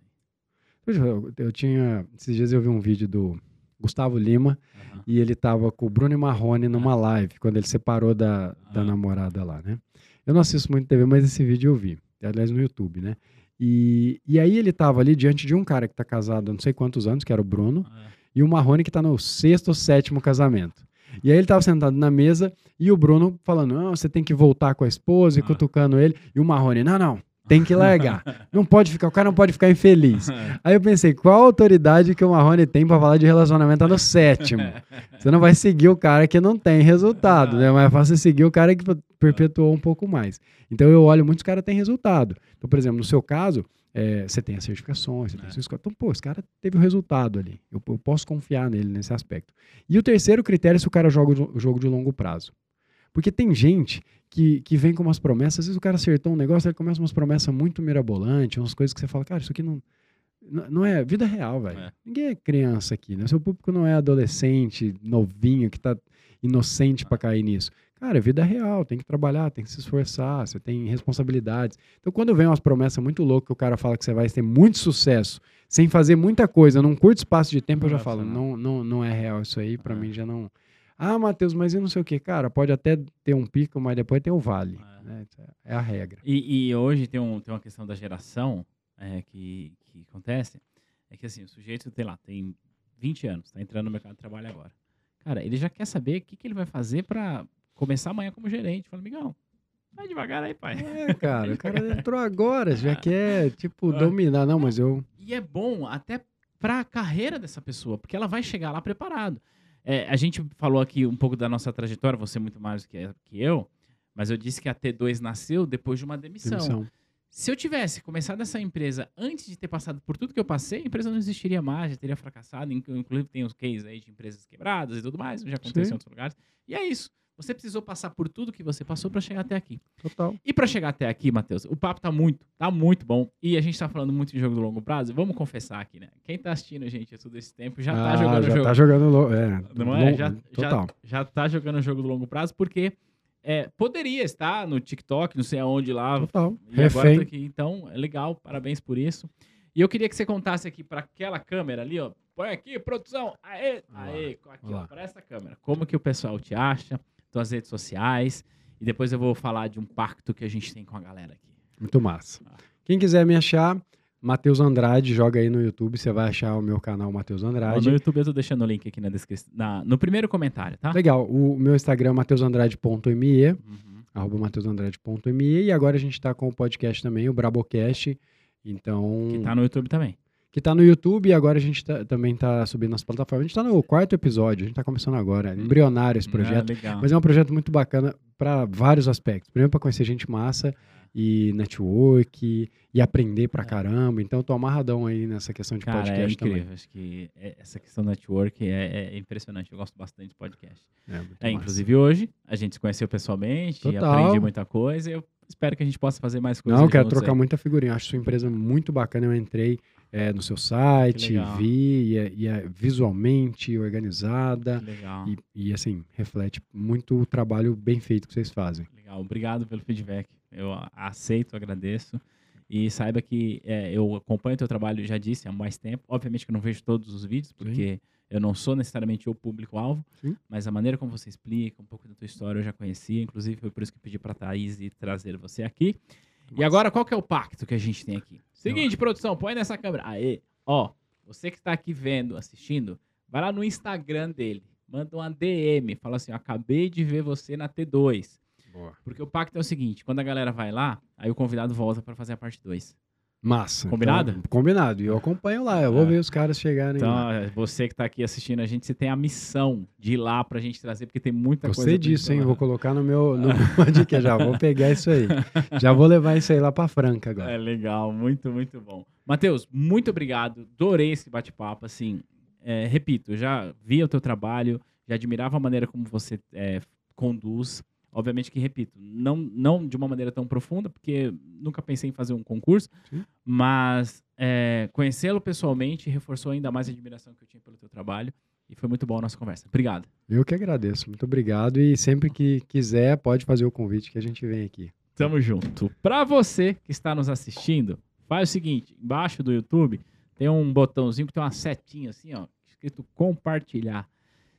Eu, eu, tinha, esses dias eu vi um vídeo do Gustavo Lima uhum. e ele tava com o Bruno Marrone numa uhum. live, quando ele separou da, da uhum. namorada lá, né? Eu não assisto muito TV, mas esse vídeo eu vi, aliás no YouTube, né? E, e aí ele tava ali diante de um cara que tá casado há não sei quantos anos, que era o Bruno, e o Marrone que está no sexto ou sétimo casamento. E aí ele estava sentado na mesa e o Bruno falando: não, você tem que voltar com a esposa e ah. cutucando ele. E o Marrone: não, não, tem que largar. Não pode ficar, o cara não pode ficar infeliz. Aí eu pensei, qual autoridade que o Marrone tem para falar de relacionamento tá no sétimo? Você não vai seguir o cara que não tem resultado, né? Mas é fácil seguir o cara que perpetuou um pouco mais. Então eu olho, muitos caras têm resultado. Então, por exemplo, no seu caso, é, você tem as certificações, você é. tem suas Então, pô, esse cara teve o resultado ali. Eu, eu, posso confiar nele nesse aspecto. E o terceiro critério é se o cara joga o jogo de longo prazo. Porque tem gente que, que vem com umas promessas, às vezes o cara acertou um negócio, ele começa umas promessas muito mirabolantes, umas coisas que você fala, cara, isso aqui não, não é vida real, velho. É. Ninguém é criança aqui, né? Seu público não é adolescente, novinho, que tá inocente para cair nisso. Cara, é vida real, tem que trabalhar, tem que se esforçar, você tem responsabilidades. Então, quando vem umas promessas muito loucas que o cara fala que você vai ter muito sucesso, sem fazer muita coisa, num curto espaço de tempo, eu já falo, não, não, não é real isso aí, para é. mim já não. Ah, Matheus, mas e não sei o que, cara, pode até ter um pico, mas depois tem o vale. É. Né? é a regra. E, e, hoje tem, um, tem uma questão da geração é, que, que acontece, é que assim, o sujeito, sei lá, tem 20 anos, tá entrando no mercado de trabalho agora. Cara, ele já quer saber o que, que ele vai fazer para começar amanhã como gerente. Fala, amigão, vai devagar aí, pai. É, cara, o cara entrou agora, já quer, tipo, dominar. Não, mas eu. E é bom até para a carreira dessa pessoa, porque ela vai chegar lá preparado. É, a gente falou aqui um pouco da nossa trajetória, você muito mais do que, que eu, mas eu disse que a T2 nasceu depois de uma demissão. demissão. Se eu tivesse começado essa empresa antes de ter passado por tudo que eu passei, a empresa não existiria mais, já teria fracassado. Inclusive, tem os cases aí de empresas quebradas e tudo mais, já aconteceu Sim. em outros lugares. E é isso. Você precisou passar por tudo que você passou para chegar até aqui. Total. E para chegar até aqui, Matheus, o papo tá muito, tá muito bom. E a gente tá falando muito de jogo do longo prazo. Vamos confessar aqui, né? Quem tá assistindo, gente, todo esse tempo já tá ah, jogando já jogo. tá jogando, é, não é? já, total. Já, já tá jogando o jogo do longo prazo porque é, poderia estar no TikTok, não sei aonde lá. Total. E Refém. agora tá aqui. Então, é legal, parabéns por isso. E eu queria que você contasse aqui para aquela câmera ali, ó. Põe aqui, produção. Aê, aê, aqui, ó, para essa câmera. Como que o pessoal te acha? Tuas redes sociais. E depois eu vou falar de um pacto que a gente tem com a galera aqui. Muito massa. Quem quiser me achar, Matheus Andrade, joga aí no YouTube, você vai achar o meu canal Matheus Andrade. No YouTube eu tô deixando o link aqui na descrição, na, no primeiro comentário, tá? Legal, o meu Instagram é mateusandrade.me, uhum. arroba mateusandrade.me, e agora a gente tá com o podcast também, o Brabocast, então... Que tá no YouTube também que tá no YouTube e agora a gente tá, também tá subindo nas plataformas. A gente tá no quarto episódio, a gente tá começando agora. É embrionário esse projeto. É, mas é um projeto muito bacana para vários aspectos. Primeiro, para conhecer gente massa e network e aprender pra é. caramba. Então, eu tô amarradão aí nessa questão de Cara, é podcast é incrível. também. Acho que essa questão do network é, é impressionante. Eu gosto bastante de podcast. É, é inclusive hoje, a gente se conheceu pessoalmente, Total. aprendi muita coisa. Eu espero que a gente possa fazer mais coisas. Não, quero trocar aí. muita figurinha. Acho sua empresa muito bacana. Eu entrei é, no seu site, vi, e é, e é, visualmente organizada. Legal. E, e, assim, reflete muito o trabalho bem feito que vocês fazem. Legal, obrigado pelo feedback. Eu aceito, agradeço. E saiba que é, eu acompanho o teu trabalho, já disse, há mais tempo. Obviamente que eu não vejo todos os vídeos, porque Sim. eu não sou necessariamente o público-alvo, mas a maneira como você explica, um pouco da tua história eu já conhecia. Inclusive, foi por isso que pedi para a Thaís trazer você aqui. E agora, qual que é o pacto que a gente tem aqui? Seguinte, produção, põe nessa câmera. Aê, ó, você que está aqui vendo, assistindo, vai lá no Instagram dele, manda uma DM, fala assim, acabei de ver você na T2. Boa. Porque o pacto é o seguinte, quando a galera vai lá, aí o convidado volta para fazer a parte 2. Massa. Combinado? Então, combinado. E eu acompanho lá. Eu vou É. ver os caras chegarem Então, lá. é, você que tá aqui assistindo a gente, você tem a missão de ir lá pra gente trazer, porque tem muita coisa. Gostei pra gente disso, hein? Vou colocar no meu, no meu já. Vou pegar isso aí. Já vou levar isso aí lá pra Franca agora. É legal, muito, muito bom. Matheus, muito obrigado. Adorei esse bate-papo. Assim, é, repito, eu já via o teu trabalho, já admirava a maneira como você é, conduz. Obviamente que, repito, não, não de uma maneira tão profunda, porque nunca pensei em fazer um concurso, Sim. mas é, conhecê-lo pessoalmente reforçou ainda mais a admiração que eu tinha pelo teu trabalho. E foi muito bom a nossa conversa. Obrigado. Eu que agradeço. Muito obrigado. E sempre que quiser, pode fazer o convite que a gente vem aqui. Tamo junto. Pra você que está nos assistindo, faz o seguinte: embaixo do YouTube tem um botãozinho que tem uma setinha assim, ó, escrito compartilhar.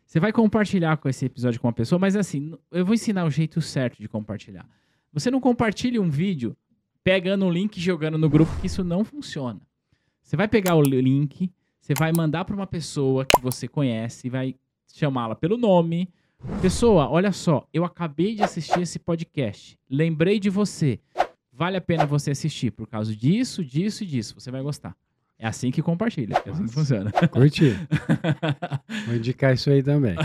Você vai compartilhar com esse episódio com uma pessoa, mas assim, eu vou ensinar o jeito certo de compartilhar. Você não compartilha um vídeo pegando o link e jogando no grupo, que isso não funciona. Você vai pegar o link, você vai mandar para uma pessoa que você conhece, vai chamá-la pelo nome. Pessoa, olha só, eu acabei de assistir esse podcast. Lembrei de você. Vale a pena você assistir por causa disso, disso e disso. Você vai gostar. É assim que compartilha, é assim que funciona. Curti. Vou indicar isso aí também.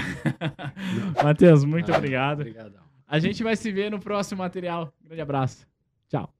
Matheus, muito Ah, obrigado. Obrigadão. A gente vai se ver no próximo material. Grande abraço. Tchau.